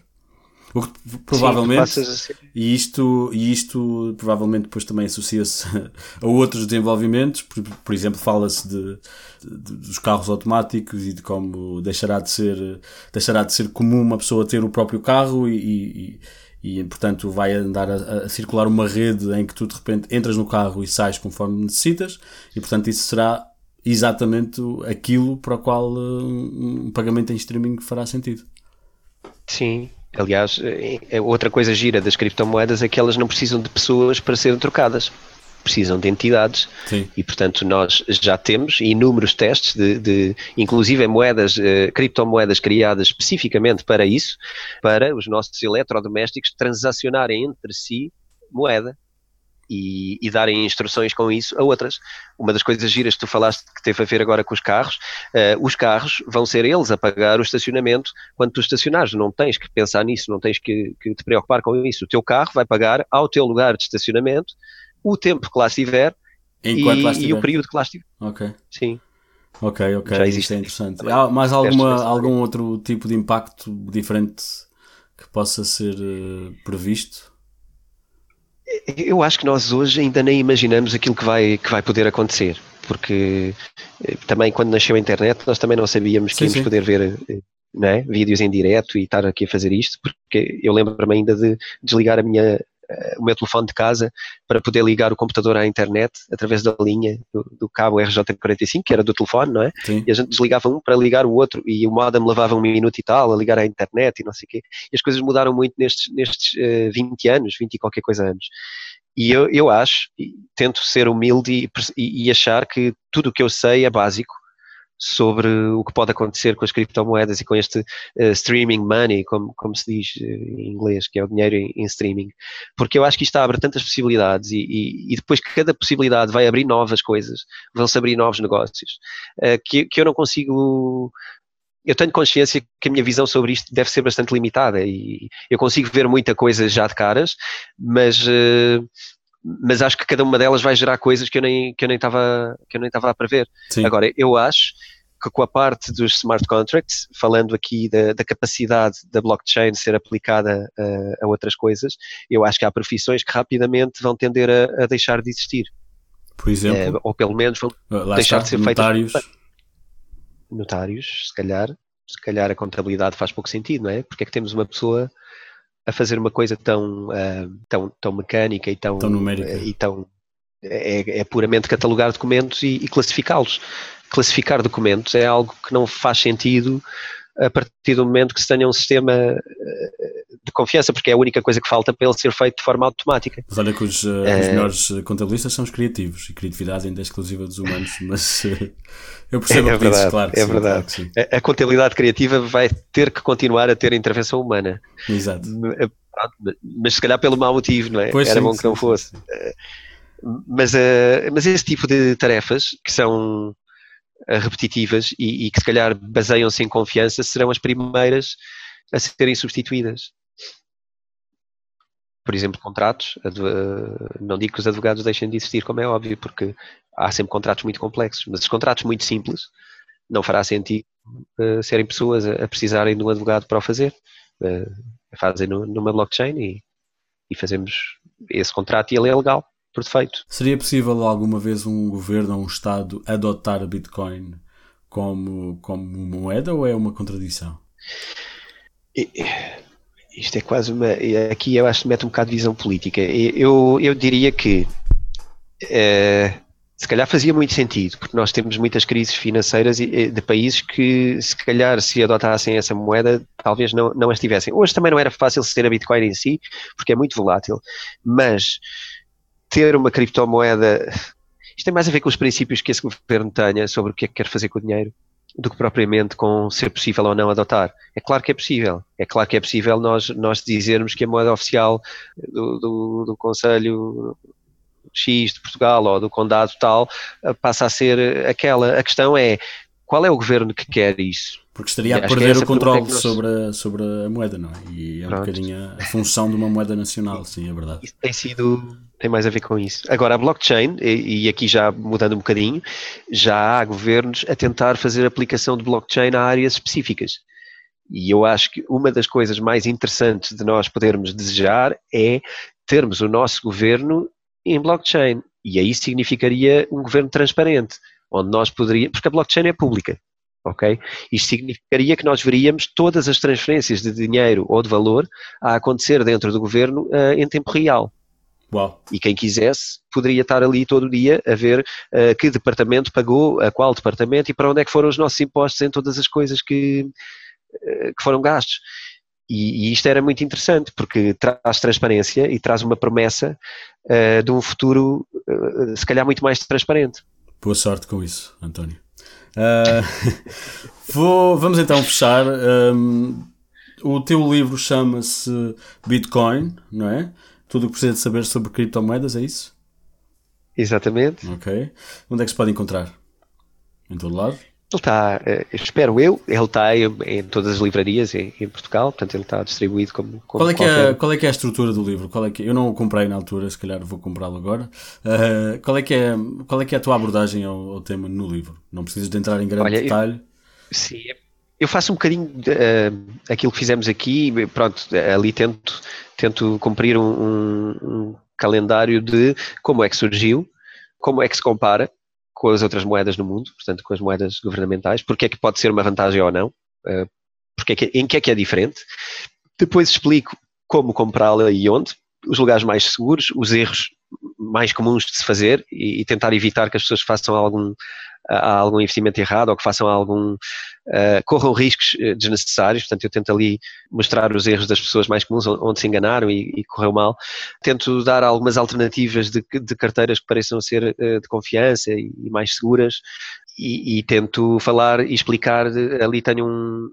S3: O que provavelmente,
S2: Sim, tu passas a ser-
S3: e, isto, e isto provavelmente depois também associa-se a outros desenvolvimentos, por, por exemplo, fala-se de, de- dos carros automáticos e de como deixará de ser, deixará de ser comum uma pessoa ter o próprio carro e, e, e, portanto vai andar a, a circular uma rede em que tu de repente entras no carro e sais conforme necessitas e portanto isso será exatamente aquilo para o qual uh, um um pagamento em streaming fará sentido.
S2: Sim. Aliás, eh, eh, outra coisa gira das criptomoedas é que elas não precisam de pessoas para serem trocadas. Precisam de entidades
S3: Sim.
S2: e portanto nós já temos inúmeros testes de, de inclusive moedas, eh, criptomoedas criadas especificamente para isso, para os nossos eletrodomésticos transacionarem entre si moeda e, e darem instruções com isso a outras. Uma das coisas giras que tu falaste que teve a ver agora com os carros, eh, os carros vão ser eles a pagar o estacionamento quando tu estacionares, não tens que pensar nisso, não tens que, que te preocupar com isso. O teu carro vai pagar ao teu lugar de estacionamento o tempo que lá estiver
S3: Enquanto
S2: e,
S3: lá
S2: e o período que lá estiver.
S3: Ok.
S2: Sim.
S3: Ok, ok,
S2: Já
S3: isso
S2: existe
S3: é interessante.
S2: também.
S3: Há mais alguma, algum outro tipo de impacto diferente que possa ser eh, previsto?
S2: Eu acho que nós hoje ainda nem imaginamos aquilo que vai, que vai poder acontecer, porque eh, também quando nasceu a internet nós também não sabíamos que
S3: Sim,
S2: íamos
S3: sim.
S2: poder ver eh, não é, vídeos em direto e estar aqui a fazer isto, porque eu lembro-me ainda de desligar a minha, o meu telefone de casa para poder ligar o computador à internet através da linha do, do cabo RJ45, que era do telefone, não é?
S3: Sim.
S2: e a gente desligava um para ligar o outro e o modem levava um minuto e tal a ligar à internet e não sei o quê. E as coisas mudaram muito nestes, nestes eh, 20 anos, 20 e qualquer coisa anos. E eu, eu acho, tento ser humilde e, e- e achar que tudo o que eu sei é básico sobre o que pode acontecer com as criptomoedas e com este eh, streaming money, como, como se diz eh, em inglês, que é o dinheiro em, em streaming. Porque eu acho que isto abre tantas possibilidades e, e, e depois cada possibilidade vai abrir novas coisas, vão-se abrir novos negócios, eh, que, que eu não consigo eu tenho consciência que a minha visão sobre isto deve ser bastante limitada e eu consigo ver muita coisa já de caras, mas, uh, mas acho que cada uma delas vai gerar coisas que eu nem que eu nem estava que eu nem estava a prever. Sim. Agora eu acho que com a parte dos smart contracts, falando aqui da, da capacidade da blockchain ser aplicada a, a, outras coisas, eu acho que há profissões que rapidamente vão tender a, a deixar de existir.
S3: Por exemplo?
S2: É, ou pelo menos vão deixar está, de ser
S3: notários.
S2: feitas. Notários, se calhar. Se calhar a contabilidade faz pouco sentido, não é? Porque é que temos uma pessoa a fazer uma coisa tão, uh, tão, tão mecânica e tão,
S3: tão numérica.
S2: e tão é, é, puramente catalogar documentos e, e classificá-los classificar documentos é algo que não faz sentido a partir do momento que se tenha um sistema eh, de confiança, porque é a única coisa que falta para ele ser feito de forma automática.
S3: Mas olha que os, uh, é... os melhores contabilistas são os criativos, e criatividade ainda é exclusiva dos humanos, mas uh, eu percebo
S2: é,
S3: o que
S2: verdade,
S3: dizes, claro.
S2: É
S3: sim,
S2: verdade.
S3: Claro
S2: a, a, contabilidade criativa vai ter que continuar a ter intervenção humana.
S3: Exato.
S2: Mas se calhar pelo mau motivo, não é?
S3: Pois
S2: Era
S3: sim,
S2: bom que
S3: sim,
S2: não fosse. Mas, uh, mas esse tipo de tarefas que são repetitivas e, e que se calhar baseiam-se em confiança serão as primeiras a serem substituídas. Por exemplo, contratos, não digo que os advogados deixem de existir, como é óbvio, porque há sempre contratos muito complexos, mas os contratos muito simples não fará sentido uh, serem pessoas a, a, precisarem de um advogado para o fazer. Uh, fazem no, numa blockchain e, e fazemos esse contrato e ele é legal por defeito.
S3: Seria possível alguma vez um governo ou um Estado adotar Bitcoin como, como moeda ou é uma contradição?
S2: Isto é quase uma. Aqui eu acho que mete um bocado de visão política. Eu, eu diria que é, se calhar fazia muito sentido, porque nós temos muitas crises financeiras de países que, se calhar, se adotassem essa moeda, talvez não, não as tivessem. Hoje também não era fácil ser a Bitcoin em si, porque é muito volátil, mas ter uma criptomoeda. Isto tem mais a ver com os princípios que esse governo tenha sobre o que é que quer fazer com o dinheiro do que propriamente com ser possível ou não adotar. É claro que é possível. É claro que é possível nós, nós dizermos que a moeda oficial do, do, do Conselho X de Portugal ou do Condado tal eh, passa a ser aquela. A questão é qual é o governo que quer isso?
S3: Porque estaria a perder o controle é nós... sobre, a, sobre a moeda, não é? E é um Pronto. bocadinho a função de uma moeda nacional, sim, é verdade.
S2: Isso tem sido tem mais a ver com isso. Agora, a blockchain, e, e, aqui já mudando um bocadinho, já há governos a tentar fazer aplicação de blockchain a áreas específicas. E eu acho que uma das coisas mais interessantes de nós podermos desejar é termos o nosso governo em blockchain. E aí significaria um governo transparente, onde nós poderíamos, porque a blockchain é pública, ok? Isto significaria que nós veríamos todas as transferências de dinheiro ou de valor a acontecer dentro do governo uh, em tempo real.
S3: Uau.
S2: E quem quisesse poderia estar ali todo o dia a ver uh, que departamento pagou, a qual departamento e para onde é que foram os nossos impostos em todas as coisas que, uh, que foram gastos. E, e, isto era muito interessante porque traz transparência e traz uma promessa uh, de um futuro se calhar muito mais transparente.
S3: Boa sorte com isso, António. vou, vamos então fechar. Um, o teu livro chama-se Bitcoin, não é? Tudo o que precisa de saber sobre criptomoedas, é isso?
S2: Exatamente.
S3: Ok. Onde é que se pode encontrar? Em todo lado?
S2: Ele está, eh, espero eu, ele está em, em todas as livrarias em, em, Portugal, portanto ele está distribuído como, como
S3: qual, é que é, qual é que é a estrutura do livro? Qual é que, eu não o comprei na altura, se calhar vou comprá-lo agora. Uh, qual, é que é, qual é que é a tua abordagem ao, ao tema no livro? Não precisas de entrar em grande Olha, detalhe. Eu,
S2: sim, eu faço um bocadinho uh, aquilo que fizemos aqui, pronto, ali tento, tento cumprir um, um, um, calendário de como é que surgiu, como é que se compara com as outras moedas no mundo, portanto com as moedas governamentais, porque é que pode ser uma vantagem ou não, uh, porque é que, em que é que é diferente. Depois explico como comprá-la e onde, os lugares mais seguros, os erros mais comuns de se fazer e, e tentar evitar que as pessoas façam algum, algum investimento errado ou que façam algum uh, corram riscos eh, desnecessários, portanto eu tento ali mostrar os erros das pessoas mais comuns onde se enganaram e, e correu mal, tento dar algumas alternativas de, de carteiras que pareçam ser uh, de confiança e, e mais seguras e, e, tento falar e explicar, ali tenho um,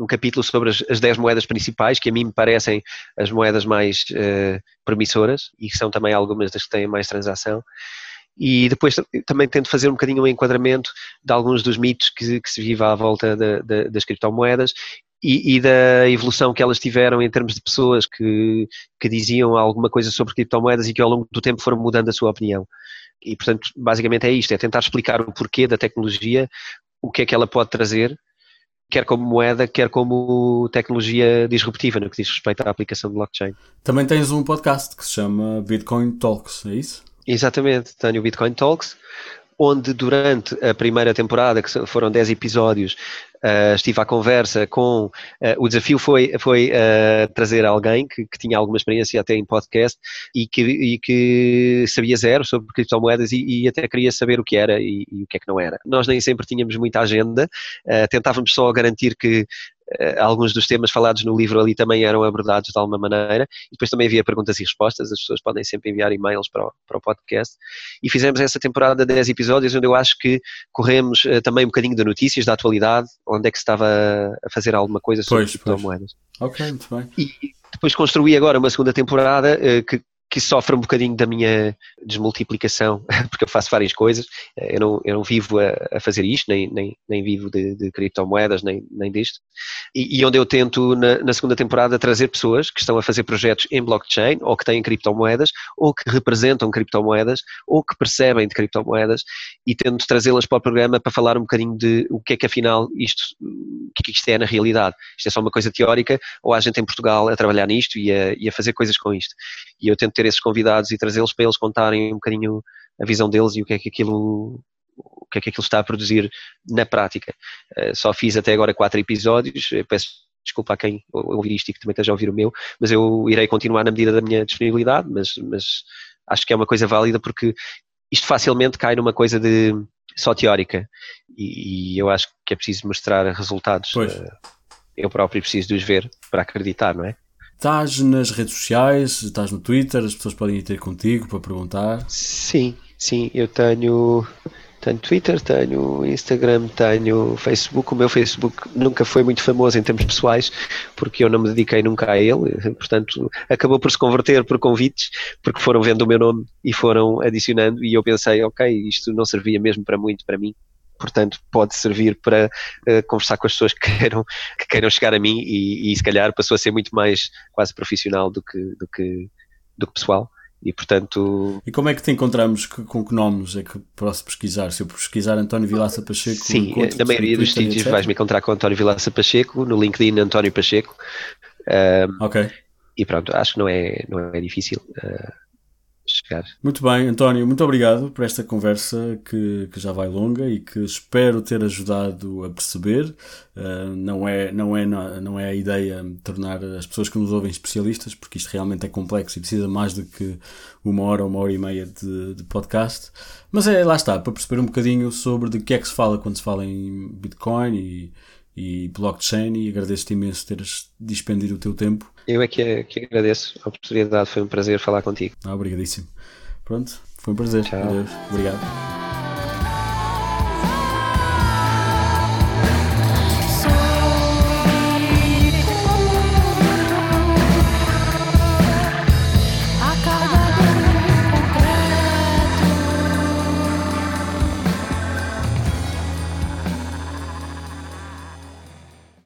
S2: um capítulo sobre as, as 10 moedas principais, que a mim me parecem as moedas mais uh, promissoras e que são também algumas das que têm mais transação e depois também tento fazer um bocadinho um enquadramento de alguns dos mitos que, que se vive à volta de, de, das criptomoedas e, e, da evolução que elas tiveram em termos de pessoas que, que diziam alguma coisa sobre criptomoedas e que ao longo do tempo foram mudando a sua opinião. E, portanto, basicamente é isto, é tentar explicar o porquê da tecnologia, o que é que ela pode trazer, quer como moeda, quer como tecnologia disruptiva no que diz respeito à aplicação de blockchain.
S3: Também tens um podcast que se chama Bitcoin Talks, é isso?
S2: Exatamente, tenho o Bitcoin Talks, onde durante a primeira temporada, que foram 10 episódios, uh, estive à conversa com. Uh, o desafio foi, foi uh, trazer alguém que, que, tinha alguma experiência até em podcast e que, e que sabia zero sobre criptomoedas e, e, até queria saber o que era e, e, o que é que não era. Nós nem sempre tínhamos muita agenda, tentávamos só garantir que alguns dos temas falados no livro ali também eram abordados de alguma maneira, e depois também havia perguntas e respostas, as pessoas podem sempre enviar e-mails para o, para o podcast, e fizemos essa temporada de 10 episódios, onde eu acho que corremos uh, também um bocadinho de notícias, da atualidade, onde é que se estava a fazer alguma coisa sobre pois, criptomoedas.
S3: Ok, muito bem.
S2: E depois construí agora uma segunda temporada uh, que que sofre um bocadinho da minha desmultiplicação, porque eu faço várias coisas, eu não, eu não vivo a, a fazer isto, nem, nem, nem vivo de, de criptomoedas, nem, nem disto, e, e onde eu tento na, na, segunda temporada trazer pessoas que estão a fazer projetos em blockchain, ou que têm criptomoedas, ou que representam criptomoedas, ou que percebem de criptomoedas, e tento trazê-las para o programa para falar um bocadinho de o que é que afinal isto, o que é que isto é na realidade. Isto é só uma coisa teórica, ou há gente em Portugal a trabalhar nisto e a, e a fazer coisas com isto. E eu tento ter esses convidados e trazê-los para eles contarem um bocadinho a visão deles e o que é que aquilo o que é que aquilo está a produzir na prática. Uh, só fiz até agora quatro episódios, peço desculpa a quem ouvir isto e que também esteja a ouvir o meu, mas eu irei continuar na medida da minha disponibilidade, mas, mas acho que é uma coisa válida porque isto facilmente cai numa coisa de só teórica e, e eu acho que é preciso mostrar resultados.
S3: Pois. Uh,
S2: eu próprio preciso de os ver para acreditar, não é?
S3: Estás nas redes sociais, estás no Twitter, as pessoas podem ir ter contigo para perguntar.
S2: Sim, sim, eu tenho, tenho Twitter, tenho Instagram, tenho Facebook. O meu Facebook nunca foi muito famoso em termos pessoais, porque eu não me dediquei nunca a ele, portanto, acabou por se converter por convites, porque foram vendo o meu nome e foram adicionando, e eu pensei, ok, isto não servia mesmo para muito para mim, portanto pode servir para uh, conversar com as pessoas que queiram, que queiram chegar a mim e, e, se calhar passou a ser muito mais quase profissional do que, do que, do que pessoal. E portanto.
S3: E como é que te encontramos? Com que nomes é que posso pesquisar? Se eu pesquisar António Vilaça Pacheco.
S2: Sim, na maioria dos sítios vais-me encontrar com António Vilaça Pacheco, no LinkedIn António Pacheco.
S3: Um, ok.
S2: E pronto, acho que não é, não é difícil. Uh, chegar.
S3: Muito bem, António, muito obrigado por esta conversa que, que já vai longa e que espero ter ajudado a perceber. Uh, não, é, não, é, não é a ideia tornar as pessoas que nos ouvem especialistas, porque isto realmente é complexo e precisa mais do que uma hora, uma hora e meia de, de podcast. Mas é, lá está, para perceber um bocadinho sobre de que é que se fala quando se fala em Bitcoin e e blockchain e agradeço-te imenso teres dispendido o teu tempo.
S2: Eu é que, que agradeço a oportunidade, foi um prazer falar contigo.
S3: Ah, obrigadíssimo. Pronto, foi um prazer.
S2: Tchau.
S3: Adeus. Obrigado.